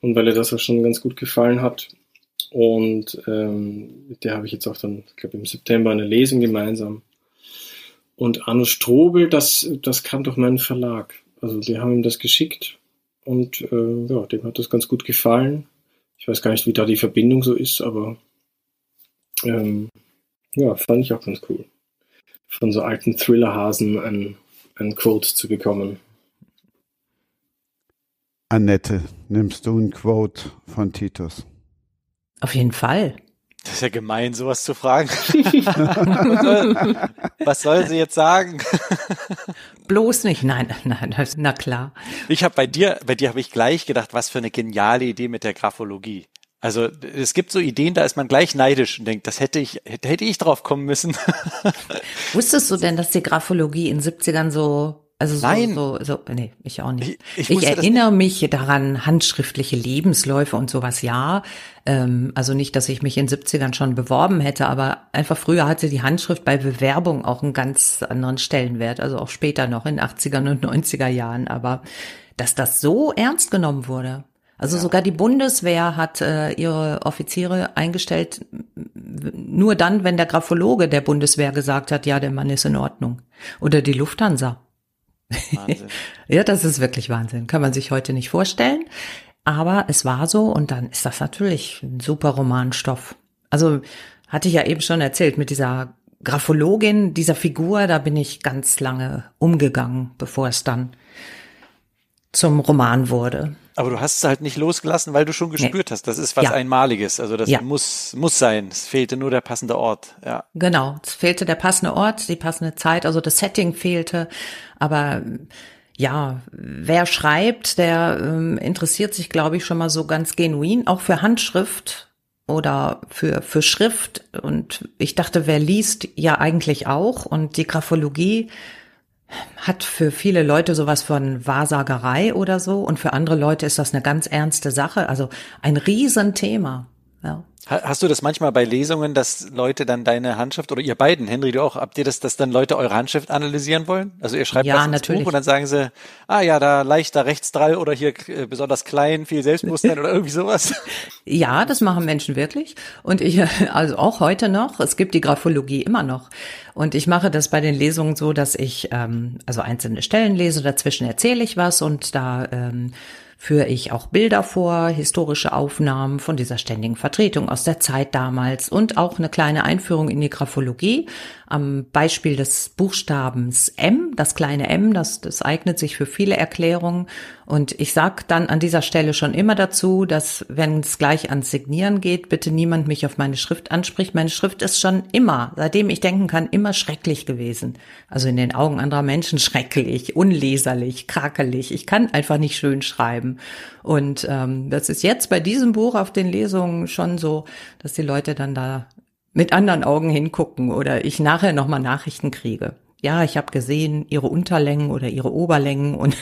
E: Und weil ihr das auch schon ganz gut gefallen hat, und ähm, mit der habe ich jetzt auch dann, ich glaube im September eine Lesung gemeinsam. Und Arno Strobel, das, das kam durch meinen Verlag. Also die haben ihm das geschickt und äh, ja, dem hat das ganz gut gefallen. Ich weiß gar nicht, wie da die Verbindung so ist, aber ähm, Ja, fand ich auch ganz cool. Von so alten Thrillerhasen ein, ein Quote zu bekommen.
B: Annette, nimmst du ein Quote von Titus?
C: Auf jeden Fall.
D: Das ist ja gemein, sowas zu fragen. was, soll, was soll sie jetzt sagen?
C: Bloß nicht. Nein, nein, na klar.
D: Ich habe bei dir, bei dir habe ich gleich gedacht, was für eine geniale Idee mit der Graphologie. Also es gibt so Ideen, da ist man gleich neidisch und denkt, das hätte ich, hätte ich drauf kommen müssen.
C: Wusstest du denn, dass die Graphologie in 70ern so also so,
D: Nein.
C: so, so, nee, ich auch nicht.
D: Ich-
C: Ich,
D: ich
C: erinnere mich daran, handschriftliche Lebensläufe und sowas, ja. Ähm, also nicht, dass ich mich in 70ern schon beworben hätte, aber einfach früher hatte die Handschrift bei Bewerbung auch einen ganz anderen Stellenwert, also auch später noch in 80ern und 90er Jahren. Aber dass das so ernst genommen wurde. Also sogar die Bundeswehr hat äh, ihre Offiziere eingestellt, nur dann, wenn der Graphologe der Bundeswehr gesagt hat, ja, der Mann ist in Ordnung. Oder die Lufthansa.
D: Wahnsinn.
C: Ja, das ist wirklich Wahnsinn. Kann man sich heute nicht vorstellen. Aber es war so und dann ist das natürlich ein super Romanstoff. Also hatte ich ja eben schon erzählt mit dieser Graphologin, dieser Figur, da bin ich ganz lange umgegangen, bevor es dann zum Roman wurde.
D: Aber du hast es halt nicht losgelassen, weil du schon gespürt hast, das ist was
C: Ja.
D: Einmaliges. Also das
C: Ja.
D: muss, muss sein. Es fehlte nur der passende Ort. Ja.
C: Genau, es fehlte der passende Ort, die passende Zeit, also das Setting fehlte. Aber ja, wer schreibt, der ähm, interessiert sich, glaube ich, schon mal so ganz genuin auch für Handschrift oder für, für Schrift. Und ich dachte, wer liest, ja eigentlich auch. Und die Graphologie hat für viele Leute sowas von Wahrsagerei oder so. Und für andere Leute ist das eine ganz ernste Sache. Also ein Riesenthema. Ja.
D: Ha- Hast du das manchmal bei Lesungen, dass Leute dann deine Handschrift oder ihr beiden, Henry, du auch, habt ihr das, dass dann Leute eure Handschrift analysieren wollen? Also ihr schreibt
C: Ja,
D: was ins
C: natürlich.
D: Buch und dann sagen sie, ah ja, da leichter Rechtsdrall oder hier äh, besonders klein, viel Selbstbewusstsein oder irgendwie sowas.
C: Ja, das machen Menschen wirklich. Und ich, also auch heute noch, es gibt die Graphologie immer noch. Und ich mache das bei den Lesungen so, dass ich ähm, also einzelne Stellen lese, dazwischen erzähle ich was und da ähm, führe ich auch Bilder vor, historische Aufnahmen von dieser ständigen Vertretung aus der Zeit damals und auch eine kleine Einführung in die Graphologie am Beispiel des Buchstabens M, das kleine M, das, das eignet sich für viele Erklärungen. Und ich sag dann an dieser Stelle schon immer dazu, dass wenn es gleich ans Signieren geht, bitte niemand mich auf meine Schrift anspricht. Meine Schrift ist schon immer, seitdem ich denken kann, immer schrecklich gewesen. Also in den Augen anderer Menschen schrecklich, unleserlich, krakelig. Ich kann einfach nicht schön schreiben. Und ähm, das ist jetzt bei diesem Buch auf den Lesungen schon so, dass die Leute dann da mit anderen Augen hingucken oder ich nachher nochmal Nachrichten kriege. Ja, ich habe gesehen, ihre Unterlängen oder ihre Oberlängen und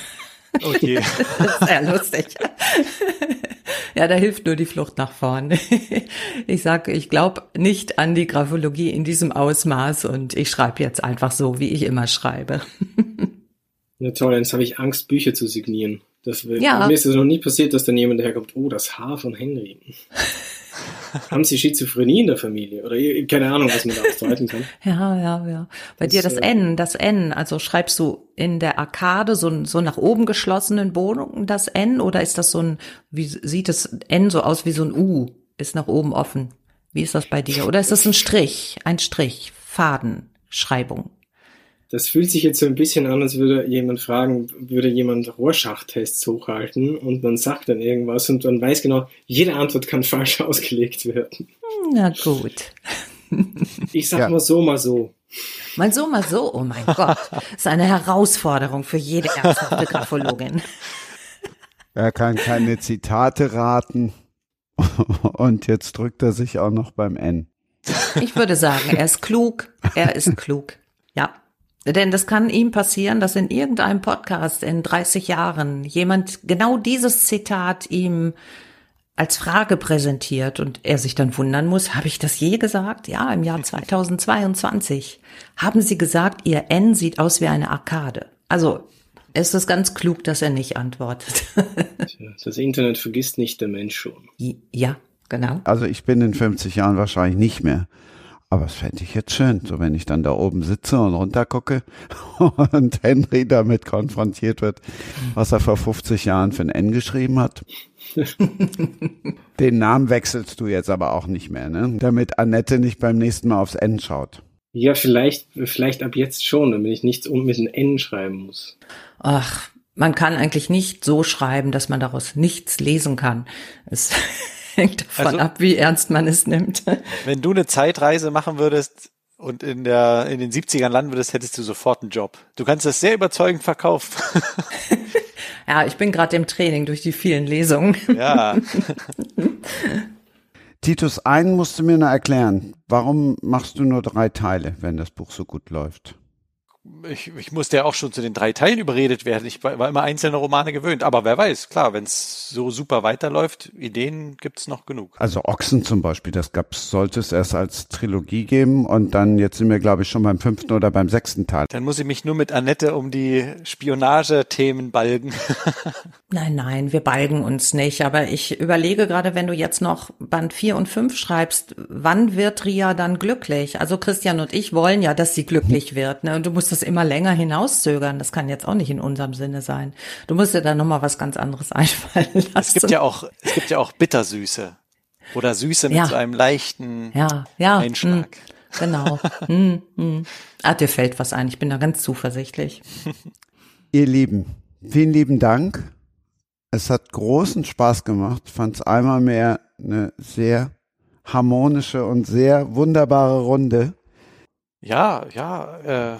D: Okay.
C: das ist sehr lustig. Ja, da hilft nur die Flucht nach vorn. Ich sage, ich glaube nicht an die Graphologie in diesem Ausmaß und ich schreibe jetzt einfach so, wie ich immer schreibe.
E: Ja, toll, jetzt habe ich Angst, Bücher zu signieren. Das,
C: Ja.
E: Mir ist es noch nie passiert, dass dann jemand daherkommt, oh, das Haar von Henry. Haben Sie Schizophrenie in der Familie? Oder keine Ahnung, was man da ausdeuten kann.
C: Ja, ja, ja. Bei dir
E: Das,
C: das
E: äh,
C: N, das N, also schreibst du in der Arkade so, so nach oben geschlossenen Bogen das N oder ist das so ein, wie sieht das N so aus wie so ein U, ist nach oben offen? Wie ist das bei dir? Oder ist das ein Strich, ein Strich, Faden, Schreibung?
E: Das fühlt sich jetzt so ein bisschen an, als würde jemand fragen, würde jemand Rorschach-Tests hochhalten und man sagt dann irgendwas und man weiß genau, jede Antwort kann falsch ausgelegt werden.
C: Na gut.
E: Ich sag
B: Ja.
E: mal so, mal so.
C: Mal so, mal so, oh mein Gott. Das ist eine Herausforderung für jede ernsthafte Graphologin.
B: Er kann keine Zitate raten. Und jetzt drückt er sich auch noch beim N.
C: Ich würde sagen, er ist klug, er ist klug. Ja. Denn das kann ihm passieren, dass in irgendeinem Podcast in 30 Jahren jemand genau dieses Zitat ihm als Frage präsentiert und er sich dann wundern muss, habe ich das je gesagt? Ja, im Jahr 2022 haben sie gesagt, ihr N sieht aus wie eine Arkade. Also ist es ganz klug, dass er nicht antwortet.
E: Das Internet vergisst nicht der Mensch schon.
C: ja, genau.
B: Also ich bin in 50 Jahren wahrscheinlich nicht mehr Aber es fände ich jetzt schön, so wenn ich dann da oben sitze und runtergucke und Henry damit konfrontiert wird, was er vor 50 Jahren für ein N geschrieben hat. Den Namen wechselst du jetzt aber auch nicht mehr, ne? Damit Annette nicht beim nächsten Mal aufs N schaut.
E: Ja, vielleicht, vielleicht ab jetzt schon, damit ich nichts mit einem N schreiben muss.
C: Ach, man kann eigentlich nicht so schreiben, dass man daraus nichts lesen kann. Es hängt davon also, ab, wie ernst man es nimmt.
D: Wenn du eine Zeitreise machen würdest und in der in den 70ern landen würdest, hättest du sofort einen Job. Du kannst das sehr überzeugend verkaufen.
C: ja, ich bin gerade im Training durch die vielen Lesungen.
D: Ja.
B: Titus, einen musst du mir noch erklären. Warum machst du nur drei Teile, wenn das Buch so gut läuft?
D: Ich, ich musste ja auch schon zu den drei Teilen überredet werden. Ich war, immer einzelne Romane gewöhnt. Aber wer weiß, klar, wenn es so super weiterläuft, Ideen gibt's noch genug.
B: Also Ochsen zum Beispiel, das gab's, sollte es erst als Trilogie geben und dann, jetzt sind wir glaube ich schon beim fünften oder beim sechsten Teil.
D: Dann muss ich mich nur mit Annette um die Spionagethemen balgen.
C: nein, nein, wir balgen uns nicht. Aber ich überlege gerade, wenn du jetzt noch Band vier und fünf schreibst, wann wird Ria dann glücklich? Also Christian und ich wollen ja, dass sie glücklich wird. Ne? Und du musst das immer länger hinauszögern. Das kann jetzt auch nicht in unserem Sinne sein. Du musst dir da nochmal was ganz anderes einfallen lassen.
D: Es gibt ja auch, es gibt ja auch Bittersüße. Oder Süße mit ja. so einem leichten
C: ja, ja,
D: Einschlag. Mh,
C: genau. hm, hm. Ah, dir fällt was ein. Ich bin da ganz zuversichtlich.
B: Ihr Lieben, vielen lieben Dank. Es hat großen Spaß gemacht. Ich fand es einmal mehr eine sehr harmonische und sehr wunderbare Runde.
D: Ja, ja, äh,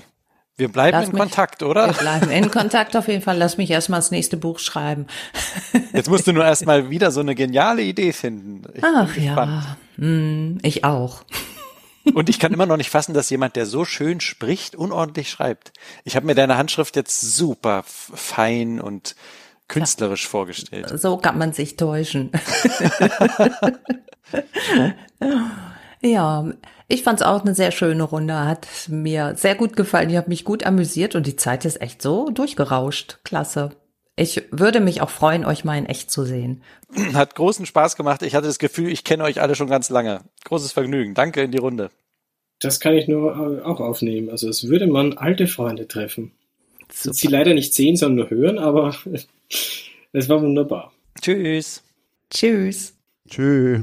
D: wir bleiben Lass in mich, Kontakt, oder?
C: Wir bleiben in Kontakt auf jeden Fall. Lass mich erstmal das nächste Buch schreiben.
D: Jetzt musst du nur erstmal wieder so eine geniale Idee finden.
C: Ich Ach ja, hm, ich auch.
D: Und ich kann immer noch nicht fassen, dass jemand, der so schön spricht, unordentlich schreibt. Ich habe mir deine Handschrift jetzt super fein und künstlerisch ja, vorgestellt.
C: So kann man sich täuschen. ja, ich fand es auch eine sehr schöne Runde, hat mir sehr gut gefallen. Ich habe mich gut amüsiert und die Zeit ist echt so durchgerauscht. Klasse. Ich würde mich auch freuen, euch mal in echt zu sehen.
D: Hat großen Spaß gemacht. Ich hatte das Gefühl, ich kenne euch alle schon ganz lange. Großes Vergnügen. Danke in die Runde.
E: Das kann ich nur äh, auch aufnehmen. Also es würde man alte Freunde treffen. Super. Sie leider nicht sehen, sondern nur hören, aber es war wunderbar.
D: Tschüss.
C: Tschüss.
B: Tschüss.